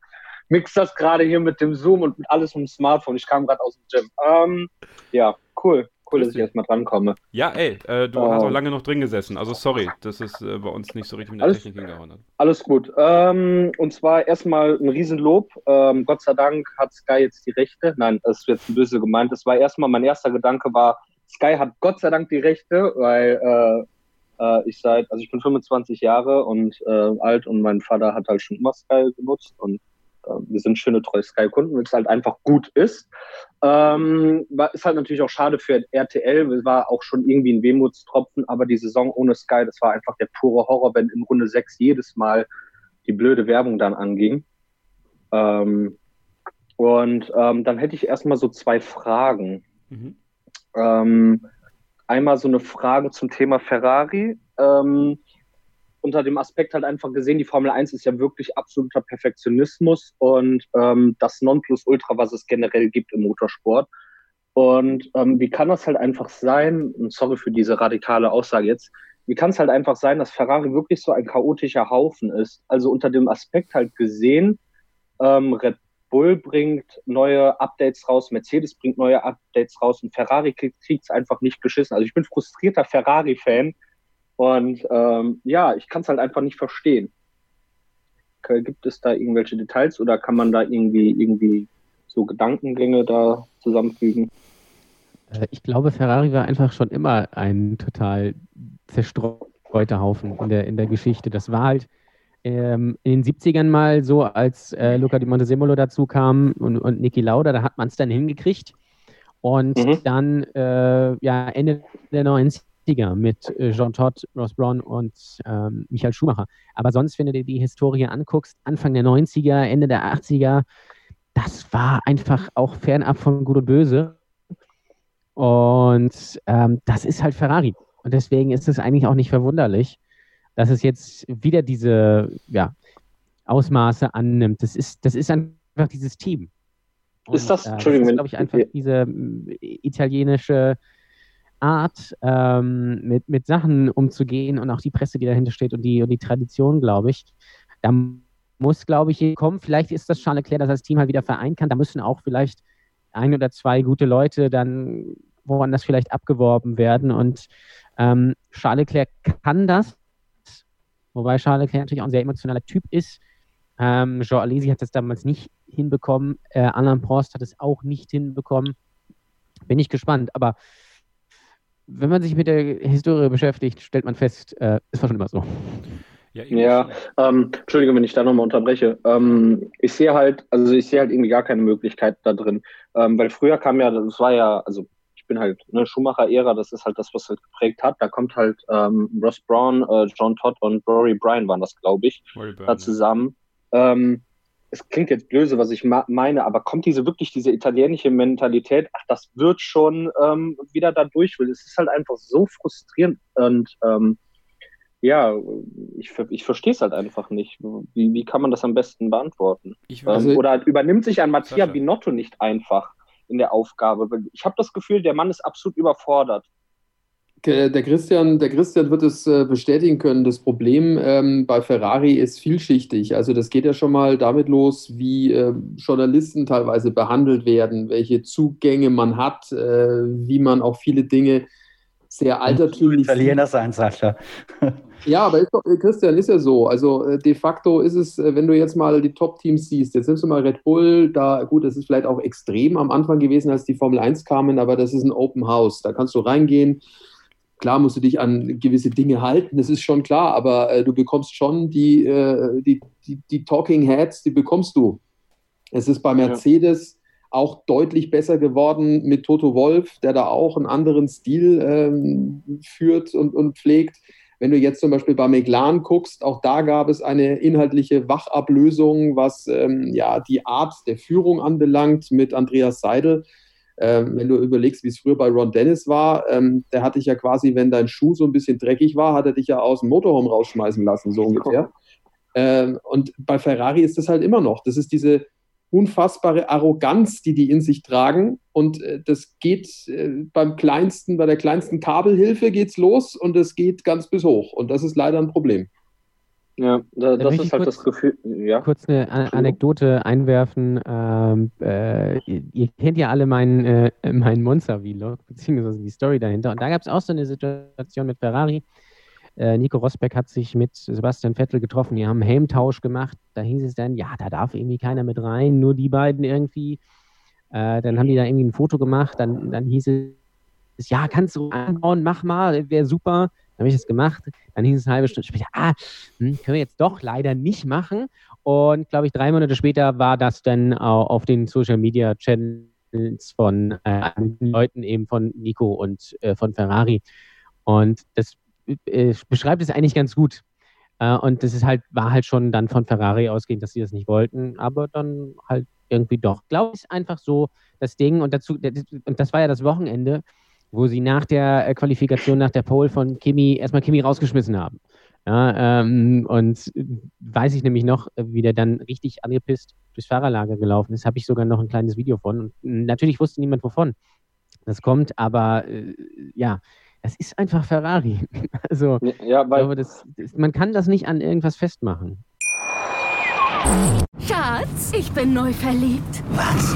Mix das gerade hier mit dem Zoom und mit alles mit dem Smartphone. Ich kam gerade aus dem Gym. Ähm, ja, cool. Cool, dass ich erstmal drankomme. Ja, ey, äh, du äh, hast auch lange noch drin gesessen. Also sorry, dass es äh, bei uns nicht so richtig mit der alles, Technik hingehauen hat. Alles gut. Ähm, und zwar erstmal ein Riesenlob. Ähm, Gott sei Dank hat Sky jetzt die Rechte. Nein, das ist jetzt ein böse gemeint. Das war erstmal mein erster Gedanke war, Sky hat Gott sei Dank die Rechte, weil äh, äh, ich seit, also ich bin 25 Jahre und äh, alt und mein Vater hat halt schon immer Sky genutzt und wir sind schöne treue Sky-Kunden, weil es halt einfach gut ist. Ähm, ist halt natürlich auch schade für RTL, es war auch schon irgendwie ein Wehmutstropfen, aber die Saison ohne Sky, das war einfach der pure Horror, wenn in Runde 6 jedes Mal die blöde Werbung dann anging. Ähm, und ähm, dann hätte ich erstmal so zwei Fragen. Mhm. Ähm, einmal so eine Frage zum Thema Ferrari. Ähm, unter dem Aspekt halt einfach gesehen, die Formel 1 ist ja wirklich absoluter Perfektionismus und ähm, das Nonplusultra, was es generell gibt im Motorsport. Und ähm, wie kann das halt einfach sein, und sorry für diese radikale Aussage jetzt, wie kann es halt einfach sein, dass Ferrari wirklich so ein chaotischer Haufen ist? Also unter dem Aspekt halt gesehen, ähm, Red Bull bringt neue Updates raus, Mercedes bringt neue Updates raus und Ferrari kriegt es einfach nicht geschissen. Also ich bin frustrierter Ferrari-Fan, und ähm, ja, ich kann es halt einfach nicht verstehen. Gibt es da irgendwelche Details oder kann man da irgendwie, irgendwie so Gedankengänge da zusammenfügen? Äh, ich glaube, Ferrari war einfach schon immer ein total zerstreuter Haufen in der, in der Geschichte. Das war halt ähm, in den 70ern mal so, als äh, Luca Di Montesemolo dazu kam und, und Niki Lauda, da hat man es dann hingekriegt. Und mhm. dann, äh, ja, Ende der 90 80er mit äh, Jean Todt, Ross Braun und ähm, Michael Schumacher. Aber sonst, wenn du dir die Historie anguckst, Anfang der 90er, Ende der 80er, das war einfach auch fernab von Gut und Böse. Und ähm, das ist halt Ferrari. Und deswegen ist es eigentlich auch nicht verwunderlich, dass es jetzt wieder diese ja, Ausmaße annimmt. Das ist, das ist einfach dieses Team. Und, ist das, äh, Entschuldigung, glaube ich, einfach diese äh, italienische Art, ähm, mit, mit Sachen umzugehen und auch die Presse, die dahinter steht und die, und die Tradition, glaube ich. Da muss, glaube ich, kommen. Vielleicht ist das Charles Leclerc, dass das Team halt wieder vereinen kann. Da müssen auch vielleicht ein oder zwei gute Leute dann woanders vielleicht abgeworben werden. Und ähm, Charles Leclerc kann das, wobei Charles Leclerc natürlich auch ein sehr emotionaler Typ ist. Ähm, Jean Alesi hat das damals nicht hinbekommen. Äh, Alain Prost hat es auch nicht hinbekommen. Bin ich gespannt. Aber wenn man sich mit der Historie beschäftigt, stellt man fest, äh, es war schon immer so. Ja, ja ähm, Entschuldigung, wenn ich da nochmal unterbreche. Ähm, ich sehe halt, also ich sehe halt irgendwie gar keine Möglichkeit da drin. Ähm, weil früher kam ja, das war ja, also ich bin halt ne, Schumacher-Ära, das ist halt das, was halt geprägt hat. Da kommt halt ähm, Ross Brown, äh, John Todd und Rory Bryan waren das, glaube ich, da zusammen. Ähm, es klingt jetzt böse, was ich meine, aber kommt diese wirklich diese italienische Mentalität, ach, das wird schon ähm, wieder da durch will. Es ist halt einfach so frustrierend und ähm, ja, ich, ich verstehe es halt einfach nicht. Wie, wie kann man das am besten beantworten? Also, ähm, oder übernimmt sich ein Mattia Sascha. Binotto nicht einfach in der Aufgabe? Ich habe das Gefühl, der Mann ist absolut überfordert. Der Christian, der Christian wird es äh, bestätigen können. Das Problem ähm, bei Ferrari ist vielschichtig. Also das geht ja schon mal damit los, wie äh, Journalisten teilweise behandelt werden, welche Zugänge man hat, äh, wie man auch viele Dinge sehr altertümlich. Italiener sein, Sascha. ja, aber ist doch, äh, Christian, ist ja so. Also äh, de facto ist es, äh, wenn du jetzt mal die Top-Teams siehst, jetzt nimmst du mal Red Bull, da, gut, das ist vielleicht auch extrem am Anfang gewesen, als die Formel 1 kamen, aber das ist ein Open House. Da kannst du reingehen Klar musst du dich an gewisse Dinge halten, das ist schon klar, aber äh, du bekommst schon die, äh, die, die, die, Talking Heads, die bekommst du. Es ist bei Mercedes ja. auch deutlich besser geworden mit Toto Wolf, der da auch einen anderen Stil ähm, führt und, und pflegt. Wenn du jetzt zum Beispiel bei McLaren guckst, auch da gab es eine inhaltliche Wachablösung, was ähm, ja, die Art der Führung anbelangt mit Andreas Seidel. Ähm, wenn du überlegst, wie es früher bei Ron Dennis war, ähm, der hatte dich ja quasi, wenn dein Schuh so ein bisschen dreckig war, hat er dich ja aus dem Motorhome rausschmeißen lassen, so ungefähr. Ähm, und bei Ferrari ist das halt immer noch. Das ist diese unfassbare Arroganz, die die in sich tragen. Und äh, das geht äh, beim kleinsten, bei der kleinsten Kabelhilfe geht's los und es geht ganz bis hoch. Und das ist leider ein Problem. Ja, da, das ist halt kurz, das Gefühl. Ja. Kurz eine An Anekdote einwerfen. Ähm, äh, ihr, kennt ja alle meinen, äh, meinen Monster-Vlog, beziehungsweise die Story dahinter. Und da gab es auch so eine Situation mit Ferrari. Äh, Nico Rosberg hat sich mit Sebastian Vettel getroffen. Die haben einen Helmtausch gemacht. Da hieß es dann, ja, da darf irgendwie keiner mit rein, nur die beiden irgendwie. Äh, dann haben die da irgendwie ein Foto gemacht. Dann, dann hieß es, ja, kannst du anbauen, mach mal, wäre super. Dann habe ich das gemacht. Dann hieß es eine halbe Stunde später, ah, hm, können wir jetzt doch leider nicht machen. Und glaube ich, drei Monate später war das dann auf den Social Media Channels von äh, Leuten eben von Nico und äh, von Ferrari. Und das äh, beschreibt es eigentlich ganz gut. Äh, und das ist halt, war halt schon dann von Ferrari ausgehend, dass sie das nicht wollten, aber dann halt irgendwie doch. Glaube ich, einfach so das Ding. Und dazu, und das war ja das Wochenende wo sie nach der äh, Qualifikation, nach der Pole von Kimi erstmal Kimi rausgeschmissen haben. Ja, ähm, und weiß ich nämlich noch, wie der dann richtig angepisst durchs Fahrerlager gelaufen ist, habe ich sogar noch ein kleines Video von. Und natürlich wusste niemand, wovon das kommt, aber äh, ja, das ist einfach Ferrari. Also, ja, weil, glaube, das, das, man kann das nicht an irgendwas festmachen. Schatz, ich bin neu verliebt. Was?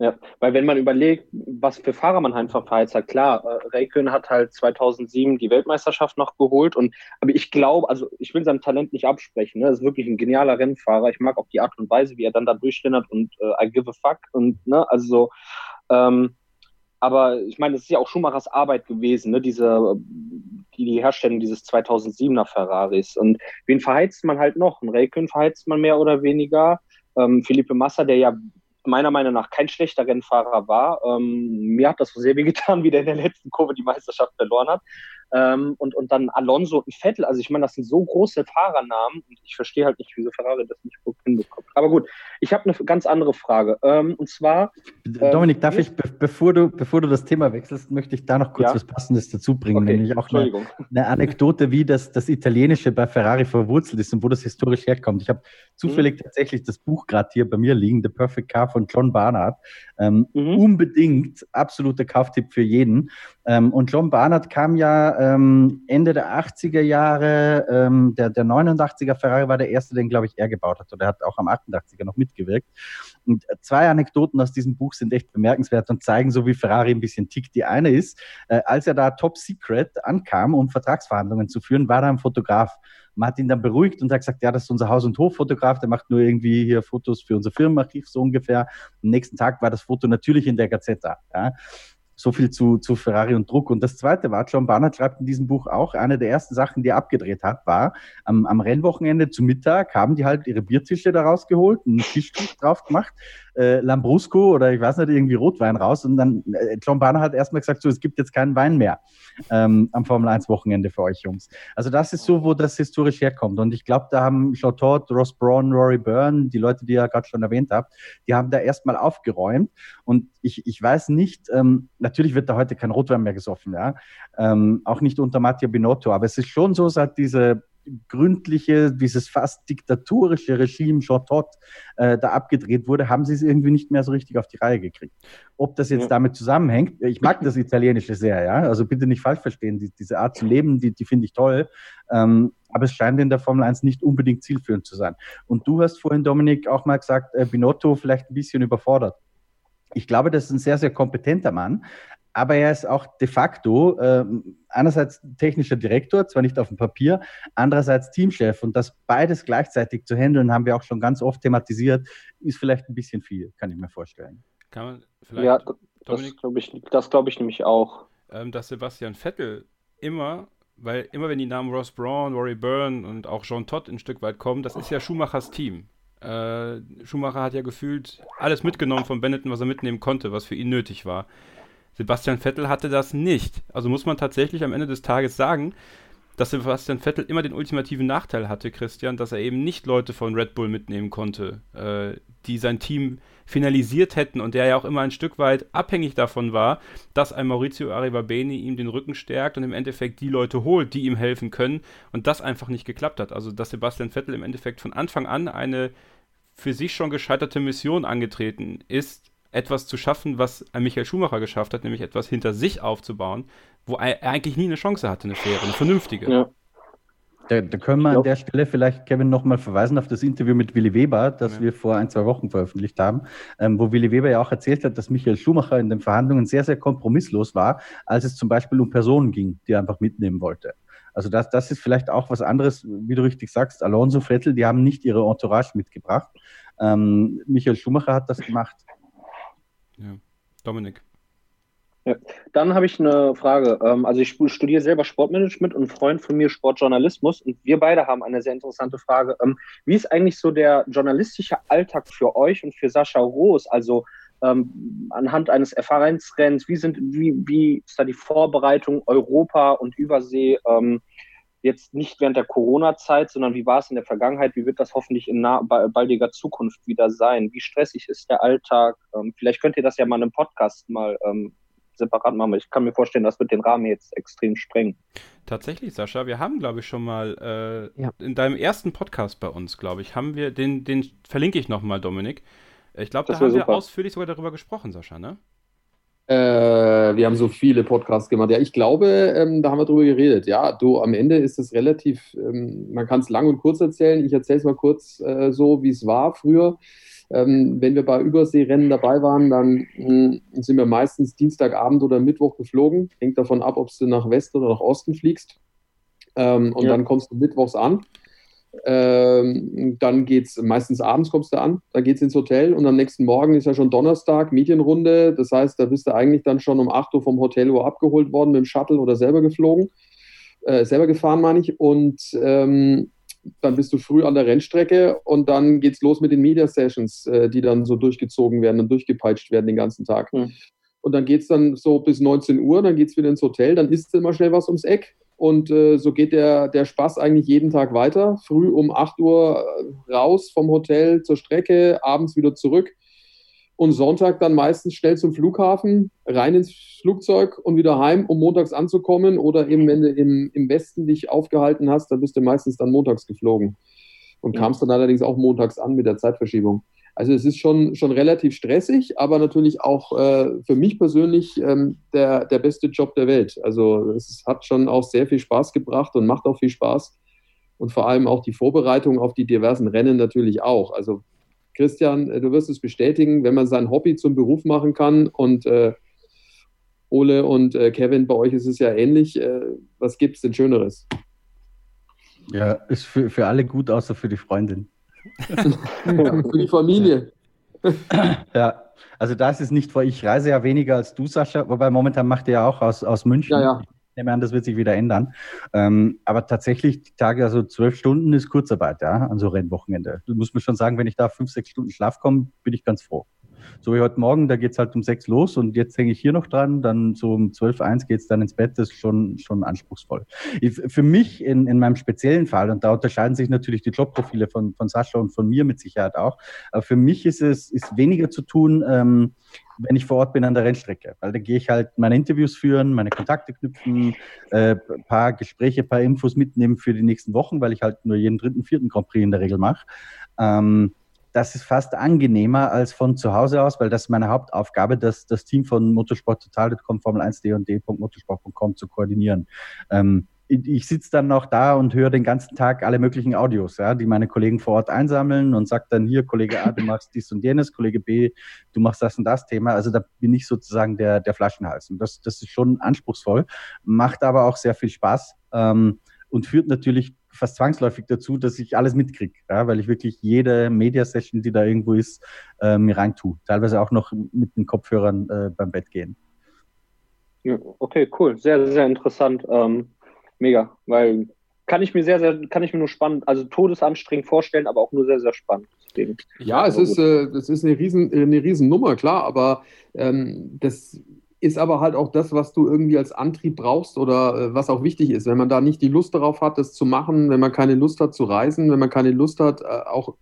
Ja, weil wenn man überlegt, was für Fahrer man einfach verheizt hat, klar, äh, Räikkönen hat halt 2007 die Weltmeisterschaft noch geholt und, aber ich glaube, also ich will seinem Talent nicht absprechen, ne? das ist wirklich ein genialer Rennfahrer, ich mag auch die Art und Weise, wie er dann da durchstindert und äh, I give a fuck und, ne, also so, ähm, aber ich meine, das ist ja auch Schumachers Arbeit gewesen, ne? diese, die, die Herstellung dieses 2007er Ferraris. Und wen verheizt man halt noch? Ein Räikkönen verheizt man mehr oder weniger. Ähm, Felipe Massa, der ja meiner Meinung nach kein schlechter Rennfahrer war. Ähm, mir hat das so sehr weh getan, wie der in der letzten Kurve die Meisterschaft verloren hat. Ähm, und, und dann Alonso und Vettel. Also ich meine, das sind so große Fahrernamen und ich verstehe halt nicht, wieso Ferrari das nicht gut hinbekommt. Aber gut, ich habe eine ganz andere Frage. Ähm, und zwar. Dominik, darf ich, be bevor, du, bevor du das Thema wechselst, möchte ich da noch kurz ja? was Passendes dazu bringen, okay. nämlich auch eine, eine, Anekdote, wie das, das Italienische bei Ferrari verwurzelt ist und wo das historisch herkommt. Ich habe zufällig mhm. tatsächlich das Buch gerade hier bei mir liegen, The Perfect Car von John Barnard. Ähm, mhm. Unbedingt absoluter Kauftipp für jeden. Ähm, und John Barnard kam ja ähm, Ende der 80er Jahre, ähm, der, der 89er Ferrari war der erste, den, glaube ich, er gebaut hat. Oder er hat auch am 88er noch mitgewirkt. Und zwei Anekdoten aus diesem Buch sind echt bemerkenswert und zeigen so, wie Ferrari ein bisschen tickt. Die eine ist, äh, als er da Top Secret ankam, um Vertragsverhandlungen zu führen, war da ein Fotograf. Man hat ihn dann beruhigt und hat gesagt, ja, das ist unser Haus- und Hoffotograf, der macht nur irgendwie hier Fotos für unser Firmenarchiv so ungefähr. Am nächsten Tag war das Foto natürlich in der Gazetta. Ja. So viel zu, zu Ferrari und Druck. Und das Zweite war, John Barnard schreibt in diesem Buch auch, eine der ersten Sachen, die er abgedreht hat, war, am, am Rennwochenende zu Mittag haben die halt ihre Biertische da rausgeholt, einen Tischtuch drauf gemacht, äh, Lambrusco oder ich weiß nicht, irgendwie Rotwein raus. Und dann, äh, John Barnard hat erstmal gesagt, so, es gibt jetzt keinen Wein mehr ähm, am Formel 1 Wochenende für euch Jungs. Also das ist so, wo das historisch herkommt. Und ich glaube, da haben Jean Todt, Ross Braun, Rory Byrne, die Leute, die ihr gerade schon erwähnt habt, die haben da erstmal aufgeräumt. Und ich, ich weiß nicht, ähm, natürlich wird da heute kein Rotwein mehr gesoffen, ja. Ähm, auch nicht unter Mattia Binotto, aber es ist schon so, seit diese gründliche, dieses fast diktatorische Regime Jean Todt äh, da abgedreht wurde, haben sie es irgendwie nicht mehr so richtig auf die Reihe gekriegt. Ob das jetzt ja. damit zusammenhängt, ich mag das Italienische sehr, ja, also bitte nicht falsch verstehen, die, diese Art zu leben, die, die finde ich toll, ähm, aber es scheint in der Formel 1 nicht unbedingt zielführend zu sein. Und du hast vorhin, Dominik, auch mal gesagt, äh, Binotto vielleicht ein bisschen überfordert. Ich glaube, das ist ein sehr, sehr kompetenter Mann, aber er ist auch de facto äh, einerseits technischer Direktor, zwar nicht auf dem Papier, andererseits Teamchef. Und das beides gleichzeitig zu handeln, haben wir auch schon ganz oft thematisiert, ist vielleicht ein bisschen viel, kann ich mir vorstellen. Kann man vielleicht. Ja, das glaube ich, glaub ich nämlich auch. Ähm, dass Sebastian Vettel immer, weil immer wenn die Namen Ross Braun, Rory Byrne und auch Jean Todt ein Stück weit kommen, das ist ja Schumachers Team. Äh, Schumacher hat ja gefühlt alles mitgenommen von Benetton, was er mitnehmen konnte, was für ihn nötig war. Sebastian Vettel hatte das nicht. Also muss man tatsächlich am Ende des Tages sagen, dass Sebastian Vettel immer den ultimativen Nachteil hatte, Christian, dass er eben nicht Leute von Red Bull mitnehmen konnte, äh, die sein Team finalisiert hätten und der ja auch immer ein Stück weit abhängig davon war, dass ein Maurizio Arrivabene ihm den Rücken stärkt und im Endeffekt die Leute holt, die ihm helfen können und das einfach nicht geklappt hat. Also dass Sebastian Vettel im Endeffekt von Anfang an eine für sich schon gescheiterte Mission angetreten ist, etwas zu schaffen, was Michael Schumacher geschafft hat, nämlich etwas hinter sich aufzubauen, wo er eigentlich nie eine Chance hatte, eine faire, eine vernünftige. Ja. Da, da, können wir an der Stelle vielleicht, Kevin, nochmal verweisen auf das Interview mit Willy Weber, das ja. wir vor ein, zwei Wochen veröffentlicht haben, ähm, wo Willy Weber ja auch erzählt hat, dass Michael Schumacher in den Verhandlungen sehr, sehr kompromisslos war, als es zum Beispiel um Personen ging, die er einfach mitnehmen wollte. Also das, das ist vielleicht auch was anderes, wie du richtig sagst. Alonso, Vettel, die haben nicht ihre Entourage mitgebracht. Ähm, Michael Schumacher hat das gemacht. Ja. Dominik. Ja. Dann habe ich eine Frage. Ähm, also ich studiere selber Sportmanagement und ein Freund von mir Sportjournalismus und wir beide haben eine sehr interessante Frage. Ähm, wie ist eigentlich so der journalistische Alltag für euch und für Sascha Roos? Also ähm, anhand eines F1-Rennens, wie sind, wie, wie ist da die Vorbereitung Europa und Übersee? Ähm, jetzt nicht während der Corona-Zeit, sondern wie war es in der Vergangenheit? Wie wird das hoffentlich in nah, baldiger Zukunft wieder sein? Wie stressig ist der Alltag? Ähm, vielleicht könnt ihr das ja mal in einem Podcast mal ähm, separat machen. Ich kann mir vorstellen, das wird den Rahmen jetzt extrem streng. Tatsächlich, Sascha, wir haben, glaube ich, schon mal äh, ja. in deinem ersten Podcast bei uns, glaube ich, haben wir, den, den verlinke ich nochmal, Dominik. Ich glaube, da haben super. wir ausführlich sogar darüber gesprochen, Sascha, ne? Äh, wir haben so viele Podcasts gemacht. Ja, ich glaube, ähm, da haben wir drüber geredet. Ja, du, am Ende ist es relativ, ähm, man kann es lang und kurz erzählen. Ich erzähle es mal kurz äh, so, wie es war früher. Ähm, wenn wir bei Überseerennen dabei waren, dann mh, hm, sind wir meistens Dienstagabend oder Mittwoch geflogen. Hängt davon ab, ob du nach Westen oder nach Osten fliegst. Ähm, und ja. dann kommst du mittwochs an. Ähm, dann geht es meistens abends kommst du an, dann geht es ins Hotel und am nächsten Morgen ist ja schon Donnerstag, Medienrunde. Das heißt, da bist du eigentlich dann schon um 8 Uhr vom Hotel Uhr abgeholt worden mit dem Shuttle oder selber geflogen. äh, selber gefahren, meine ich. Und ähm, dann bist du früh an der Rennstrecke und dann geht's los mit den Media Sessions, äh, die dann so durchgezogen werden und durchgepeitscht werden den ganzen Tag. Mhm. Und dann geht's dann so bis 19 Uhr, dann geht's wieder ins Hotel, dann isst du immer schnell was ums Eck. Und äh, so geht der, der Spaß eigentlich jeden Tag weiter. Früh um 8 Uhr äh, raus vom Hotel zur Strecke, abends wieder zurück. Und Sonntag dann meistens schnell zum Flughafen, rein ins Flugzeug und wieder heim, um montags anzukommen. Oder eben, wenn du im, im Westen dich aufgehalten hast, dann bist du meistens dann montags geflogen. Und kamst dann allerdings auch montags an mit der Zeitverschiebung. Also es ist schon, schon relativ stressig, aber natürlich auch äh, für mich persönlich ähm, der, der beste Job der Welt. Also es hat schon auch sehr viel Spaß gebracht und macht auch viel Spaß. Und vor allem auch die Vorbereitung auf die diversen Rennen natürlich auch. Also Christian, äh, du wirst es bestätigen, wenn man sein Hobby zum Beruf machen kann und äh, Ole und äh, Kevin, bei euch ist es ja ähnlich. Äh, was gibt es denn Schöneres? Ja, ist für, für alle gut, außer für die Freundin. Ja, für die Familie. ja, also das ist nicht vor. Ich reise ja weniger als du, Sascha, wobei momentan macht ihr ja auch aus, aus München. Ja, ja. Ich nehme an, das wird sich wieder ändern. Ähm, aber tatsächlich, die Tage, also zwölf Stunden ist Kurzarbeit, ja, an so Rennwochenende. Du musst mir schon sagen, wenn ich da fünf, sechs Stunden Schlaf komme, bin ich ganz froh. So wie heute Morgen, da geht's halt um sechs los und jetzt hänge ich hier noch dran, dann so um zwölf, eins geht's dann ins Bett, das ist schon, schon anspruchsvoll. Ich, für mich in, in meinem speziellen Fall, und da unterscheiden sich natürlich die Jobprofile von, von Sascha und von mir mit Sicherheit auch, aber für mich ist es ist weniger zu tun, ähm, wenn ich vor Ort bin an der Rennstrecke. Weil da gehe ich halt meine Interviews führen, meine Kontakte knüpfen, äh, paar Gespräche, paar Infos mitnehmen für die nächsten Wochen, weil ich halt nur jeden dritten, vierten Grand Prix in der Regel mache. Ähm, das ist fast angenehmer als von zu Hause aus, weil das ist meine Hauptaufgabe, das, das Team von motorsporttotal.com, Formel 1 d.motorsport.com zu koordinieren. Ähm, ich, sitze dann noch da und höre den ganzen Tag alle möglichen Audios, ja, die meine Kollegen vor Ort einsammeln und sagt dann hier, Kollege A, du machst dies und jenes, Kollege B, du machst das und das Thema. Also da bin ich sozusagen der, der Flaschenhals. Und das, das ist schon anspruchsvoll, macht aber auch sehr viel Spaß ähm, und führt natürlich fast zwangsläufig dazu, dass ich alles mitkriege, ja, weil ich wirklich jede Media-Session, die da irgendwo ist, äh, mir reintue. Teilweise auch noch mit den Kopfhörern äh, beim Bett gehen. Okay, cool. Sehr, sehr interessant. Ähm, mega, weil kann ich mir sehr, sehr, kann ich mir nur spannend, also todesanstrengend vorstellen, aber auch nur sehr, sehr spannend. Deswegen. Ja, es ist, äh, das ist eine riesen, eine riesen Nummer, klar, aber ähm, das ist aber halt auch das, was du irgendwie als Antrieb brauchst oder äh, was auch wichtig ist. Wenn man da nicht die Lust darauf hat, das zu machen, wenn man keine Lust hat zu reisen, wenn man keine Lust hat, äh, auch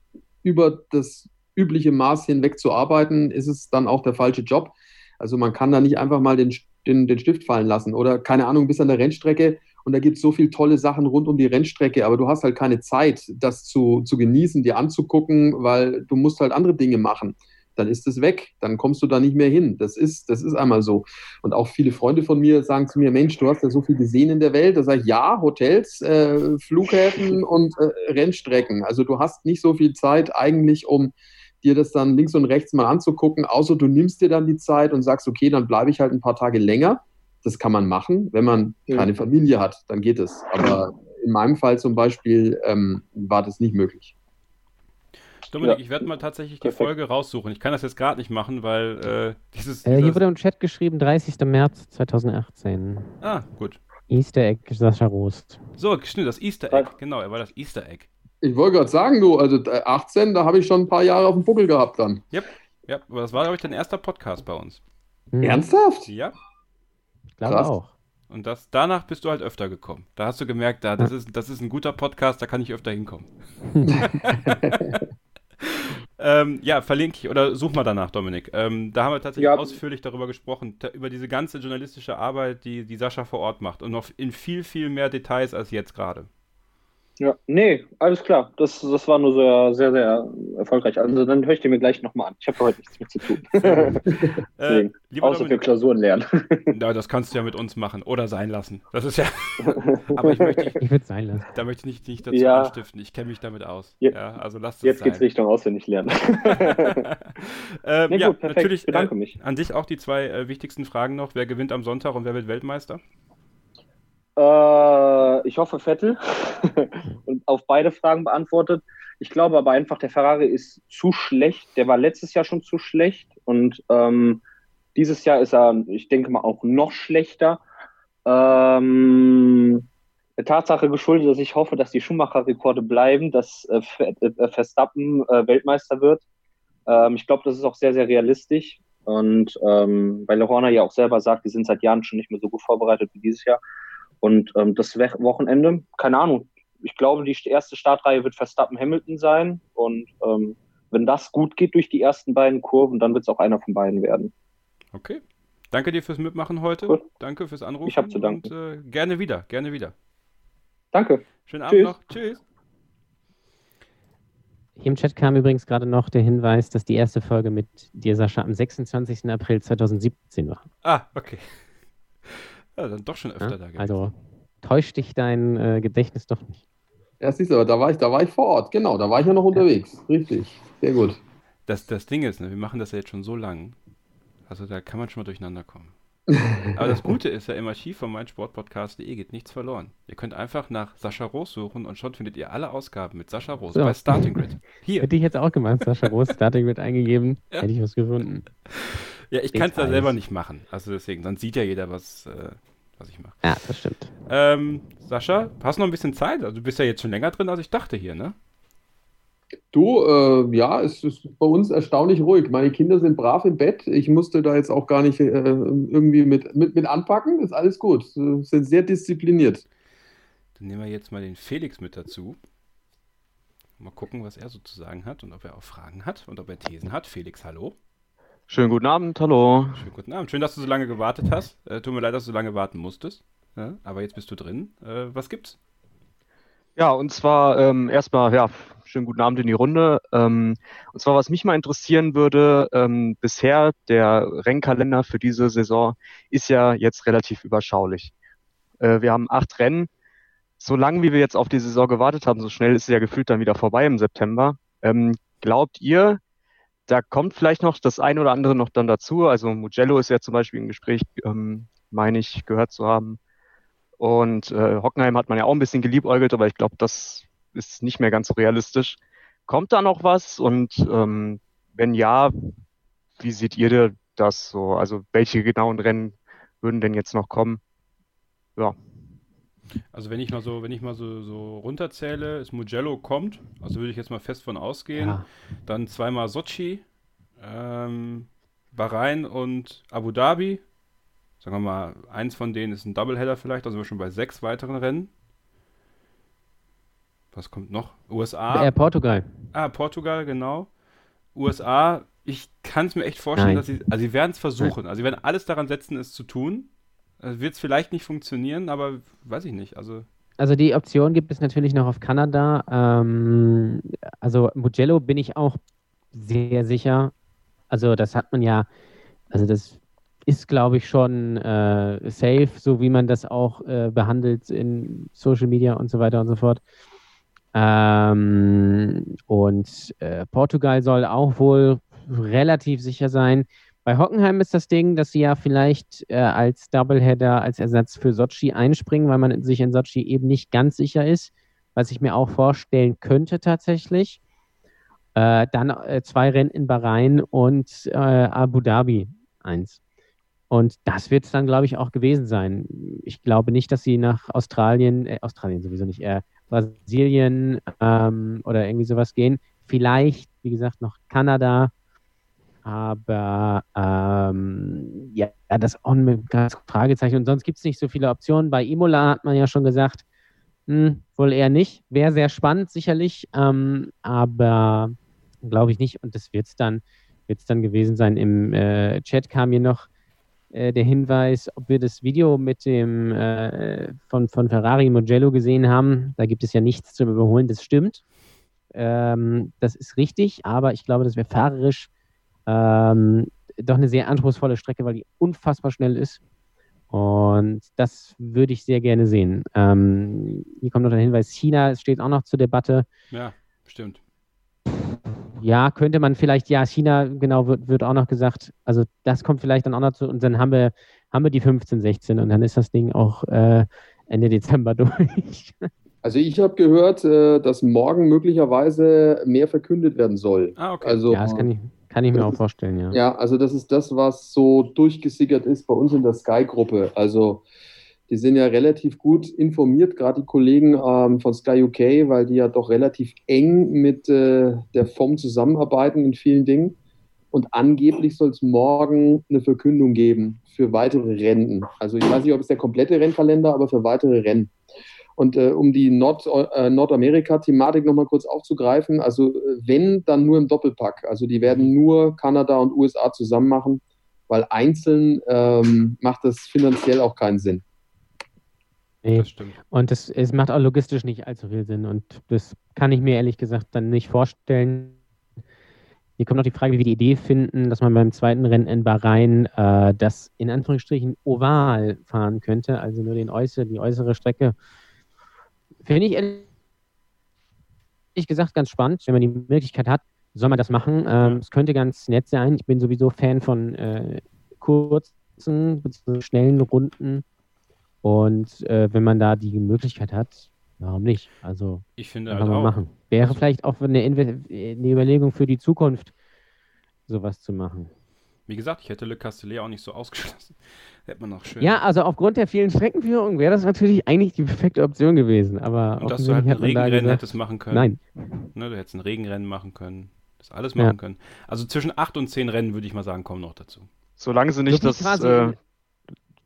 über das übliche Maß hinweg zu arbeiten, ist es dann auch der falsche Job. Also man kann da nicht einfach mal den, den, den Stift fallen lassen oder keine Ahnung, bis an der Rennstrecke und da gibt es so viele tolle Sachen rund um die Rennstrecke, aber du hast halt keine Zeit, das zu, zu genießen, dir anzugucken, weil du musst halt andere Dinge machen dann ist es weg, dann kommst du da nicht mehr hin. Das ist, das ist einmal so. Und auch viele Freunde von mir sagen zu mir, Mensch, du hast ja so viel gesehen in der Welt. Da sage ich, ja, Hotels, äh, Flughäfen und äh, Rennstrecken. Also du hast nicht so viel Zeit eigentlich, um dir das dann links und rechts mal anzugucken, außer du nimmst dir dann die Zeit und sagst, okay, dann bleibe ich halt ein paar Tage länger. Das kann man machen, wenn man ja. keine Familie hat, dann geht es. Aber in meinem Fall zum Beispiel ähm, war das nicht möglich. Dominik, ja. ich werde mal tatsächlich die Perfekt. Folge raussuchen. Ich kann das jetzt gerade nicht machen, weil äh, dieses. Äh, hier wurde im Chat geschrieben, 30. März 2018. Ah, gut. Easter Egg, Sascha Rost. So, stimmt, das Easter Egg. Genau, er war das Easter Egg. Ich wollte gerade sagen, du, also 18, äh, da habe ich schon ein paar Jahre auf dem Buckel gehabt dann. Yep, yep. aber das war, glaube ich, dein erster Podcast bei uns. Mhm. Ernsthaft? Ja. Ich glaube auch. Und das, danach bist du halt öfter gekommen. Da hast du gemerkt, da, das, ist, das ist ein guter Podcast, da kann ich öfter hinkommen. Ähm, ja, verlinke ich oder such mal danach, Dominik. Ähm, da haben wir tatsächlich ja. ausführlich darüber gesprochen, über diese ganze journalistische Arbeit, die, die Sascha vor Ort macht und noch in viel, viel mehr Details als jetzt gerade. Ja, nee, alles klar. Das, das war nur sehr, sehr, sehr erfolgreich. Also dann höre ich dir mir gleich nochmal an. Ich habe heute nichts mehr zu tun. äh, Außer Dominik, für Klausuren lernen. ja, das kannst du ja mit uns machen oder sein lassen. Das ist ja. Aber ich möchte. Ich, ich würde sein lassen. Da möchte ich nicht, nicht dazu ja. anstiften. Ich kenne mich damit aus. Je ja, also lass das Jetzt sein. geht's Richtung auswendig lernen. ähm, nee, ja, gut, natürlich. Ich bedanke äh, mich. An dich auch die zwei äh, wichtigsten Fragen noch. Wer gewinnt am Sonntag und wer wird Weltmeister? Äh, ich hoffe Vettel und auf beide Fragen beantwortet. Ich glaube aber einfach, der Ferrari ist zu schlecht. Der war letztes Jahr schon zu schlecht und ähm, dieses Jahr ist er, ich denke mal, auch noch schlechter. Ähm, der Tatsache geschuldet, dass ich hoffe, dass die Schumacher-Rekorde bleiben, dass äh, äh Verstappen äh, Weltmeister wird. Ähm, ich glaube, das ist auch sehr, sehr realistisch. Und ähm, weil Horner ja auch selber sagt, die sind seit Jahren schon nicht mehr so gut vorbereitet wie dieses Jahr. Und ähm, das Wochenende, keine Ahnung, ich glaube, die erste Startreihe wird Verstappen Hamilton sein. Und ähm, wenn das gut geht durch die ersten beiden Kurven, dann wird es auch einer von beiden werden. Okay. Danke dir fürs Mitmachen heute. Gut. Danke fürs Anrufen. Ich habe zu danken. Und, äh, gerne wieder, gerne wieder. Danke. Schönen Abend Tschüss. noch. Tschüss. Hier im Chat kam übrigens gerade noch der Hinweis, dass die erste Folge mit dir, Sascha, am 26. April 2017 war. Ah, okay. Ja, dann doch schon öfter ja, da gewesen. Also täuscht dich dein äh, Gedächtnis doch nicht. Ja, siehst du, aber da war ich, da war ich vor Ort, genau, da war ich ja noch unterwegs. Ja. Richtig. Sehr gut. Das, das Ding ist, ne, wir machen das ja jetzt schon so lang. Also da kann man schon mal durcheinander kommen. Aber das Gute ist ja, im Archiv von meinsportpodcast.de geht nichts verloren. Ihr könnt einfach nach Sascha Roos suchen und schon findet ihr alle Ausgaben mit Sascha Roos so. bei Starting Grid. Hier. Hätte ich jetzt auch gemeint, Sascha Roos, Starting Grid eingegeben, ja. hätte ich was gefunden. Ja, ich kann es ja selber nicht machen. Also deswegen, dann sieht ja jeder, was, äh, was ich mache. Ja, das stimmt. Ähm, Sascha, hast du noch ein bisschen Zeit? Also du bist ja jetzt schon länger drin, als ich dachte hier, ne? Du, äh, ja, es ist bei uns erstaunlich ruhig. Meine Kinder sind brav im Bett. Ich musste da jetzt auch gar nicht äh, irgendwie mit, mit, mit anpacken. Ist alles gut. Sie sind sehr diszipliniert. Dann nehmen wir jetzt mal den Felix mit dazu. Mal gucken, was er so zu sagen hat und ob er auch Fragen hat und ob er Thesen hat. Felix, hallo. Schönen guten Abend, hallo. Schönen guten Abend. Schön, dass du so lange gewartet hast. Äh, tut mir leid, dass du so lange warten musstest. Ja, aber jetzt bist du drin. Äh, was gibt's? Ja, und zwar ähm, erstmal, ja, schönen guten Abend in die Runde. Ähm, und zwar, was mich mal interessieren würde, ähm, bisher der Rennkalender für diese Saison ist ja jetzt relativ überschaulich. Äh, wir haben acht Rennen. So lange wie wir jetzt auf die Saison gewartet haben, so schnell ist es ja gefühlt dann wieder vorbei im September. Ähm, glaubt ihr, da kommt vielleicht noch das ein oder andere noch dann dazu? Also Mugello ist ja zum Beispiel im Gespräch, ähm, meine ich, gehört zu haben. Und äh, Hockenheim hat man ja auch ein bisschen geliebäugelt, aber ich glaube, das ist nicht mehr ganz so realistisch. Kommt da noch was? Und ähm, wenn ja, wie seht ihr das so? Also welche genauen Rennen würden denn jetzt noch kommen? Ja. Also wenn ich mal so, wenn ich mal so, so runterzähle, ist Mugello kommt, also würde ich jetzt mal fest von ausgehen. Ja. Dann zweimal Sochi, ähm, Bahrain und Abu Dhabi sagen wir mal, eins von denen ist ein Doubleheader vielleicht, also sind wir schon bei sechs weiteren Rennen. Was kommt noch? USA. Äh, Portugal. Ah, Portugal, genau. USA, ich kann es mir echt vorstellen, Nein. dass sie, also sie werden es versuchen. Nein. Also sie werden alles daran setzen, es zu tun. Also wird es vielleicht nicht funktionieren, aber weiß ich nicht. Also also die Option gibt es natürlich noch auf Kanada. Ähm, also Mugello bin ich auch sehr sicher. Also das hat man ja, also das ist, glaube ich, schon äh, safe, so wie man das auch äh, behandelt in Social Media und so weiter und so fort. Ähm, und äh, Portugal soll auch wohl relativ sicher sein. Bei Hockenheim ist das Ding, dass sie ja vielleicht äh, als Doubleheader, als Ersatz für Sochi einspringen, weil man sich in Sochi eben nicht ganz sicher ist, was ich mir auch vorstellen könnte tatsächlich. Äh, dann äh, zwei Rennen in Bahrain und Abu Dhabi eins. Und das wird es dann, glaube ich, auch gewesen sein. Ich glaube nicht, dass sie nach Australien, äh, Australien sowieso nicht, äh, Brasilien ähm, oder irgendwie sowas gehen. Vielleicht, wie gesagt, noch Kanada. Aber ähm, ja, das auch ein Fragezeichen. Und sonst gibt es nicht so viele Optionen. Bei Imola hat man ja schon gesagt, hm, wohl eher nicht. Wäre sehr spannend, sicherlich. Ähm, aber glaube ich nicht. Und das wird es dann, wird's dann gewesen sein. Im äh, Chat kam hier noch äh, der Hinweis, ob wir das Video mit dem äh, von, von Ferrari Mugello gesehen haben. Da gibt es ja nichts zum Überholen, das stimmt. Ähm, das ist richtig, aber ich glaube, das wäre fahrerisch ähm, doch eine sehr anspruchsvolle Strecke, weil die unfassbar schnell ist. Und das würde ich sehr gerne sehen. Ähm, hier kommt noch der Hinweis, China steht auch noch zur Debatte. Ja, stimmt ja, könnte man vielleicht, ja, China, genau, wird, wird auch noch gesagt. Also das kommt vielleicht dann auch noch zu und dann haben wir, haben wir die 15, 16 und dann ist das Ding auch äh, Ende Dezember durch. Also ich habe gehört, äh, dass morgen möglicherweise mehr verkündet werden soll. Ah, okay. Also, ja, das kann ich, kann ich mir auch vorstellen, ja. Ja, also das ist das, was so durchgesickert ist bei uns in der Sky-Gruppe. Also die sind ja relativ gut informiert, gerade die Kollegen ähm, von Sky UK, weil die ja doch relativ eng mit äh, der FOM zusammenarbeiten in vielen Dingen. Und angeblich soll es morgen eine Verkündung geben für weitere Rennen. Also ich weiß nicht, ob es der komplette Rennkalender, aber für weitere Rennen. Und äh, um die Nord, äh, Nordamerika-Thematik nochmal kurz aufzugreifen, also äh, wenn, dann nur im Doppelpack. Also die werden nur Kanada und USA zusammen machen, weil einzeln ähm, macht das finanziell auch keinen Sinn. Nee. Das stimmt. Und das, es macht auch logistisch nicht allzu viel Sinn. Und das kann ich mir ehrlich gesagt dann nicht vorstellen. Hier kommt noch die Frage, wie wir die Idee finden, dass man beim zweiten Rennen in Bahrain äh, das in Anführungsstrichen oval fahren könnte, also nur den äußere, die äußere Strecke. Finde ich ehrlich gesagt ganz spannend, wenn man die Möglichkeit hat, soll man das machen. Ähm, es könnte ganz nett sein. Ich bin sowieso Fan von äh, kurzen, schnellen Runden und äh, wenn man da die Möglichkeit hat, warum nicht? Also, ich finde kann halt man auch. machen. Wäre Also- vielleicht auch eine, eine Überlegung für die Zukunft, sowas zu machen. Wie gesagt, ich hätte Le Castellet auch nicht so ausgeschlossen. Hätte man noch schön. Ja, also aufgrund der vielen Streckenführungen wäre das natürlich eigentlich die perfekte Option gewesen. Aber Und dass du halt ein hat man da Regenrennen gesagt, hättest machen können. Nein. Ne, du hättest ein Regenrennen machen können. Das alles Ja. machen können. Also zwischen acht und zehn Rennen würde ich mal sagen, kommen noch dazu. Solange sie nicht So das, äh,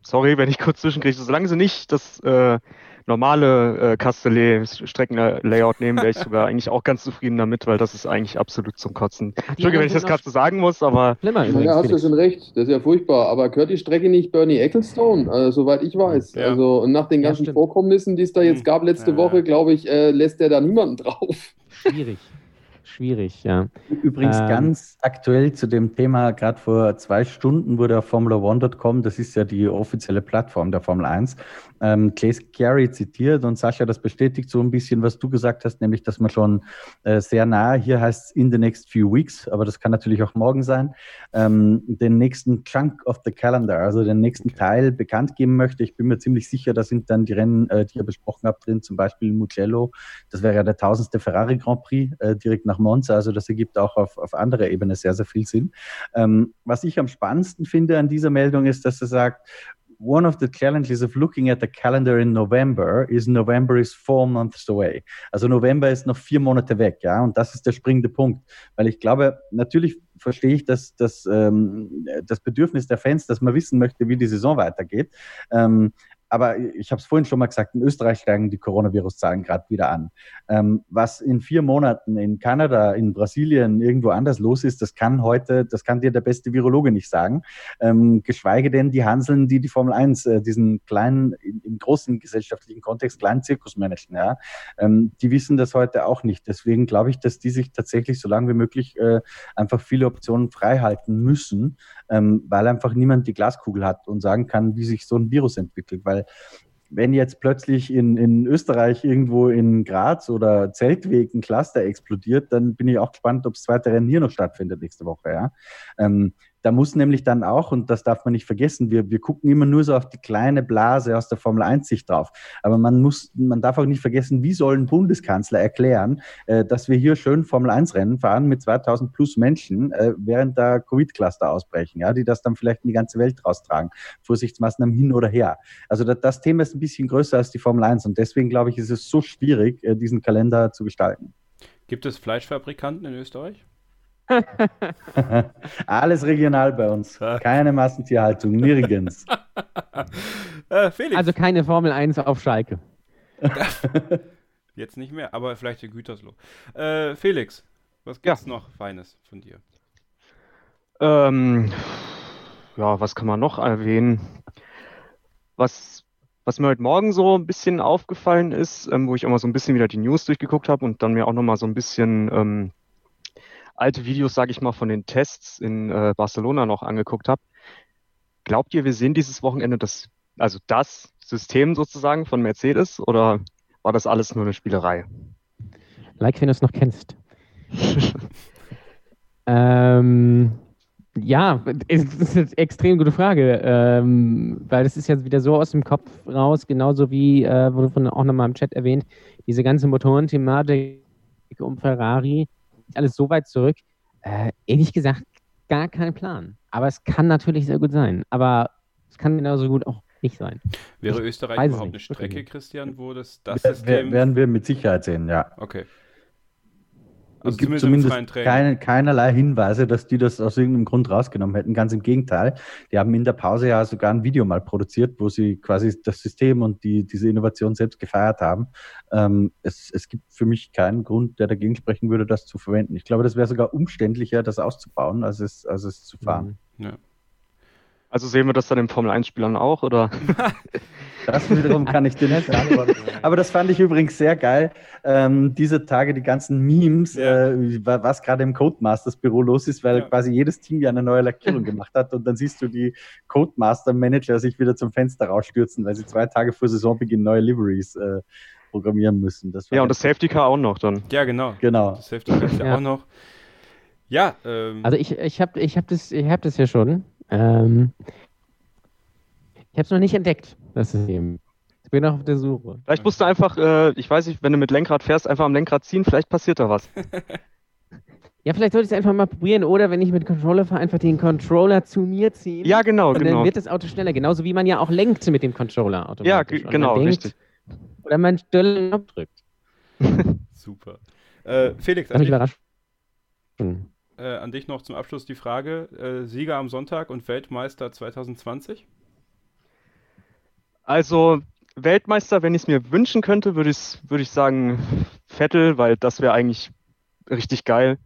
sorry, wenn ich kurz zwischenkriege, solange sie nicht das äh, normale äh, Castellet-Streckenlayout nehmen, wäre ich sogar eigentlich auch ganz zufrieden damit, weil das ist eigentlich absolut zum Kotzen. Entschuldige, wenn ich das gerade so sagen muss, aber Schlimmer übrigens. Ja, hast du schon recht. Das ist ja furchtbar. Aber gehört die Strecke nicht Bernie Ecclestone, äh, soweit ich weiß. Ja. Also und nach den Ja, ganzen stimmt. Vorkommnissen, die es da jetzt Hm. gab letzte Ja, Woche, ja. glaube ich, äh, lässt der da niemanden drauf. Schwierig. Schwierig, ja. Übrigens Ähm, ganz aktuell zu dem Thema, gerade vor zwei Stunden wurde auf Formula1.com, das ist ja die offizielle Plattform der Formel 1, ähm, Clay Carey zitiert und Sascha, das bestätigt so ein bisschen, was du gesagt hast, nämlich, dass man schon äh, sehr nahe, hier heißt es in the next few weeks, aber das kann natürlich auch morgen sein, ähm, den nächsten Chunk of the Calendar, also den nächsten Teil bekannt geben möchte. Ich bin mir ziemlich sicher, da sind dann die Rennen, äh, die ihr besprochen habt, drin, zum Beispiel Mugello, das wäre ja der tausendste Ferrari Grand Prix äh, direkt nach Monza. Also das ergibt auch auf, auf anderer Ebene sehr, sehr viel Sinn. Ähm, was ich am spannendsten finde an dieser Meldung ist, dass er sagt, One of the challenges of looking at the calendar in November is November is four months away. Also November ist noch vier Monate weg, ja, und das ist der springende Punkt, weil ich glaube, natürlich verstehe ich das, das, ähm, das Bedürfnis der Fans, dass man wissen möchte, wie die Saison weitergeht. Ähm, aber ich habe es vorhin schon mal gesagt, in Österreich steigen die Coronavirus-Zahlen gerade wieder an. Ähm, was in vier Monaten in Kanada, in Brasilien, irgendwo anders los ist, das kann heute, das kann dir der beste Virologe nicht sagen. Ähm, geschweige denn die Hanseln, die die Formel 1, äh, diesen kleinen, im, großen gesellschaftlichen Kontext, kleinen Zirkus managen, ja, ähm, die wissen das heute auch nicht. Deswegen glaube ich, dass die sich tatsächlich so lange wie möglich äh, einfach viele Optionen frei halten müssen, ähm, weil einfach niemand die Glaskugel hat und sagen kann, wie sich so ein Virus entwickelt. Weil wenn jetzt plötzlich in, in Österreich irgendwo in Graz oder Zeltweg ein Cluster explodiert, dann bin ich auch gespannt, ob das zweite Rennen hier noch stattfindet nächste Woche. Ja? Ähm, da muss nämlich dann auch, und das darf man nicht vergessen, wir, wir gucken immer nur so auf die kleine Blase aus der Formel 1 Sicht drauf. Aber man muss, man darf auch nicht vergessen, wie soll ein Bundeskanzler erklären, äh, dass wir hier schön Formel 1 Rennen fahren mit 2000 plus Menschen, äh, während da Covid-Cluster ausbrechen, ja, die das dann vielleicht in die ganze Welt raustragen. Vorsichtsmaßnahmen hin oder her. Also das, das Thema ist ein bisschen größer als die Formel 1 und deswegen glaube ich, ist es so schwierig, äh, diesen Kalender zu gestalten. Gibt es Fleischfabrikanten in Österreich? Alles regional bei uns. Keine Massentierhaltung, nirgends. Äh, Felix. Also keine Formel 1 auf Schalke. Jetzt nicht mehr, aber vielleicht in Gütersloh. Äh, Felix, was gibt's noch Feines von dir? Ähm, ja, was kann man noch erwähnen? Was, was mir heute Morgen so ein bisschen aufgefallen ist, ähm, wo ich auch mal so ein bisschen wieder die News durchgeguckt habe und dann mir auch noch mal so ein bisschen ähm, alte Videos, sage ich mal, von den Tests in äh, Barcelona noch angeguckt habe. Glaubt ihr, wir sehen dieses Wochenende das, also das System sozusagen von Mercedes oder war das alles nur eine Spielerei? Like, wenn du es noch kennst. ähm, ja, es ist eine extrem gute Frage, ähm, weil das ist jetzt wieder so aus dem Kopf raus, genauso wie, äh, wurde von auch nochmal im Chat erwähnt, diese ganze Motorenthematik um Ferrari, alles so weit zurück. Äh, ehrlich gesagt, gar kein Plan. Aber es kann natürlich sehr gut sein. Aber es kann genauso gut auch nicht sein. Wäre Ich Österreich überhaupt eine Strecke. Christian, wo das, das System. werden wir mit Sicherheit sehen, ja. Okay. Es Also gibt zumindest zumindest keine, keinerlei Hinweise, dass die das aus irgendeinem Grund rausgenommen hätten. Ganz im Gegenteil. Die haben in der Pause ja sogar ein Video mal produziert, wo sie quasi das System und die, diese Innovation selbst gefeiert haben. Ähm, es, es gibt für mich keinen Grund, der dagegen sprechen würde, das zu verwenden. Ich glaube, das wäre sogar umständlicher, das auszubauen, als es, als es zu fahren. Ja. Also sehen wir das dann im Formel-1-Spielern auch, oder? Das wiederum kann ich dir nicht beantworten. Aber das fand ich übrigens sehr geil. Ähm, diese Tage die ganzen Memes, äh, wa- was gerade im Codemasters-Büro los ist, weil quasi jedes Team ja eine neue Lackierung gemacht hat. Und dann siehst du die Codemaster-Manager sich wieder zum Fenster rausstürzen, weil sie zwei Tage vor Saisonbeginn neue Liveries äh, programmieren müssen. Das war Ja, und das Safety Car auch noch dann. Ja, genau. Genau. Das Safety Car ja, Ja. auch noch. Ja, ähm, Also ich, ich habe ich hab das, ich hab das ja schon. Ähm, ich habe es noch nicht entdeckt, das System. Ich bin noch auf der Suche. Vielleicht musst du einfach, äh, ich weiß nicht, wenn du mit Lenkrad fährst, einfach am Lenkrad ziehen, vielleicht passiert da was. Ja, vielleicht sollte ich es einfach mal probieren. Oder wenn ich mit Controller fahre, einfach den Controller zu mir ziehen. Ja, genau, und genau. dann wird das Auto schneller. Genauso wie man ja auch lenkt mit dem Controller automatisch. Ja, genau, denkt, richtig. Oder man Knopf drückt. super. Äh, Felix, an mich dich, überraschen. Äh, an dich noch zum Abschluss die Frage: äh, Sieger am Sonntag und Weltmeister 2020? Also Weltmeister, wenn ich es mir wünschen könnte, würde ich, würde ich sagen Vettel, weil das wäre eigentlich richtig geil,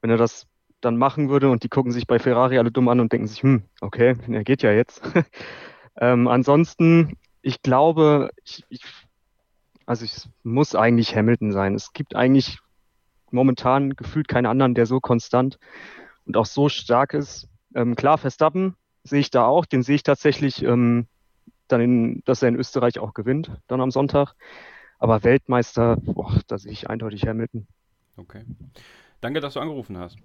wenn er das dann machen würde und die gucken sich bei Ferrari alle dumm an und denken sich, hm, okay, er geht ja jetzt. ähm, ansonsten, ich glaube, ich, ich, also es muss eigentlich Hamilton sein. Es gibt eigentlich momentan gefühlt keinen anderen, der so konstant und auch so stark ist. Ähm, klar, Verstappen sehe ich da auch, den sehe ich tatsächlich ähm, dann, in, dass er in Österreich auch gewinnt, dann am Sonntag. Aber Weltmeister, boah, da sehe ich eindeutig Hamilton. Okay. Danke, dass du angerufen hast.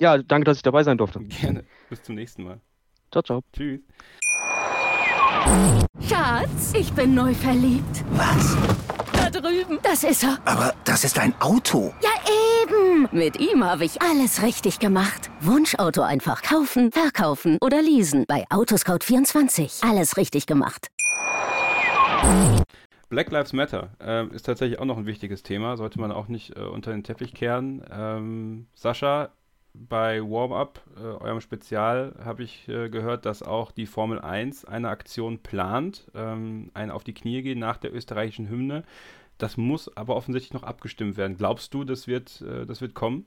Ja, danke, dass ich dabei sein durfte. Gerne. Bis zum nächsten Mal. Ciao, ciao. Tschüss. Schatz, ich bin neu verliebt. Was? Drüben. Das ist er. Aber das ist ein Auto. Ja, eben. Mit ihm habe ich alles richtig gemacht. Wunschauto einfach kaufen, verkaufen oder leasen. Bei Autoscout24. Alles richtig gemacht. Black Lives Matter ähm, ist tatsächlich auch noch ein wichtiges Thema, sollte man auch nicht äh, unter den Teppich kehren. Ähm, Sascha, bei Warm-Up, äh, eurem Spezial, habe ich äh, gehört, dass auch die Formel 1 eine Aktion plant, ähm, ein auf die Knie gehen nach der österreichischen Hymne. Das muss aber offensichtlich noch abgestimmt werden. Glaubst du, das wird, äh, das wird kommen?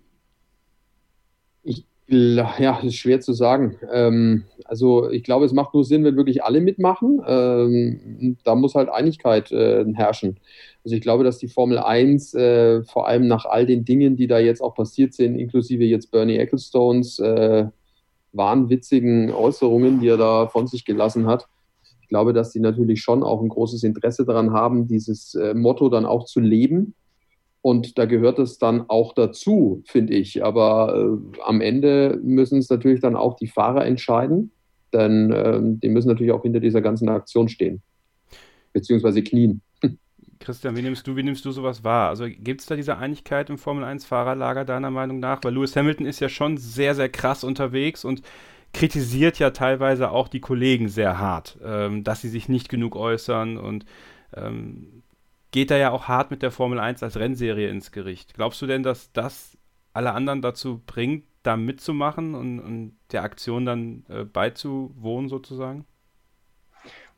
Ich, ja, ist schwer zu sagen. Ähm, also ich glaube, es macht nur Sinn, wenn wirklich alle mitmachen. Ähm, da muss halt Einigkeit äh, herrschen. Also ich glaube, dass die Formel 1 äh, vor allem nach all den Dingen, die da jetzt auch passiert sind, inklusive jetzt Bernie Ecclestones äh, wahnwitzigen Äußerungen, die er da von sich gelassen hat, glaube, dass die natürlich schon auch ein großes Interesse daran haben, dieses äh, Motto dann auch zu leben. Und da gehört es dann auch dazu, finde ich. Aber äh, am Ende müssen es natürlich dann auch die Fahrer entscheiden, denn ähm, die müssen natürlich auch hinter dieser ganzen Aktion stehen, beziehungsweise knien. Christian, wie nimmst du, wie nimmst du sowas wahr? Also gibt es da diese Einigkeit im Formel 1-Fahrerlager deiner Meinung nach? Weil Lewis Hamilton ist ja schon sehr, sehr krass unterwegs und kritisiert ja teilweise auch die Kollegen sehr hart, ähm, dass sie sich nicht genug äußern und ähm, geht da ja auch hart mit der Formel 1 als Rennserie ins Gericht. Glaubst du denn, dass das alle anderen dazu bringt, da mitzumachen und, und der Aktion dann äh, beizuwohnen sozusagen?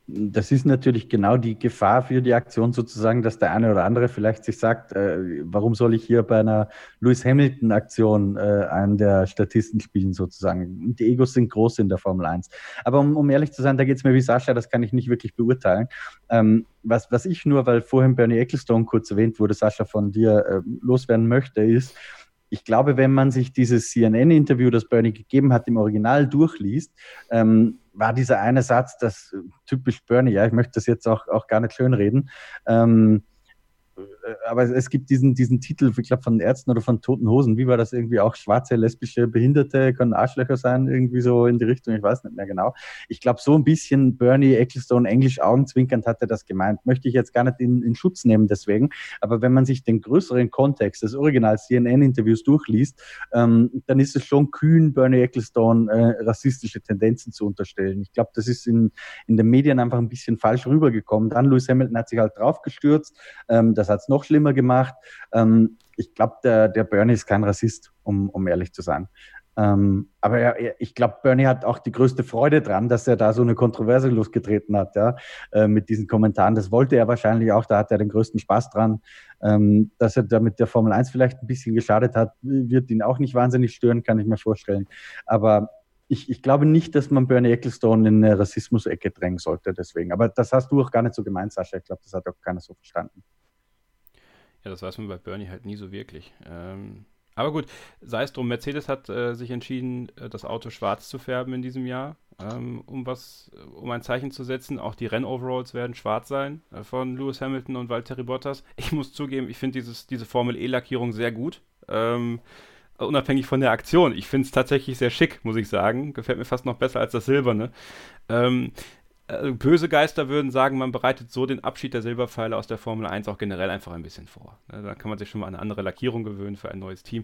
Das ist natürlich genau die Gefahr für die Aktion sozusagen, dass der eine oder andere vielleicht sich sagt, äh, warum soll ich hier bei einer Lewis Hamilton-Aktion äh, einen der Statisten spielen sozusagen. Die Egos sind groß in der Formel 1. Aber um, um ehrlich zu sein, da geht es mir wie Sascha, das kann ich nicht wirklich beurteilen. Ähm, was, was ich nur, weil vorhin Bernie Ecclestone kurz erwähnt wurde, Sascha, von dir äh, loswerden möchte, ist, ich glaube, wenn man sich dieses CNN-Interview, das Bernie gegeben hat, im Original durchliest, ähm, war dieser eine Satz, das äh, typisch Bernie, ja, ich möchte das jetzt auch, auch gar nicht schönreden, ähm, aber es gibt diesen, diesen Titel, ich glaube, von Ärzten oder von Toten Hosen. Wie war das irgendwie auch? Schwarze, lesbische, Behinderte können Arschlöcher sein, irgendwie so in die Richtung. Ich weiß nicht mehr genau. Ich glaube, so ein bisschen Bernie Ecclestone englisch augenzwinkernd hat er das gemeint. Möchte ich jetzt gar nicht in, in Schutz nehmen deswegen. Aber wenn man sich den größeren Kontext des Original CNN-Interviews durchliest, ähm, dann ist es schon kühn, Bernie Ecclestone äh, rassistische Tendenzen zu unterstellen. Ich glaube, das ist in, in den Medien einfach ein bisschen falsch rübergekommen. Dann Lewis Hamilton hat sich halt draufgestürzt. Ähm, das hat es noch schlimmer gemacht. Ähm, ich glaube, der, der Bernie ist kein Rassist, um, um ehrlich zu sein. Ähm, aber er, ich glaube, Bernie hat auch die größte Freude dran, dass er da so eine Kontroverse losgetreten hat, ja, äh, mit diesen Kommentaren. Das wollte er wahrscheinlich auch, da hat er den größten Spaß dran. Ähm, dass er damit der Formel 1 vielleicht ein bisschen geschadet hat, wird ihn auch nicht wahnsinnig stören, kann ich mir vorstellen. Aber ich, ich glaube nicht, dass man Bernie Ecclestone in eine Rassismus-Ecke drängen sollte, deswegen. Aber das hast du auch gar nicht so gemeint, Sascha. Ich glaube, das hat auch keiner so verstanden. Ja, das weiß man bei Bernie halt nie so wirklich. Ähm, aber gut, sei es drum, Mercedes hat äh, sich entschieden, äh, das Auto schwarz zu färben in diesem Jahr, ähm, um was, um ein Zeichen zu setzen. Auch die Rennoveralls werden schwarz sein äh, von Lewis Hamilton und Valtteri Bottas. Ich muss zugeben, ich finde diese Formel E-Lackierung sehr gut. Ähm, unabhängig von der Aktion. Ich finde es tatsächlich sehr schick, muss ich sagen. Gefällt mir fast noch besser als das Silberne. Ähm, äh, böse Geister würden sagen, man bereitet so den Abschied der Silberpfeile aus der Formel 1 auch generell einfach ein bisschen vor. Ne, da kann man sich schon mal eine andere Lackierung gewöhnen für ein neues Team.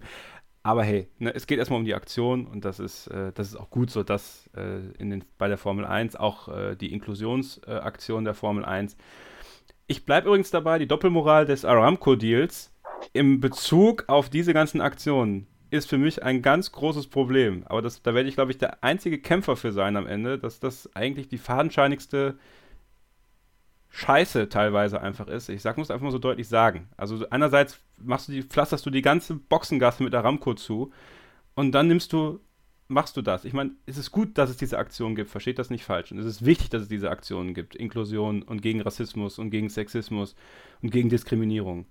Aber hey, ne, es geht erstmal um die Aktion und das ist, äh, das ist auch gut so, dass äh, in den, bei der Formel 1 auch äh, die Inklusionsaktion der Formel 1. Ich bleibe übrigens dabei, die Doppelmoral des Aramco-Deals im Bezug auf diese ganzen Aktionen ist für mich ein ganz großes Problem. Aber das, da werde ich, glaube ich, der einzige Kämpfer für sein am Ende, dass das eigentlich die fadenscheinigste Scheiße teilweise einfach ist. Ich sag, muss einfach mal so deutlich sagen. Also einerseits machst du die, pflasterst du die ganze Boxengasse mit Aramco zu und dann nimmst du, machst du das. Ich meine, es ist gut, dass es diese Aktionen gibt, versteht das nicht falsch. Und es ist wichtig, dass es diese Aktionen gibt. Inklusion und gegen Rassismus und gegen Sexismus und gegen Diskriminierung.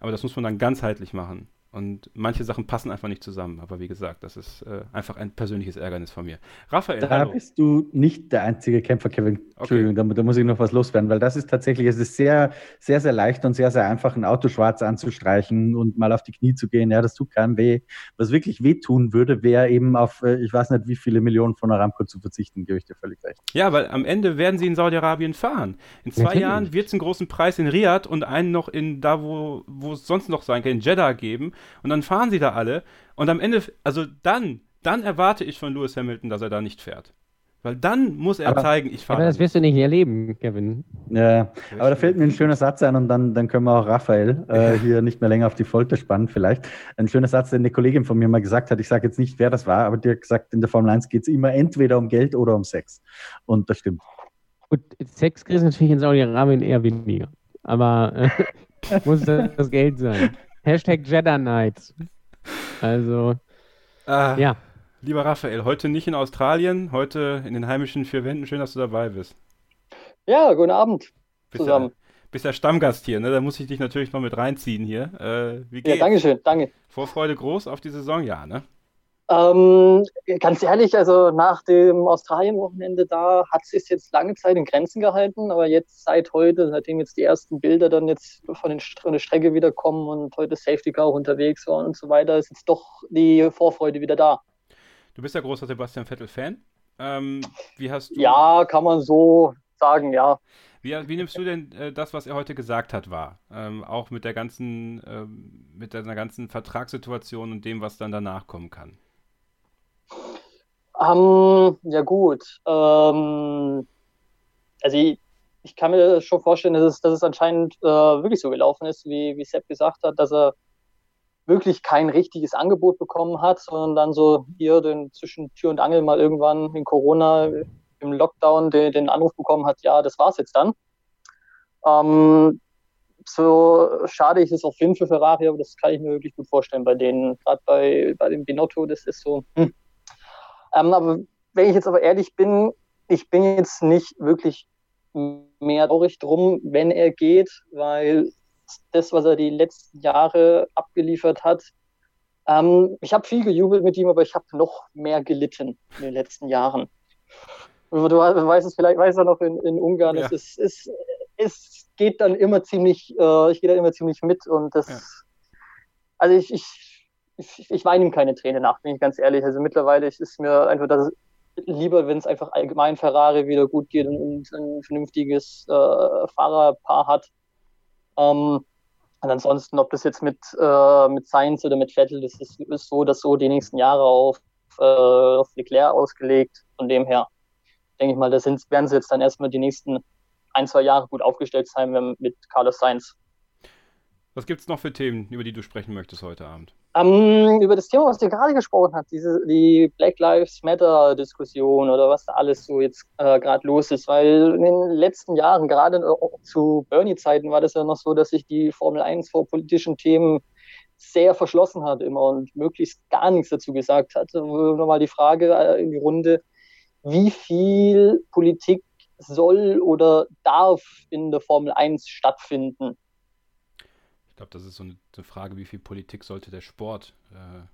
Aber das muss man dann ganzheitlich machen. Und manche Sachen passen einfach nicht zusammen. Aber wie gesagt, das ist äh, einfach ein persönliches Ärgernis von mir. Raphael, da hallo. bist du nicht der einzige Kämpfer, Kevin. Entschuldigung, okay. da, da, muss ich noch was loswerden, weil das ist tatsächlich, es ist sehr, sehr, sehr leicht und sehr, sehr einfach, ein Auto schwarz anzustreichen und mal auf die Knie zu gehen. Ja, das tut keinem weh. Was wirklich wehtun würde, wäre eben auf, äh, ich weiß nicht, wie viele Millionen von Aramco zu verzichten, gebe ich dir völlig recht. Ja, weil am Ende werden sie in Saudi-Arabien fahren. In zwei ja, Jahren wird es einen großen Preis in Riyadh und einen noch in da, wo, wo es sonst noch sein kann, in Jeddah geben. Und dann fahren sie da alle. Und am Ende, also dann, dann erwarte ich von Lewis Hamilton, dass er da nicht fährt. Weil dann muss er aber, zeigen, ich fahre. Aber das wirst du nicht erleben, Kevin. Ja, aber da fällt mir ein schöner Satz ein und dann, dann können wir auch Raphael äh, hier nicht mehr länger auf die Folter spannen, vielleicht. Ein schöner Satz, den eine Kollegin von mir mal gesagt hat. Ich sage jetzt nicht, wer das war, aber die hat gesagt, in der Formel 1 geht es immer entweder um Geld oder um Sex. Und das stimmt. Gut, Sex kriegst du natürlich in Saudi-Arabien eher weniger. Aber äh, muss das Geld sein. Hashtag Jeddah Nights. Also, ah, ja. Lieber Raphael, heute nicht in Australien, heute in den heimischen vier Wänden. Schön, dass du dabei bist. Ja, guten Abend bist zusammen. Ja, bist ja Stammgast hier, ne? Da muss ich dich natürlich noch mit reinziehen hier. Äh, wie geht's? Ja, danke schön, danke. Vorfreude groß auf die Saison, ja, ne? Ähm, ganz ehrlich, also nach dem Australien-Wochenende da hat es jetzt lange Zeit in Grenzen gehalten, aber jetzt seit heute, seitdem jetzt die ersten Bilder dann jetzt von, den, von der Strecke wieder kommen und heute Safety Car auch unterwegs waren und so weiter, ist jetzt doch die Vorfreude wieder da. Du bist ja großer Sebastian Vettel-Fan. Ähm, wie hast du. Ja, kann man so sagen, ja. Wie, wie nimmst du denn äh, das, was er heute gesagt hat, wahr? Ähm, auch mit der ganzen, ähm, mit der ganzen Vertragssituation und dem, was dann danach kommen kann? Um, ähm, ja gut. Ähm, also ich, ich, kann mir schon vorstellen, dass es, dass es anscheinend äh, wirklich so gelaufen ist, wie, wie Sepp gesagt hat, dass er wirklich kein richtiges Angebot bekommen hat, sondern dann so hier den, zwischen Tür und Angel mal irgendwann in Corona im Lockdown den, den Anruf bekommen hat, ja, das war's jetzt dann. Ähm, so schade ich es auf jeden Fall für Ferrari, aber das kann ich mir wirklich gut vorstellen bei denen. Gerade bei, bei dem Binotto, das ist so, hm, ähm, aber wenn ich jetzt aber ehrlich bin, ich bin jetzt nicht wirklich mehr traurig drum, wenn er geht, weil das, was er die letzten Jahre abgeliefert hat, ähm, ich habe viel gejubelt mit ihm, aber ich habe noch mehr gelitten in den letzten Jahren. Du weißt es vielleicht, weißt du noch in, in Ungarn, ja. es ist, es geht dann immer ziemlich, äh, ich gehe da immer ziemlich mit und das, ja. also ich, ich, ich, ich weine ihm keine Tränen nach, bin ich ganz ehrlich. Also mittlerweile ist mir einfach das lieber, wenn es einfach allgemein Ferrari wieder gut geht und, ein vernünftiges äh, Fahrerpaar hat. Ähm, und ansonsten, ob das jetzt mit, äh, mit Sainz oder mit Vettel, das ist, ist so, dass so die nächsten Jahre auf, äh, auf Leclerc ausgelegt. Von dem her denke ich mal, da werden sie jetzt dann erstmal die nächsten ein, zwei Jahre gut aufgestellt sein mit Carlos Sainz. Was gibt es noch für Themen, über die du sprechen möchtest heute Abend? Ähm, über das Thema, was du gerade gesprochen hast, diese, die Black Lives Matter-Diskussion oder was da alles so jetzt äh, gerade los ist, weil in den letzten Jahren, gerade zu Bernie-Zeiten, war das ja noch so, dass sich die Formel 1 vor politischen Themen sehr verschlossen hat immer und möglichst gar nichts dazu gesagt hat. Nochmal die Frage äh, in die Runde, wie viel Politik soll oder darf in der Formel 1 stattfinden? Ich glaube, das ist so eine, eine, Frage, wie viel Politik sollte der Sport. Äh,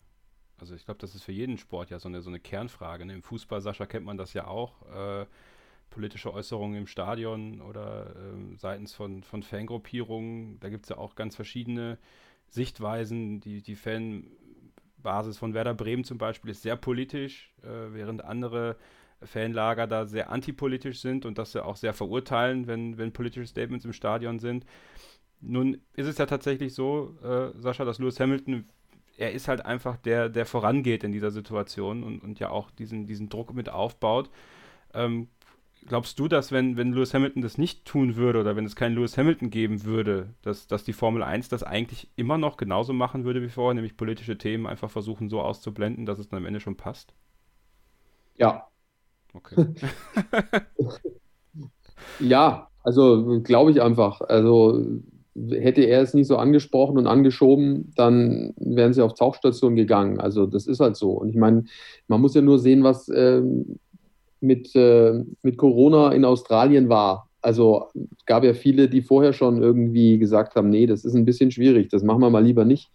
also ich glaube, das ist für jeden Sport ja so eine, so eine Kernfrage. Ne? Im Fußball, Sascha, kennt man das ja auch. Äh, politische Äußerungen im Stadion oder äh, seitens von, von Fangruppierungen. Da gibt es ja auch ganz verschiedene Sichtweisen. Die, die Fanbasis von Werder Bremen zum Beispiel ist sehr politisch, äh, während andere Fanlager da sehr antipolitisch sind und das ja auch sehr verurteilen, wenn, wenn politische Statements im Stadion sind. Nun ist es ja tatsächlich so, äh, Sascha, dass Lewis Hamilton, er ist halt einfach der, der vorangeht in dieser Situation und, und ja auch diesen, diesen Druck mit aufbaut. Ähm, glaubst du, dass wenn, wenn Lewis Hamilton das nicht tun würde oder wenn es keinen Lewis Hamilton geben würde, dass, dass die Formel 1 das eigentlich immer noch genauso machen würde wie vorher, nämlich politische Themen einfach versuchen so auszublenden, dass es dann am Ende schon passt? Ja, Okay. ja, also glaube ich einfach. Also hätte er es nicht so angesprochen und angeschoben, dann wären sie auf Tauchstation gegangen. Also das ist halt so. Und ich meine, man muss ja nur sehen, was ähm, mit, äh, mit Corona in Australien war. Also es gab ja viele, die vorher schon irgendwie gesagt haben, nee, das ist ein bisschen schwierig, das machen wir mal lieber nicht.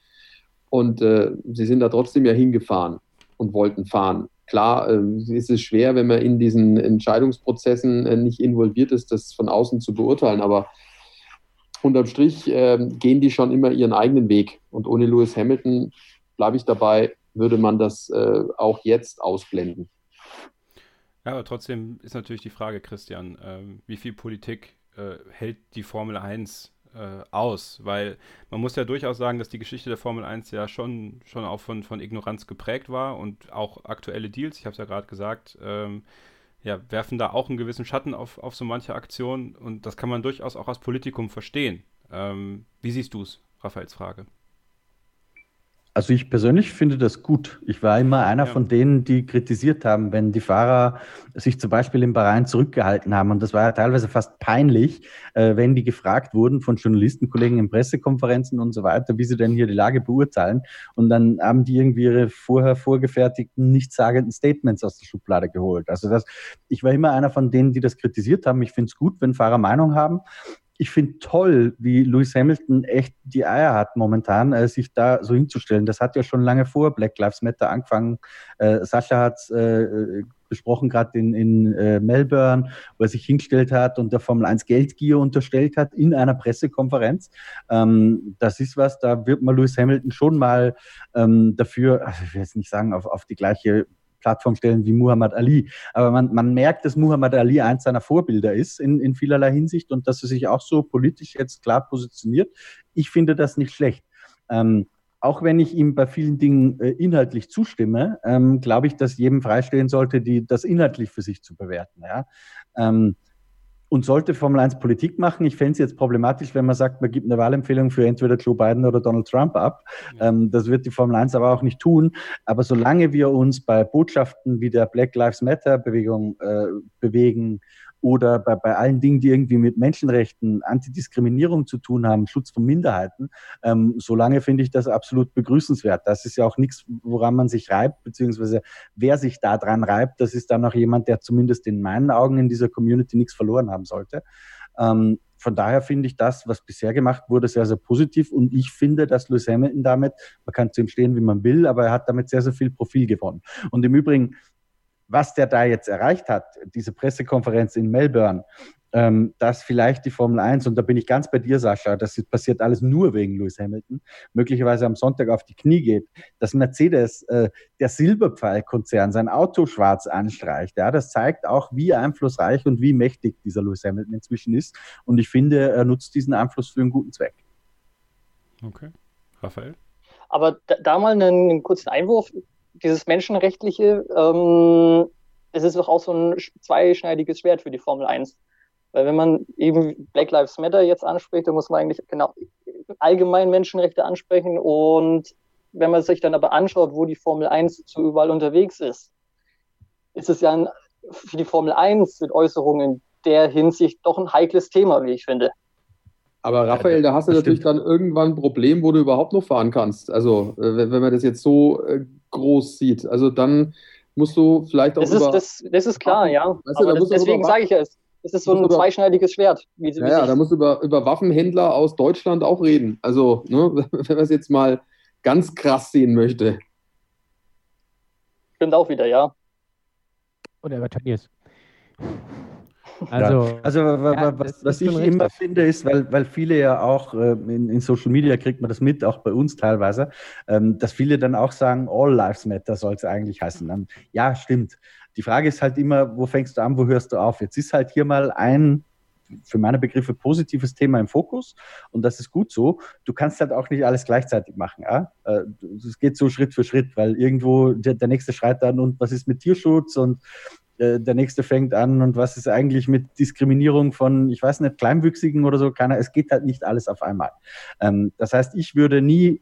Und äh, sie sind da trotzdem ja hingefahren und wollten fahren. Klar äh, ist es schwer, wenn man in diesen Entscheidungsprozessen äh, nicht involviert ist, das von außen zu beurteilen, aber unterm Strich äh, gehen die schon immer ihren eigenen Weg. Und ohne Lewis Hamilton, bleibe ich dabei, würde man das äh, auch jetzt ausblenden. Ja, aber trotzdem ist natürlich die Frage, Christian, ähm, wie viel Politik äh, hält die Formel 1 äh, aus, weil man muss ja durchaus sagen, dass die Geschichte der Formel 1 ja schon, schon auch von, von Ignoranz geprägt war und auch aktuelle Deals, ich habe es ja gerade gesagt, ähm, ja, werfen da auch einen gewissen Schatten auf, auf so manche Aktionen und das kann man durchaus auch als Politikum verstehen. Ähm, wie siehst du es, Raphaels Frage? Also ich persönlich finde das gut. Ich war immer einer ja. von denen, die kritisiert haben, wenn die Fahrer sich zum Beispiel in Bahrain zurückgehalten haben. Und das war ja teilweise fast peinlich, äh, wenn die gefragt wurden von Journalistenkollegen in Pressekonferenzen und so weiter, wie sie denn hier die Lage beurteilen. Und dann haben die irgendwie ihre vorher vorgefertigten, nichtssagenden Statements aus der Schublade geholt. Also das, ich war immer einer von denen, die das kritisiert haben. Ich finde es gut, wenn Fahrer Meinung haben ich finde toll, wie Lewis Hamilton echt die Eier hat momentan, äh, sich da so hinzustellen. Das hat ja schon lange vor Black Lives Matter angefangen. Äh, Sascha hat es äh, besprochen, gerade in, in äh, Melbourne, wo er sich hingestellt hat und der Formel 1 Geldgier unterstellt hat in einer Pressekonferenz. Ähm, das ist was, da wird man Lewis Hamilton schon mal ähm, dafür, also ich will jetzt nicht sagen, auf, auf die gleiche Plattform stellen wie Muhammad Ali. Aber man, man merkt, dass Muhammad Ali eins seiner Vorbilder ist in, in vielerlei Hinsicht und dass er sich auch so politisch jetzt klar positioniert. Ich finde das nicht schlecht. Ähm, auch wenn ich ihm bei vielen Dingen äh, inhaltlich zustimme, ähm, glaube ich, dass jedem freistehen sollte, die, das inhaltlich für sich zu bewerten. Ja? Ähm, und sollte Formel 1 Politik machen, ich fände es jetzt problematisch, wenn man sagt, man gibt eine Wahlempfehlung für entweder Joe Biden oder Donald Trump ab. Ja. Ähm, das wird die Formel 1 aber auch nicht tun. Aber solange wir uns bei Botschaften wie der Black Lives Matter Bewegung äh, bewegen oder bei, bei allen Dingen, die irgendwie mit Menschenrechten, Antidiskriminierung zu tun haben, Schutz von Minderheiten, ähm, solange finde ich das absolut begrüßenswert. Das ist ja auch nichts, woran man sich reibt, beziehungsweise wer sich da dran reibt, das ist dann auch jemand, der zumindest in meinen Augen in dieser Community nichts verloren haben sollte. Ähm, von daher finde ich das, was bisher gemacht wurde, sehr, sehr positiv. Und ich finde, dass Lewis Hamilton damit, man kann zu ihm stehen, wie man will, aber er hat damit sehr, sehr viel Profil gewonnen. Und im Übrigen, was der da jetzt erreicht hat, diese Pressekonferenz in Melbourne, ähm, dass vielleicht die Formel 1, und da bin ich ganz bei dir, Sascha, das passiert alles nur wegen Lewis Hamilton, möglicherweise am Sonntag auf die Knie geht, dass Mercedes, äh, der Silberpfeil-Konzern, sein Auto schwarz anstreicht. Ja, das zeigt auch, wie einflussreich und wie mächtig dieser Lewis Hamilton inzwischen ist. Und ich finde, er nutzt diesen Einfluss für einen guten Zweck. Okay. Raphael? Aber da, da mal einen, einen, kurzen Einwurf. Dieses Menschenrechtliche, ähm, es ist doch auch so ein zweischneidiges Schwert für die Formel 1. Weil wenn man eben Black Lives Matter jetzt anspricht, dann muss man eigentlich genau allgemein Menschenrechte ansprechen. Und wenn man sich dann aber anschaut, wo die Formel 1 so überall unterwegs ist, ist es ja ein, für die Formel 1 mit Äußerungen in der Hinsicht doch ein heikles Thema, wie ich finde. Aber Raphael, da hast du natürlich dann irgendwann ein Problem, wo du überhaupt noch fahren kannst. Also, äh, wenn, wenn man das jetzt so äh, groß sieht. Also, dann musst du vielleicht auch. Das, ist, das, das ist klar, ja. Weißt du, das, deswegen sage ich ja, es, es ist so ein zweischneidiges Schwert. Wie, wie ja, ja, da musst du über, über Waffenhändler aus Deutschland auch reden. Also, ne, wenn man es jetzt mal ganz krass sehen möchte. Stimmt auch wieder, ja. Oder über Turniers. Also, also ja, was, was ich immer finde, ist, weil, weil viele ja auch äh, in, in, Social Media kriegt man das mit, auch bei uns teilweise, ähm, dass viele dann auch sagen, All Lives Matter soll es eigentlich heißen. Dann, ja, stimmt. Die Frage ist halt immer, wo fängst du an, wo hörst du auf? Jetzt ist halt hier mal ein für meine Begriffe positives Thema im Fokus und das ist gut so. Du kannst halt auch nicht alles gleichzeitig machen. Ja? Äh, es geht so Schritt für Schritt, weil irgendwo der, der nächste schreit dann und was ist mit Tierschutz und äh, der nächste fängt an und was ist eigentlich mit Diskriminierung von, ich weiß nicht, Kleinwüchsigen oder so, keiner, es geht halt nicht alles auf einmal. Ähm, das heißt, ich würde nie,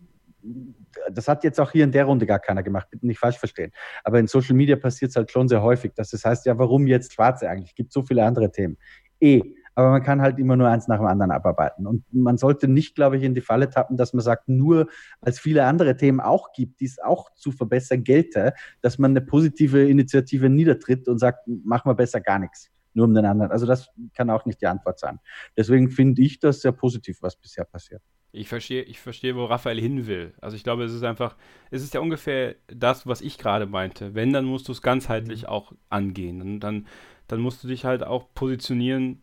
das hat jetzt auch hier in der Runde gar keiner gemacht, bitte nicht falsch verstehen, aber in Social Media passiert es halt schon sehr häufig, dass das heißt, ja, warum jetzt Schwarze eigentlich? Es gibt so viele andere Themen. Eh, aber man kann halt immer nur eins nach dem anderen abarbeiten. Und man sollte nicht, glaube ich, in die Falle tappen, dass man sagt, nur als viele andere Themen auch gibt, die es auch zu verbessern gelte, dass man eine positive Initiative niedertritt und sagt, machen wir besser gar nichts. Nur um den anderen. Also das kann auch nicht die Antwort sein. Deswegen finde ich das sehr positiv, was bisher passiert. Ich verstehe, ich verstehe, wo Raphael hin will. Also ich glaube, es ist einfach, es ist ja ungefähr das, was ich gerade meinte. Wenn, dann musst du es ganzheitlich auch angehen. Und dann, dann musst du dich halt auch positionieren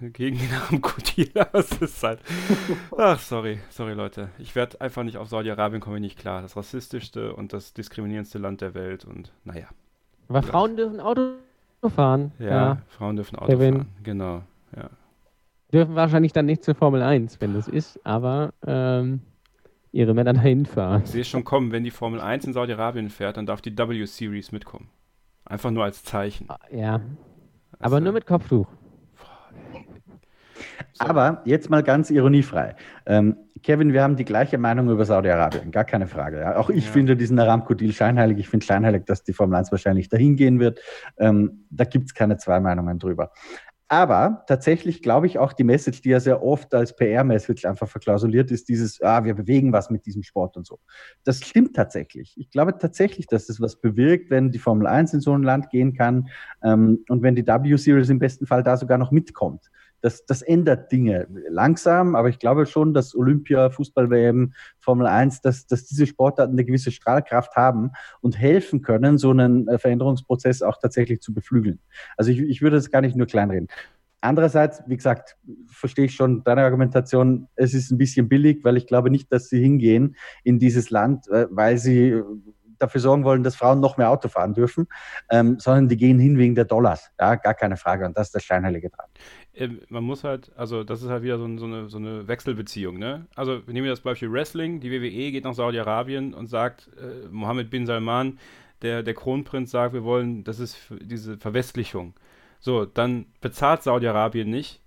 gegen den armen Kutila. Das ist halt. Ach, sorry, sorry, Leute. Ich werde einfach nicht auf Saudi-Arabien komme ich nicht klar. Das rassistischste und das diskriminierendste Land der Welt und naja. Aber Frauen dürfen Auto fahren. Ja, ja. Frauen dürfen Auto Kevin. fahren. Genau, ja. Dürfen wahrscheinlich dann nicht zur Formel 1, wenn das ist, aber ähm, ihre Männer dahin fahren. Ich sehe schon kommen, wenn die Formel 1 in Saudi-Arabien fährt, dann darf die W-Series mitkommen. Einfach nur als Zeichen. Ja. Also, aber nur mit Kopftuch. Aber jetzt mal ganz ironiefrei. Ähm, Kevin, wir haben die gleiche Meinung über Saudi-Arabien, gar keine Frage. Ja. Auch ich ja. finde diesen Aramco-Deal scheinheilig. Ich finde scheinheilig, dass die Formel 1 wahrscheinlich dahin gehen wird. Ähm, da gibt es keine zwei Meinungen drüber. Aber tatsächlich glaube ich auch die Message, die ja sehr oft als PR-Message einfach verklausuliert ist, dieses, ah, wir bewegen was mit diesem Sport und so. Das stimmt tatsächlich. Ich glaube tatsächlich, dass es was bewirkt, wenn die Formel 1 in so ein Land gehen kann ähm, und wenn die W-Series im besten Fall da sogar noch mitkommt das, das ändert Dinge langsam, aber ich glaube schon, dass Olympia, Fußball-WM, Formel 1, dass, dass diese Sportarten eine gewisse Strahlkraft haben und helfen können, so einen äh, Veränderungsprozess auch tatsächlich zu beflügeln. Also ich, ich würde das gar nicht nur kleinreden. Andererseits, wie gesagt, verstehe ich schon deine Argumentation, es ist ein bisschen billig, weil ich glaube nicht, dass sie hingehen in dieses Land, äh, weil sie dafür sorgen wollen, dass Frauen noch mehr Auto fahren dürfen, ähm, sondern die gehen hin wegen der Dollars. Ja, gar keine Frage. Und das ist das scheinheilige dran. Ähm, man muss halt, also das ist halt wieder so, so, eine, so eine Wechselbeziehung, ne? Also nehmen wir das Beispiel Wrestling, die WWE geht nach Saudi-Arabien und sagt, äh, Mohammed bin Salman, der, der Kronprinz sagt, wir wollen, das ist diese Verwestlichung. So, dann bezahlt Saudi-Arabien nicht,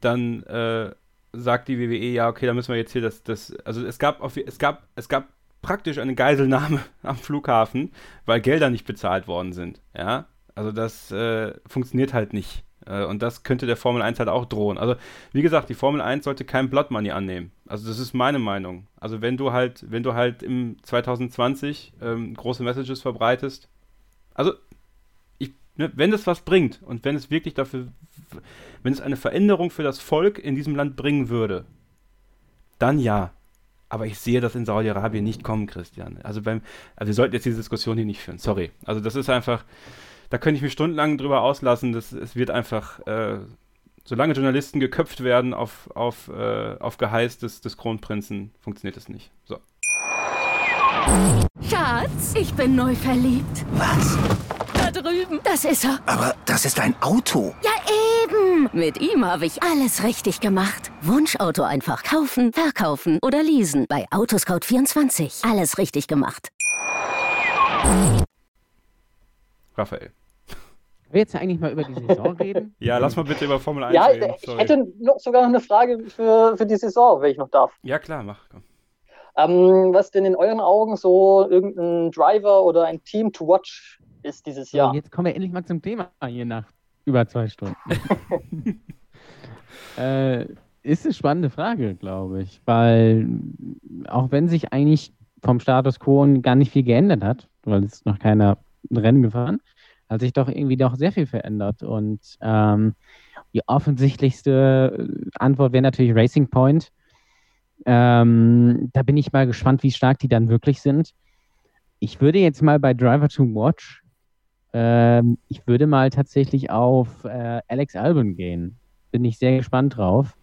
dann äh, sagt die WWE, ja, okay, dann müssen wir jetzt hier das, das, also es gab, auf, es gab, es gab praktisch eine Geiselnahme am Flughafen, weil Gelder nicht bezahlt worden sind. Ja, also das äh, funktioniert halt nicht. Äh, und das könnte der Formel 1 halt auch drohen. Also, wie gesagt, die Formel 1 sollte kein Blood Money annehmen. Also, das ist meine Meinung. Also, wenn du halt, wenn du halt im 2020 ähm, große Messages verbreitest, also, ich, ne, wenn es was bringt und wenn es wirklich dafür, wenn es eine Veränderung für das Volk in diesem Land bringen würde, dann ja. Aber ich sehe das in Saudi-Arabien nicht kommen, Christian. Also beim, also wir sollten jetzt diese Diskussion hier nicht führen. Sorry. Also das ist einfach, da könnte ich mich stundenlang drüber auslassen. Das, es wird einfach äh, solange Journalisten geköpft werden auf, auf, äh, auf Geheiß des, des Kronprinzen, funktioniert das nicht. So. Schatz, ich bin neu verliebt. Was? Da drüben. Das ist er. Aber das ist ein Auto. Ja, eben. Mit ihm habe ich alles richtig gemacht. Wunschauto einfach kaufen, verkaufen oder leasen. Bei Autoscout24. Alles richtig gemacht. Raphael. Wir jetzt eigentlich mal über die Saison reden? Ja, lass mal bitte über Formel 1 Ja, reden. ich Sorry. hätte noch sogar noch eine Frage für, für die Saison, wenn ich noch darf. Ja, klar, mach. Komm. Ähm, was denn in euren Augen so irgendein Driver oder ein Team to watch ist dieses So, Jahr? jetzt kommen wir endlich mal zum Thema hier nach über zwei Stunden. äh, ist eine spannende Frage, glaube ich, weil auch wenn sich eigentlich vom Status quo gar nicht viel geändert hat, weil es ist noch keiner ein Rennen gefahren, hat sich doch irgendwie doch sehr viel verändert. Und ähm, die offensichtlichste Antwort wäre natürlich Racing Point. Ähm, da bin ich mal gespannt, wie stark die dann wirklich sind. Ich würde jetzt mal bei Driver to Watch, ähm, ich würde mal tatsächlich auf äh, Alex Albon gehen. Bin ich sehr gespannt drauf.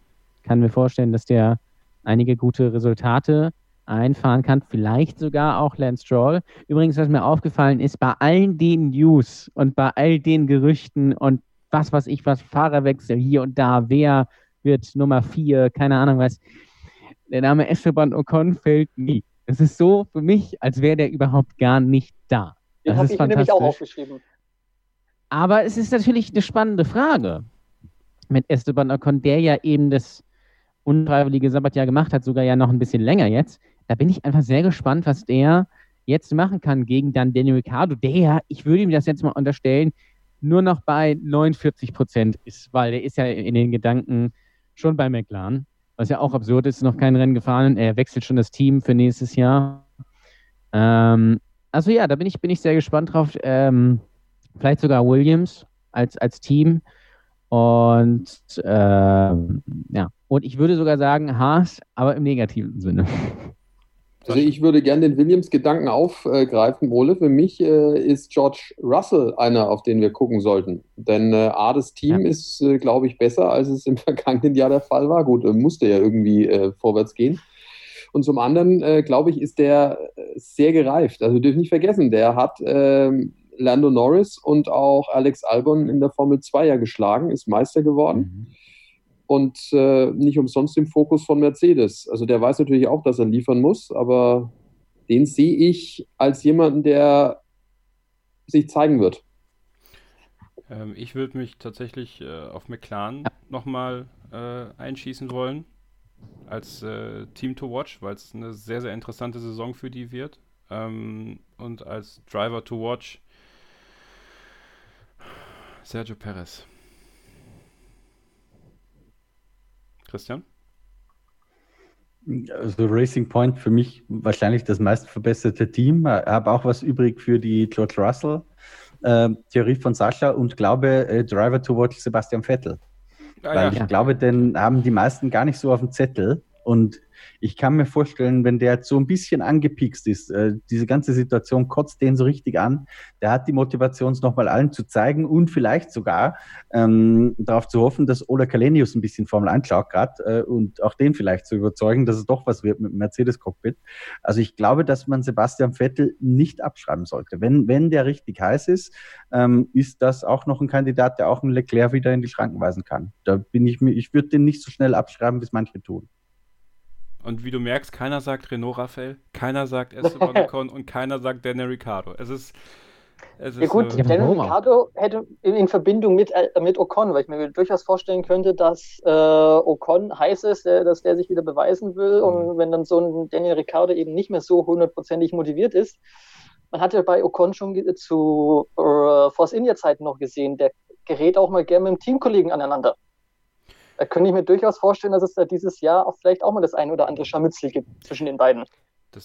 Kann mir vorstellen, dass der einige gute Resultate einfahren kann. Vielleicht sogar auch Lance Stroll. Übrigens, was mir aufgefallen ist, bei allen den News und bei all den Gerüchten und was weiß ich, was Fahrerwechsel hier und da, wer wird Nummer vier, keine Ahnung was, der Name Esteban Ocon fällt nie. Es ist so für mich, als wäre der überhaupt gar nicht da. Den Das habe ist ich mir nämlich auch fantastisch. aufgeschrieben. Aber es ist natürlich eine spannende Frage mit Esteban Ocon, der ja eben das unfreiwillige Sabbatjahr gemacht hat, sogar ja noch ein bisschen länger jetzt. Da bin ich einfach sehr gespannt, was der jetzt machen kann gegen dann Daniel Ricciardo, der ich würde ihm das jetzt mal unterstellen, nur noch bei 49 Prozent ist, weil der ist ja in den Gedanken schon bei McLaren, was ja auch absurd ist, noch kein Rennen gefahren. Er wechselt schon das Team für nächstes Jahr. Ähm, also ja, da bin ich, bin ich sehr gespannt drauf. Ähm, vielleicht sogar Williams als, als Team. Und ähm, ja, und ich würde sogar sagen Haas, aber im negativen Sinne. Also ich würde gerne den Williams-Gedanken aufgreifen, Ole. Für mich äh, ist George Russell einer, auf den wir gucken sollten. Denn äh, A, das Team ist, äh, glaube ich, besser, als es im vergangenen Jahr der Fall war. Gut, äh, musste ja irgendwie äh, vorwärts gehen. Und zum anderen, äh, glaube ich, ist der sehr gereift. Also wir dürfen nicht vergessen, der hat ähm, Lando Norris und auch Alex Albon in der Formel 2 ja geschlagen, ist Meister geworden und äh, nicht umsonst im Fokus von Mercedes. Also der weiß natürlich auch, dass er liefern muss, aber den sehe ich als jemanden, der sich zeigen wird. Ähm, ich würde mich tatsächlich äh, auf McLaren nochmal äh, einschießen wollen als äh, Team to watch, weil es eine sehr, sehr interessante Saison für die wird. Ähm, und als Driver to watch Sergio Perez. Christian? Also Racing Point für mich wahrscheinlich das meist verbesserte Team. Ich habe auch was übrig für die George Russell äh, Theorie von Sascha und glaube äh, Driver to Watch Sebastian Vettel. Ah, Weil ja. ich glaube, den haben die meisten gar nicht so auf dem Zettel. Und ich kann mir vorstellen, wenn der jetzt so ein bisschen angepikst ist, äh, diese ganze Situation kotzt den so richtig an, der hat die Motivation, es nochmal allen zu zeigen und vielleicht sogar ähm, darauf zu hoffen, dass Ola Kalenius ein bisschen Formel 1 schaut gerade äh, und auch den vielleicht zu überzeugen, dass es doch was wird mit dem Mercedes-Cockpit. Also ich glaube, dass man Sebastian Vettel nicht abschreiben sollte. Wenn, wenn der richtig heiß ist, ähm, ist das auch noch ein Kandidat, der auch einen Leclerc wieder in die Schranken weisen kann. Da bin ich mir, ich würde den nicht so schnell abschreiben, wie es manche tun. Und wie du merkst, keiner sagt Renault Raphael, keiner sagt Esteban Ocon und keiner sagt Daniel Ricciardo. Es ist. Es Ja ist gut, äh, Daniel Ricciardo hätte in, in Verbindung mit, äh, mit Ocon, weil ich mir durchaus vorstellen könnte, dass äh, Ocon heiß ist, äh, dass der sich wieder beweisen will und wenn dann so ein Daniel Ricciardo eben nicht mehr so hundertprozentig motiviert ist. Man hat ja bei Ocon schon zu äh, Force India Zeiten noch gesehen, der gerät auch mal gerne mit dem Teamkollegen aneinander. Da könnte ich mir durchaus vorstellen, dass es da dieses Jahr auch vielleicht auch mal das ein oder andere Scharmützel gibt zwischen den beiden.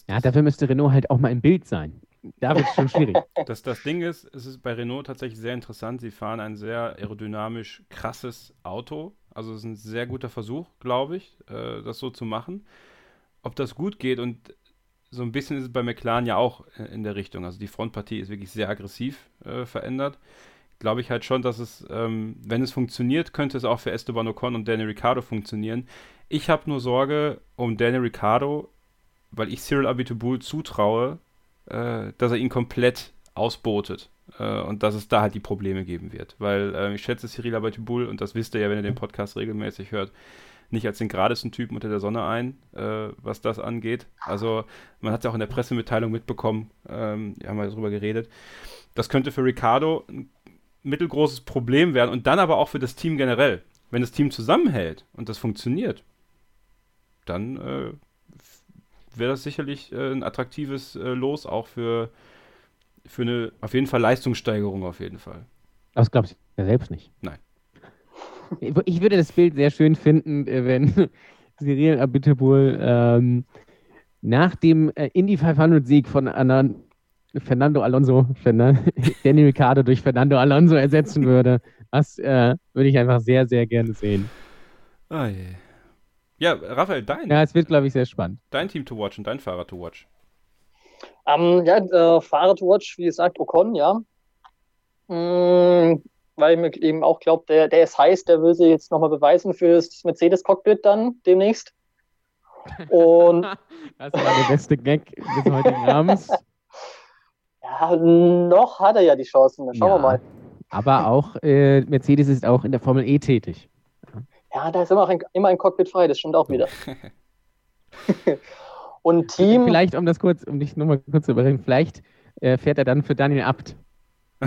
Ja, dafür müsste Renault halt auch mal im Bild sein. Da wird es schon schwierig. Das, das Ding ist, es ist bei Renault tatsächlich sehr interessant. Sie fahren ein sehr aerodynamisch krasses Auto. Also es ist ein sehr guter Versuch, glaube ich, äh, das so zu machen. Ob das gut geht und so ein bisschen ist es bei McLaren ja auch äh, in der Richtung. Also die Frontpartie ist wirklich sehr aggressiv äh, verändert. Glaube ich halt schon, dass es, ähm, wenn es funktioniert, könnte es auch für Esteban Ocon und Daniel Ricciardo funktionieren. Ich habe nur Sorge um Daniel Ricciardo, weil ich Cyril Abiteboul zutraue, äh, dass er ihn komplett ausbotet äh, und dass es da halt die Probleme geben wird. Weil äh, ich schätze Cyril Abiteboul, und das wisst ihr ja, wenn ihr den Podcast regelmäßig hört, nicht als den geradesten Typen unter der Sonne ein, äh, was das angeht. Also man hat es ja auch in der Pressemitteilung mitbekommen, ähm, haben wir darüber geredet. Das könnte für Ricardo ein mittelgroßes Problem werden und dann aber auch für das Team generell. Wenn das Team zusammenhält und das funktioniert, dann äh, wäre das sicherlich äh, ein attraktives äh, Los auch für, für eine auf jeden Fall Leistungssteigerung auf jeden Fall. Das glaubst du ja selbst nicht. Nein. Ich würde das Bild sehr schön finden, äh, wenn Cyril Abiteboul ähm, nach dem Indy 500 Sieg von Anan Fernando Alonso, Fernando, Danny Ricciardo durch Fernando Alonso ersetzen würde. Das äh, würde ich einfach sehr, sehr gerne sehen. Oh je. Ja, Raphael, dein. Ja, es wird, glaube ich, sehr spannend. Dein Team to watch und dein Fahrer to watch. Ähm, ja, äh, Fahrer to watch, wie gesagt, Ocon, ja. Mm, weil ich mir eben auch glaube, der, der ist heiß, der will sich jetzt nochmal beweisen für das Mercedes-Cockpit dann demnächst. Und das war der beste Gag des heutigen Abends. Ja, noch hat er ja die Chancen. Schauen ja, wir mal. Aber auch äh, Mercedes ist auch in der Formel E tätig. Ja, da ist immer ein, immer ein Cockpit frei, das stimmt auch wieder. Und Team. Vielleicht, um das kurz, um dich nochmal kurz zu überreden, vielleicht äh, fährt er dann für Daniel Abt.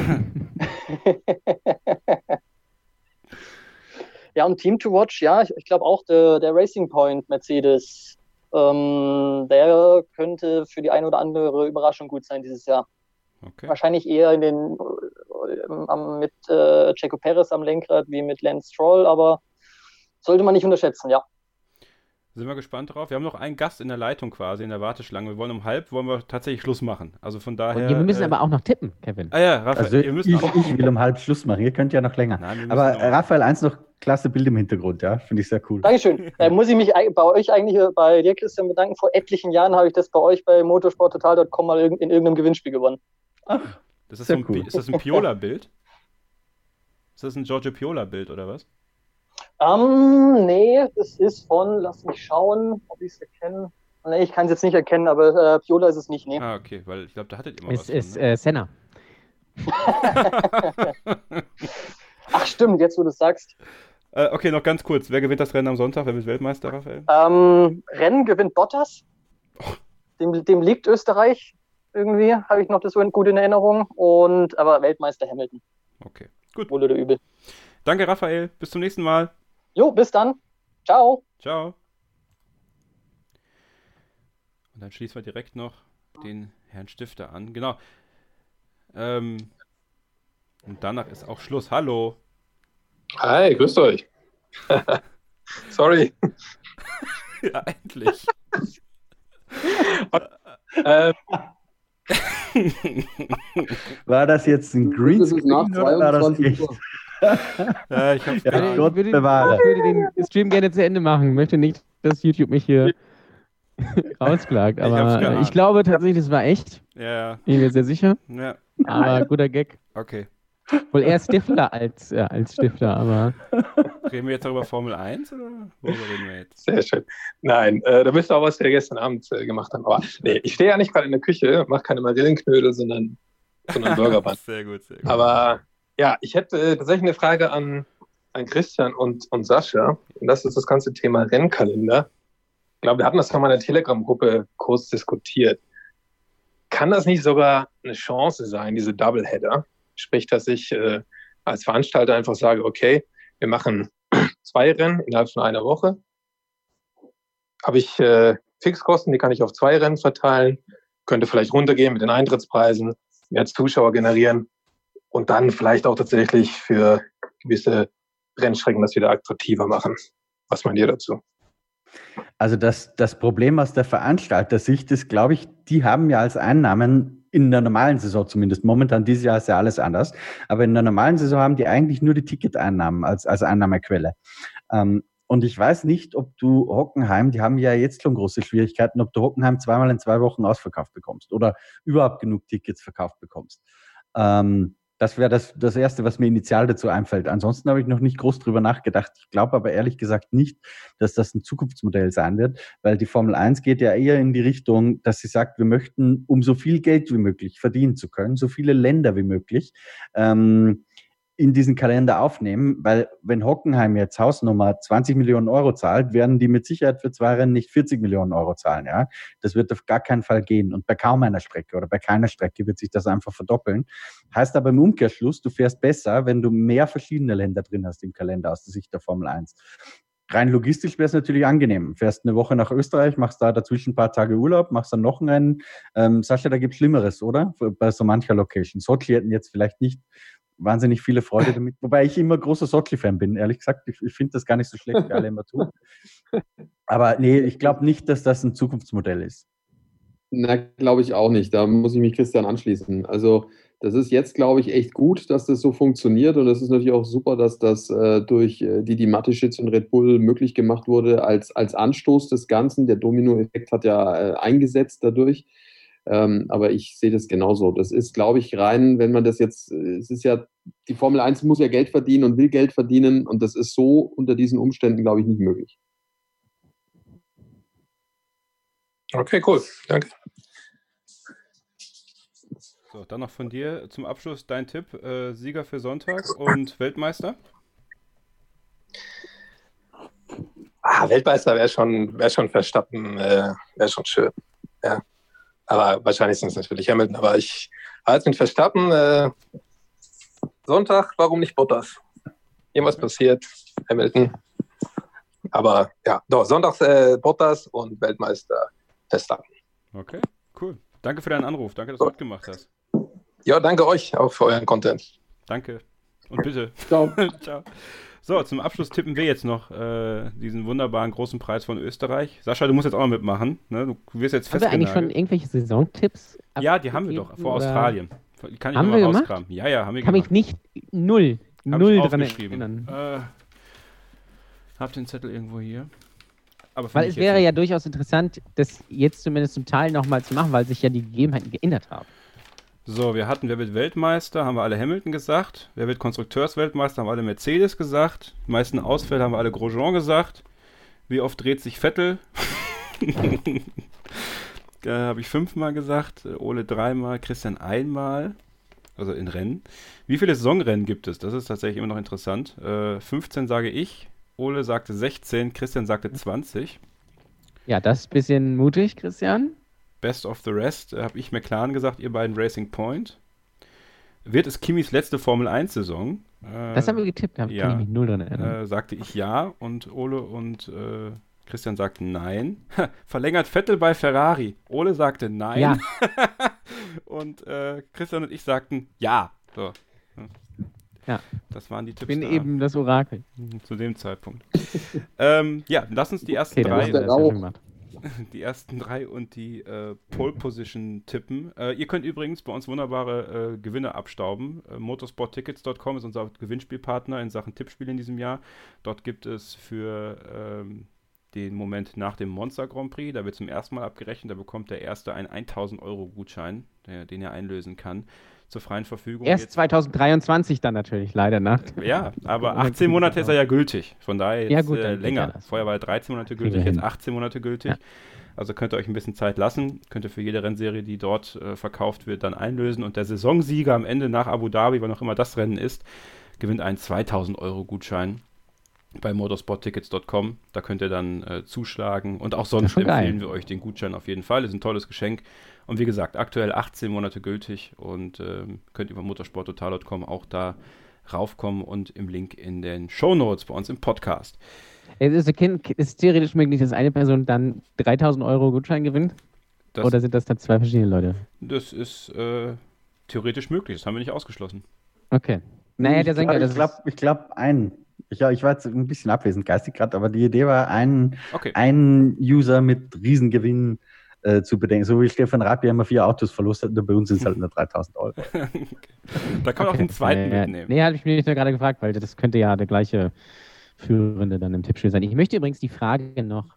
ja, und Team to Watch, ja, ich, ich glaube auch der, der Racing Point Mercedes, ähm, der könnte für die eine oder andere Überraschung gut sein dieses Jahr. Okay. Wahrscheinlich eher in den, äh, mit äh, Checo Perez am Lenkrad wie mit Lance Stroll, aber sollte man nicht unterschätzen, ja. Sind wir gespannt drauf. Wir haben noch einen Gast in der Leitung quasi, in der Warteschlange. Wir wollen um halb, wollen wir tatsächlich Schluss machen. Also von daher. Und wir müssen äh, aber auch noch tippen, Kevin. Ah ja, Raphael, also ihr müsst ich, auch ich will um halb Schluss machen. Ihr könnt ja noch länger. Nein, aber noch. Raphael, eins noch klasse Bild im Hintergrund, ja. Finde ich sehr cool. Dankeschön. äh, muss ich mich bei euch eigentlich, bei dir, Christian, bedanken. Vor etlichen Jahren habe ich das bei euch bei motorsporttotal.com mal in irgendeinem Gewinnspiel gewonnen. Ach, das ist, so ein, cool. ist das ein Piola-Bild? Ist das ein Giorgio Piola-Bild oder was? Ähm, nee, das ist von, lass mich schauen, ob ich es erkenne. Nee, ich kann es jetzt nicht erkennen, aber äh, Piola ist es nicht, nee. Ah, okay, weil ich glaube, da hattet ihr immer es was. Es ist von, ne? äh, Senna. Ach, stimmt, jetzt wo du es sagst. Äh, okay, noch ganz kurz. Wer gewinnt das Rennen am Sonntag? Wer wird Weltmeister, Raphael? Ähm, Rennen gewinnt Bottas. Oh. Dem, dem liegt Österreich irgendwie, habe ich noch das so gut in Erinnerung. Und aber Weltmeister Hamilton. Okay, gut. Wohl oder übel. Danke, Raphael. Bis zum nächsten Mal. Jo, bis dann. Ciao. Ciao. Und dann schließen wir direkt noch den Herrn Stifter an. Genau. Ähm, und danach ist auch Schluss. Hallo. Hi, grüßt euch. Sorry. ja, endlich. ähm, war das jetzt ein Greenscreen oder war das echt? ja, ich, hab's ja, Gott würde, bewahre. ich würde den Stream gerne zu Ende machen. Ich möchte nicht, dass YouTube mich hier rausklagt. Aber ich, ich, glaube tatsächlich, das war echt. Ja. Ich bin mir sehr sicher. Ja. Aber guter Gag. Okay. Wohl eher Stifter als, ja, als Stifter, aber. Reden wir jetzt darüber Formel 1 oder worüber reden wir jetzt? Sehr schön. Nein, äh, da wisst ihr auch, was wir gestern Abend äh, gemacht haben. Aber nee, ich stehe ja nicht gerade in der Küche, mache keine Marillenknödel, sondern, sondern Burgerband. sehr gut, sehr gut. Aber ja, ich hätte tatsächlich eine Frage an, an Christian und, und Sascha. Und das ist das ganze Thema Rennkalender. Ich glaube, wir hatten das ja mal in der Telegram-Gruppe kurz diskutiert. Kann das nicht sogar eine Chance sein, diese Doubleheader? Sprich, dass ich äh, als Veranstalter einfach sage, okay, wir machen zwei Rennen innerhalb von einer Woche. Habe ich äh, Fixkosten, die kann ich auf zwei Rennen verteilen, könnte vielleicht runtergehen mit den Eintrittspreisen, mehr Zuschauer generieren und dann vielleicht auch tatsächlich für gewisse Rennstrecken das wieder attraktiver machen. Was meint ihr dazu? Also das, das Problem aus der Veranstalter-Sicht ist, glaube ich, die haben ja als Einnahmen in der normalen Saison zumindest, momentan dieses Jahr ist ja alles anders, aber in der normalen Saison haben die eigentlich nur die Ticketeinnahmen als, als Einnahmequelle. Ähm, und ich weiß nicht, ob du Hockenheim, die haben ja jetzt schon große Schwierigkeiten, ob du Hockenheim zweimal in zwei Wochen ausverkauft bekommst oder überhaupt genug Tickets verkauft bekommst. Ähm, Das wäre das, das Erste, was mir initial dazu einfällt. Ansonsten habe ich noch nicht groß drüber nachgedacht. Ich glaube aber ehrlich gesagt nicht, dass das ein Zukunftsmodell sein wird, weil die Formel 1 geht ja eher in die Richtung, dass sie sagt, wir möchten, um so viel Geld wie möglich verdienen zu können, so viele Länder wie möglich, ähm, in diesen Kalender aufnehmen, weil wenn Hockenheim jetzt Hausnummer 20 Millionen Euro zahlt, werden die mit Sicherheit für zwei Rennen nicht 40 Millionen Euro zahlen. Ja, das wird auf gar keinen Fall gehen und bei kaum einer Strecke oder bei keiner Strecke wird sich das einfach verdoppeln. Heißt aber im Umkehrschluss, du fährst besser, wenn du mehr verschiedene Länder drin hast im Kalender aus der Sicht der Formel 1. Rein logistisch wäre es natürlich angenehm. Fährst eine Woche nach Österreich, machst da dazwischen ein paar Tage Urlaub, machst dann noch ein Rennen. Ähm, Sascha, da gibt es Schlimmeres, oder? Bei so mancher Location. Sochi hätten jetzt vielleicht nicht wahnsinnig viele Freude damit. Wobei ich immer großer Sochi-Fan bin, ehrlich gesagt. Ich, ich finde das gar nicht so schlecht, wie alle immer tun. Aber nee, ich glaube nicht, dass das ein Zukunftsmodell ist. Na, glaube ich auch nicht. Da muss ich mich Christian anschließen. Also, das ist jetzt, glaube ich, echt gut, dass das so funktioniert. Und es ist natürlich auch super, dass das äh, durch äh, Didi Mateschitz und Red Bull möglich gemacht wurde als, als Anstoß des Ganzen. Der Domino-Effekt hat ja äh, eingesetzt dadurch. Ähm, aber ich sehe das genauso. Das ist, glaube ich, rein, wenn man das jetzt, äh, es ist ja, die Formel 1 muss ja Geld verdienen und will Geld verdienen und das ist so unter diesen Umständen, glaube ich, nicht möglich. Okay, cool. Danke. So, dann noch von dir zum Abschluss dein Tipp: äh, Sieger für Sonntag und Weltmeister? Ah, Weltmeister wäre schon, wär schon Verstappen, äh, wäre schon schön. Ja. Aber wahrscheinlich sind es natürlich Hamilton. Aber ich als mit Verstappen äh, Sonntag, warum nicht Bottas? Irgendwas passiert, Hamilton. Aber ja, doch, Sonntags äh, Bottas und Weltmeister Verstappen. Okay, cool. Danke für deinen Anruf. Danke, dass du mitgemacht hast. Ja, danke euch auch für euren Content. Danke. Und bitte. Ciao. Ciao. So, zum Abschluss tippen wir jetzt noch äh, diesen wunderbaren großen Preis von Österreich. Sascha, du musst jetzt auch noch mitmachen. Ne? Du wirst jetzt Haben wir eigentlich schon irgendwelche Saisontipps? Ja, die haben wir doch, vor oder? Australien. Die kann ich Haben noch mal wir gemacht? rauskramen. Ja, ja, haben wir Kann gemacht. mich nicht null, Hab null ich dran erinnern. Äh, hab den Zettel irgendwo hier. Weil ich es wäre nicht. ja durchaus interessant, das jetzt zumindest zum Teil nochmal zu machen, weil sich ja die Gegebenheiten geändert haben. So, wir hatten, wer wird Weltmeister, haben wir alle Hamilton gesagt. Wer wird Konstrukteursweltmeister, haben wir alle Mercedes gesagt. Die meisten Ausfälle haben wir alle Grosjean gesagt. Wie oft dreht sich Vettel? da habe ich fünfmal gesagt, Ole dreimal, Christian einmal. Also in Rennen. Wie viele Saisonrennen gibt es? Das ist tatsächlich immer noch interessant. Äh, 15 sage ich, Ole sagte 16, Christian sagte 20. Ja, das ist ein bisschen mutig, Christian. Best of the Rest, äh, habe ich McLaren gesagt, ihr beiden Racing Point. Wird es Kimis letzte Formel 1-Saison? Äh, Das haben wir getippt, da kann ich mich null dran erinnern. Äh, sagte ich ja und Ole und äh, Christian sagten nein. Verlängert Vettel bei Ferrari. Ole sagte nein. Ja. und äh, Christian und ich sagten ja. So. Ja. Das waren die Tipps. bin da. eben das Orakel. Zu dem Zeitpunkt. ähm, ja, lass uns die ersten Okay, drei. haben wir Die ersten drei und die äh, Pole Position tippen. Äh, ihr könnt übrigens bei uns wunderbare äh, Gewinne abstauben. Äh, motorsporttickets.com ist unser Gewinnspielpartner in Sachen Tippspiel in diesem Jahr. Dort gibt es für ähm, den Moment nach dem Monster Grand Prix, da wird zum ersten Mal abgerechnet, da bekommt der Erste einen 1000 Euro Gutschein, der, den er einlösen kann, zur freien Verfügung. Erst Jetzt- 2023 dann natürlich, leider nach. ja, aber 18 Monate ist er ja gültig. Von daher jetzt Ja, gut, äh, länger. ja. Vorher war er 13 Monate gültig, jetzt hin. 18 Monate gültig. Also könnt ihr euch ein bisschen Zeit lassen. Könnt ihr für jede Rennserie, die dort äh, verkauft wird, dann einlösen. Und der Saisonsieger am Ende nach Abu Dhabi, wann auch immer das Rennen ist, gewinnt einen 2000 Euro Gutschein bei motorsporttickets.com. Da könnt ihr dann äh, zuschlagen. Und auch sonst schon geil. empfehlen wir euch den Gutschein auf jeden Fall. Ist ein tolles Geschenk. Und wie gesagt, aktuell 18 Monate gültig und ähm, könnt über motorsporttotal.com auch da raufkommen und im Link in den Show Notes bei uns im Podcast. Es ist, es ist theoretisch möglich, dass eine Person dann 3000 Euro Gutschein gewinnt? Das- Oder sind das dann zwei verschiedene Leute? Das ist äh, theoretisch möglich, das haben wir nicht ausgeschlossen. Okay. Naja, der ich Sänger, glaube, das ich glaube, glaub, ein. Ich, ja, ich war jetzt ein bisschen abwesend geistig gerade, aber die Idee war, einen, einen User mit Riesengewinn äh, zu bedenken. So wie Stefan Rapp ja immer vier Autos verlost hat, nur bei uns sind es halt nur 3000 Euro. Da kann man auch den zweiten ja. mitnehmen. Nee, habe ich mich nur gerade gefragt, weil das könnte ja der gleiche Führende dann im Tippspiel sein. Ich möchte übrigens die Frage noch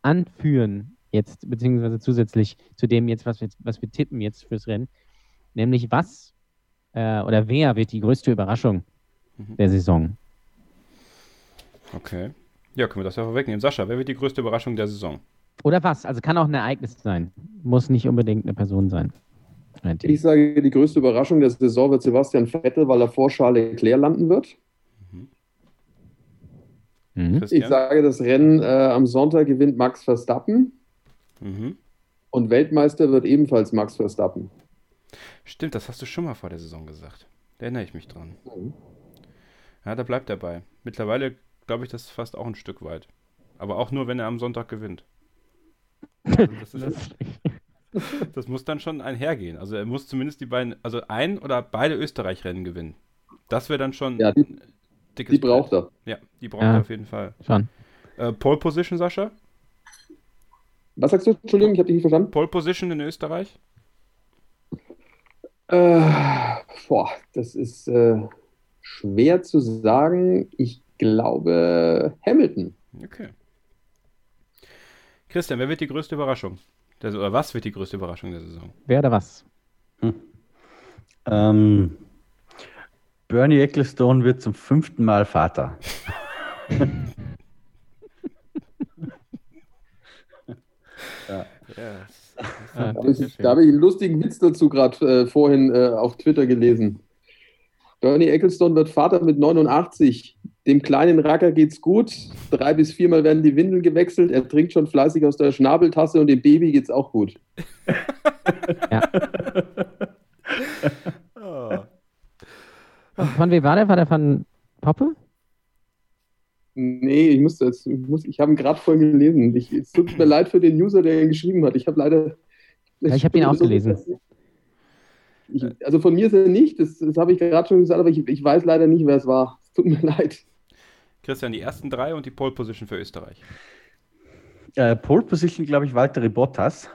anführen, jetzt, beziehungsweise zusätzlich zu dem jetzt, was wir, was wir tippen jetzt fürs Rennen, nämlich was äh, oder wer wird die größte Überraschung Mhm. der Saison? Okay. Ja, können wir das ja vorwegnehmen. Sascha, wer wird die größte Überraschung der Saison? Oder was? Also kann auch ein Ereignis sein. Muss nicht unbedingt eine Person sein. Ich sage, die größte Überraschung der Saison wird Sebastian Vettel, weil er vor Charles Leclerc landen wird. Mhm. Ich sage, das Rennen äh, am Sonntag gewinnt Max Verstappen Mhm. und Weltmeister wird ebenfalls Max Verstappen. Stimmt, das hast du schon mal vor der Saison gesagt. Da erinnere ich mich dran. Mhm. Ja, da bleibt er bei. Mittlerweile glaube ich das fast auch ein Stück weit. Aber auch nur, wenn er am Sonntag gewinnt. Also das, ist, das muss dann schon einhergehen. Also er muss zumindest die beiden, also ein oder beide Österreich-Rennen gewinnen. Das wäre dann schon Ja, die- ein dickes die braucht Brett. er. Ja, die braucht Ja, er auf jeden Fall. Schon. Äh, Pole Position, Sascha? Was sagst du? Entschuldigung, ich habe dich nicht verstanden. Pole Position in Österreich? Äh, boah, das ist äh, schwer zu sagen. Ich glaube Hamilton. Okay. Christian, wer wird die größte Überraschung? Der, oder was wird die größte Überraschung der Saison? Wer oder was? Ähm, Bernie Ecclestone wird zum fünften Mal Vater. ja. Ja, Da habe ich, da habe ich einen lustigen Witz dazu gerade äh, vorhin äh, auf Twitter gelesen. Bernie Ecclestone wird Vater mit 89. Dem kleinen Racker geht's gut. Drei bis viermal werden die Windeln gewechselt. Er trinkt schon fleißig aus der Schnabeltasse und dem Baby geht's auch gut. Von wem war der? War der von Poppe? Nee, ich musste jetzt, ich, muss, ich habe ihn gerade vorhin gelesen. Ich, es tut mir leid für den User, der ihn geschrieben hat. Ich habe leider. Ja, ich habe ihn auch gelesen. Ich, also von mir ist er nicht, das, das habe ich gerade schon gesagt, aber ich, ich weiß leider nicht, wer es war. Es tut mir leid. Christian, die ersten drei und die Pole Position für Österreich. Äh, Pole Position, glaube ich, Walter Bottas.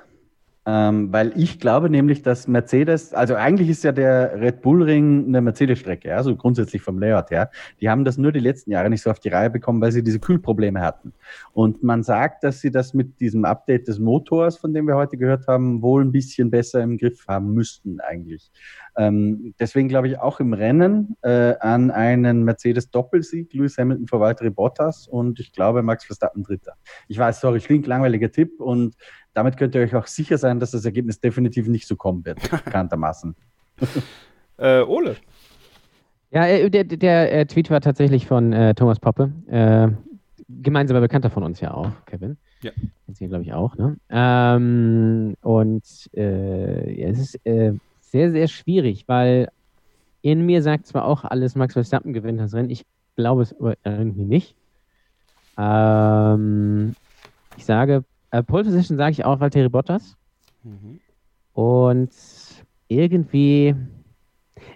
Ähm, weil ich glaube nämlich, dass Mercedes, also eigentlich ist ja der Red Bull Ring eine Mercedes-Strecke, ja, so grundsätzlich vom Layout her. Die haben das nur die letzten Jahre nicht so auf die Reihe bekommen, weil sie diese Kühlprobleme hatten. Und man sagt, dass sie das mit diesem Update des Motors, von dem wir heute gehört haben, wohl ein bisschen besser im Griff haben müssten eigentlich. Ähm, deswegen glaube ich auch im Rennen äh, an einen Mercedes-Doppelsieg, Lewis Hamilton vor Valtteri Bottas und ich glaube Max Verstappen Dritter. Ich weiß, sorry, stinklangweiliger Tipp und damit könnt ihr euch auch sicher sein, dass das Ergebnis definitiv nicht so kommen wird, bekanntermaßen. Äh, Ole. Ja, äh, der, der äh, Tweet war tatsächlich von äh, Thomas Poppe. Äh, gemeinsamer Bekannter von uns ja auch, Kevin. Ja. Jetzt hier, glaube ich, auch. Ne? Ähm, und äh, ja, es ist äh, sehr, sehr schwierig, weil in mir sagt zwar auch alles, Max Verstappen gewinnt das Rennen. Ich glaube es aber irgendwie nicht. Ähm, ich sage, äh, Pole Position sage ich auch Valtteri Bottas. Mhm. Und irgendwie,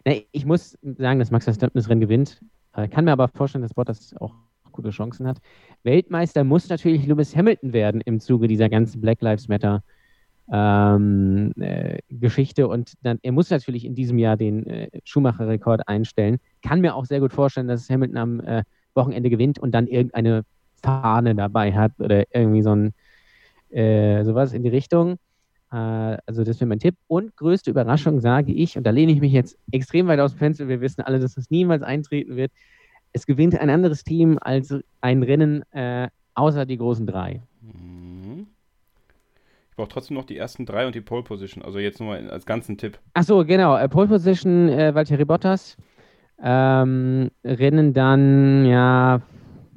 na, ich muss sagen, dass Max Verstappen das Rennen gewinnt. Äh, kann mir aber vorstellen, dass Bottas auch gute Chancen hat. Weltmeister muss natürlich Lewis Hamilton werden im Zuge dieser ganzen Black Lives Matter ähm, äh, Geschichte. Und dann, er muss natürlich in diesem Jahr den äh, Schumacher-Rekord einstellen. Kann mir auch sehr gut vorstellen, dass Hamilton am äh, Wochenende gewinnt und dann irgendeine Fahne dabei hat oder irgendwie so ein äh, sowas in die Richtung. Äh, also das wäre mein Tipp. Und größte Überraschung sage ich, und da lehne ich mich jetzt extrem weit aus dem Fenster, wir wissen alle, dass das niemals eintreten wird. Es gewinnt ein anderes Team als ein Rennen äh, außer die großen drei. Mhm. Ich brauche trotzdem noch die ersten drei und die Pole Position. Also jetzt nochmal als ganzen Tipp. Ach so, genau. Äh, Pole Position äh, Valtteri Bottas. Ähm, Rennen dann, ja,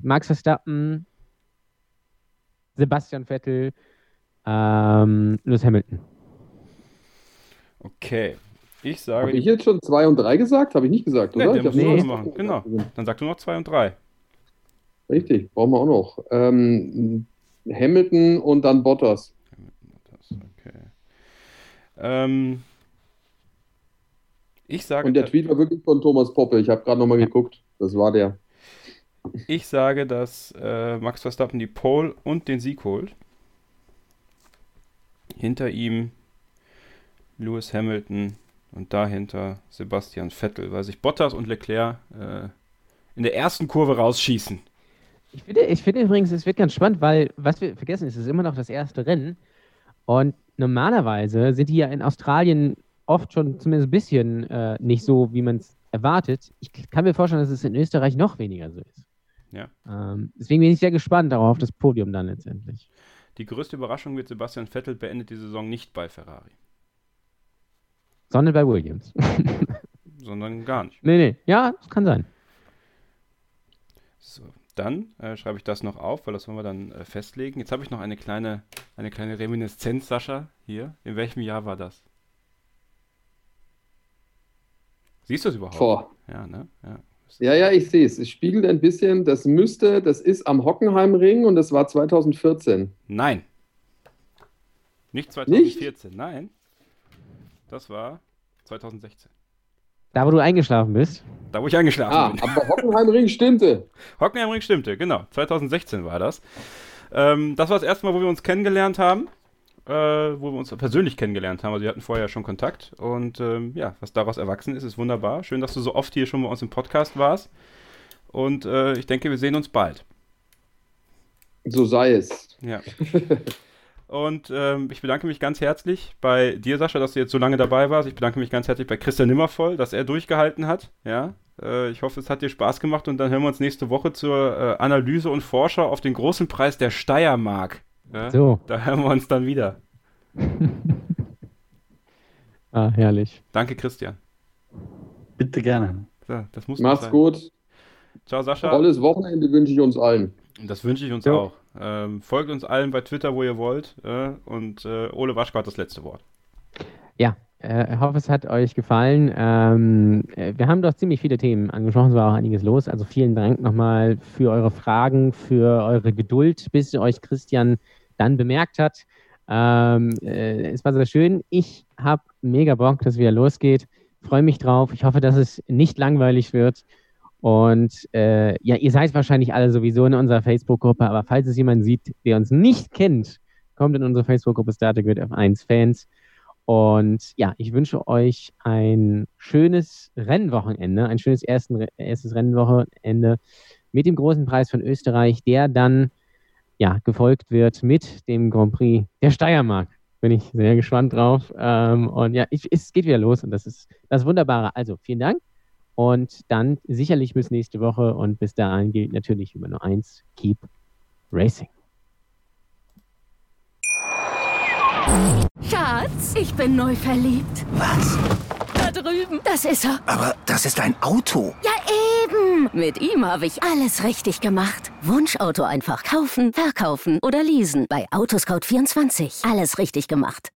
Max Verstappen, Sebastian Vettel, ähm, Lewis Hamilton. Okay. Ich sage. Habe ich jetzt schon zwei und drei gesagt? Habe ich nicht gesagt, Nee, oder? der Ich nee. nur- machen. Genau. Dann sag du noch zwei und drei. Richtig, brauchen wir auch noch. Ähm, Hamilton und dann Bottas. Okay. Ähm, ich sage. Und der Tweet war wirklich von Thomas Poppe. Ich habe gerade nochmal geguckt. Das war der. Ich sage, dass äh, Max Verstappen die Pole und den Sieg holt. Hinter ihm Lewis Hamilton und dahinter Sebastian Vettel, weil sich Bottas und Leclerc äh, in der ersten Kurve rausschießen. Ich finde, ich finde übrigens, es wird ganz spannend, weil, was wir vergessen, es ist immer noch das erste Rennen. Und normalerweise sind die ja in Australien oft schon zumindest ein bisschen äh, nicht so, wie man es erwartet. Ich kann mir vorstellen, dass es in Österreich noch weniger so ist. Ja. Ähm, deswegen bin ich sehr gespannt darauf, auf das Podium dann letztendlich. Die größte Überraschung wird Sebastian Vettel beendet die Saison nicht bei Ferrari. Sondern bei Williams. Sondern gar nicht. Nee, nee. Ja, das kann sein. So, dann äh, schreibe ich das noch auf, weil das wollen wir dann äh, festlegen. Jetzt habe ich noch eine kleine, eine kleine Reminiszenz, Sascha, hier. In welchem Jahr war das? Siehst du es überhaupt? Vor. Ja, ne? Ja. Ja, ja, ich sehe es. Es spiegelt ein bisschen. Das müsste, das ist am Hockenheimring und das war 2014. Nein. Nicht 2014, nein. Das war 2016. Da, wo du eingeschlafen bist. Da, wo ich eingeschlafen Ah, bin. aber Hockenheimring stimmte. Hockenheimring stimmte, genau. 2016 war das. Ähm, das war das erste Mal, wo wir uns kennengelernt haben. Äh, wo wir uns persönlich kennengelernt haben. Also wir hatten vorher schon Kontakt. Und ähm, ja, was daraus erwachsen ist, ist wunderbar. Schön, dass du so oft hier schon bei uns im Podcast warst. Und äh, ich denke, wir sehen uns bald. So sei es. Ja. Und ähm, ich bedanke mich ganz herzlich bei dir, Sascha, dass du jetzt so lange dabei warst. Ich bedanke mich ganz herzlich bei Christian Nimmervoll, dass er durchgehalten hat. Ja, äh, ich hoffe, es hat dir Spaß gemacht und dann hören wir uns nächste Woche zur äh, Analyse und Vorschau auf den großen Preis der Steiermark. Ja? So. Da hören wir uns dann wieder. Ah, herrlich. Danke, Christian. Bitte gerne. So, das muss Macht's sein. gut. Ciao, Sascha. Tolles Wochenende wünsche ich uns allen. Das wünsche ich uns Ja. auch. Ähm, folgt uns allen bei Twitter, wo ihr wollt. Äh, und äh, Ole Waschko hat das letzte Wort. Ja, äh, ich hoffe, es hat euch gefallen. Ähm, äh, wir haben doch ziemlich viele Themen angesprochen, es war auch einiges los. Also vielen Dank nochmal für eure Fragen, für eure Geduld, bis euch Christian dann bemerkt hat. Ähm, äh, es war sehr schön. Ich habe mega Bock, dass es wieder losgeht. Freue mich drauf. Ich hoffe, dass es nicht langweilig wird. Und äh, ja, ihr seid wahrscheinlich alle sowieso in unserer Facebook-Gruppe, aber falls es jemand sieht, der uns nicht kennt, kommt in unsere Facebook-Gruppe Startergrid F1 Fans. Und ja, ich wünsche euch ein schönes Rennwochenende, ein schönes ersten, erstes Rennwochenende mit dem großen Preis von Österreich, der dann ja gefolgt wird mit dem Grand Prix der Steiermark. Bin ich sehr gespannt drauf. Ähm, und ja, ich, es geht wieder los und das ist das Wunderbare. Also vielen Dank und dann sicherlich bis nächste Woche und bis dahin gilt natürlich immer nur eins: Keep Racing. Schatz, ich bin neu verliebt. Was? Da drüben. Das ist er. Aber das ist ein Auto. Ja, eben. Mit ihm habe ich alles richtig gemacht. Wunschauto einfach kaufen, verkaufen oder leasen. Bei Autoscout24. Alles richtig gemacht.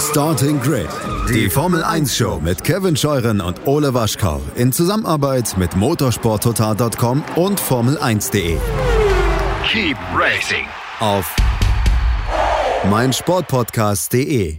Starting Grid, die Formel 1 Show mit Kevin Scheuren und Ole Waschkau in Zusammenarbeit mit motorsporttotal.com und Formel1.de. Keep racing. Auf meinsportpodcast.de.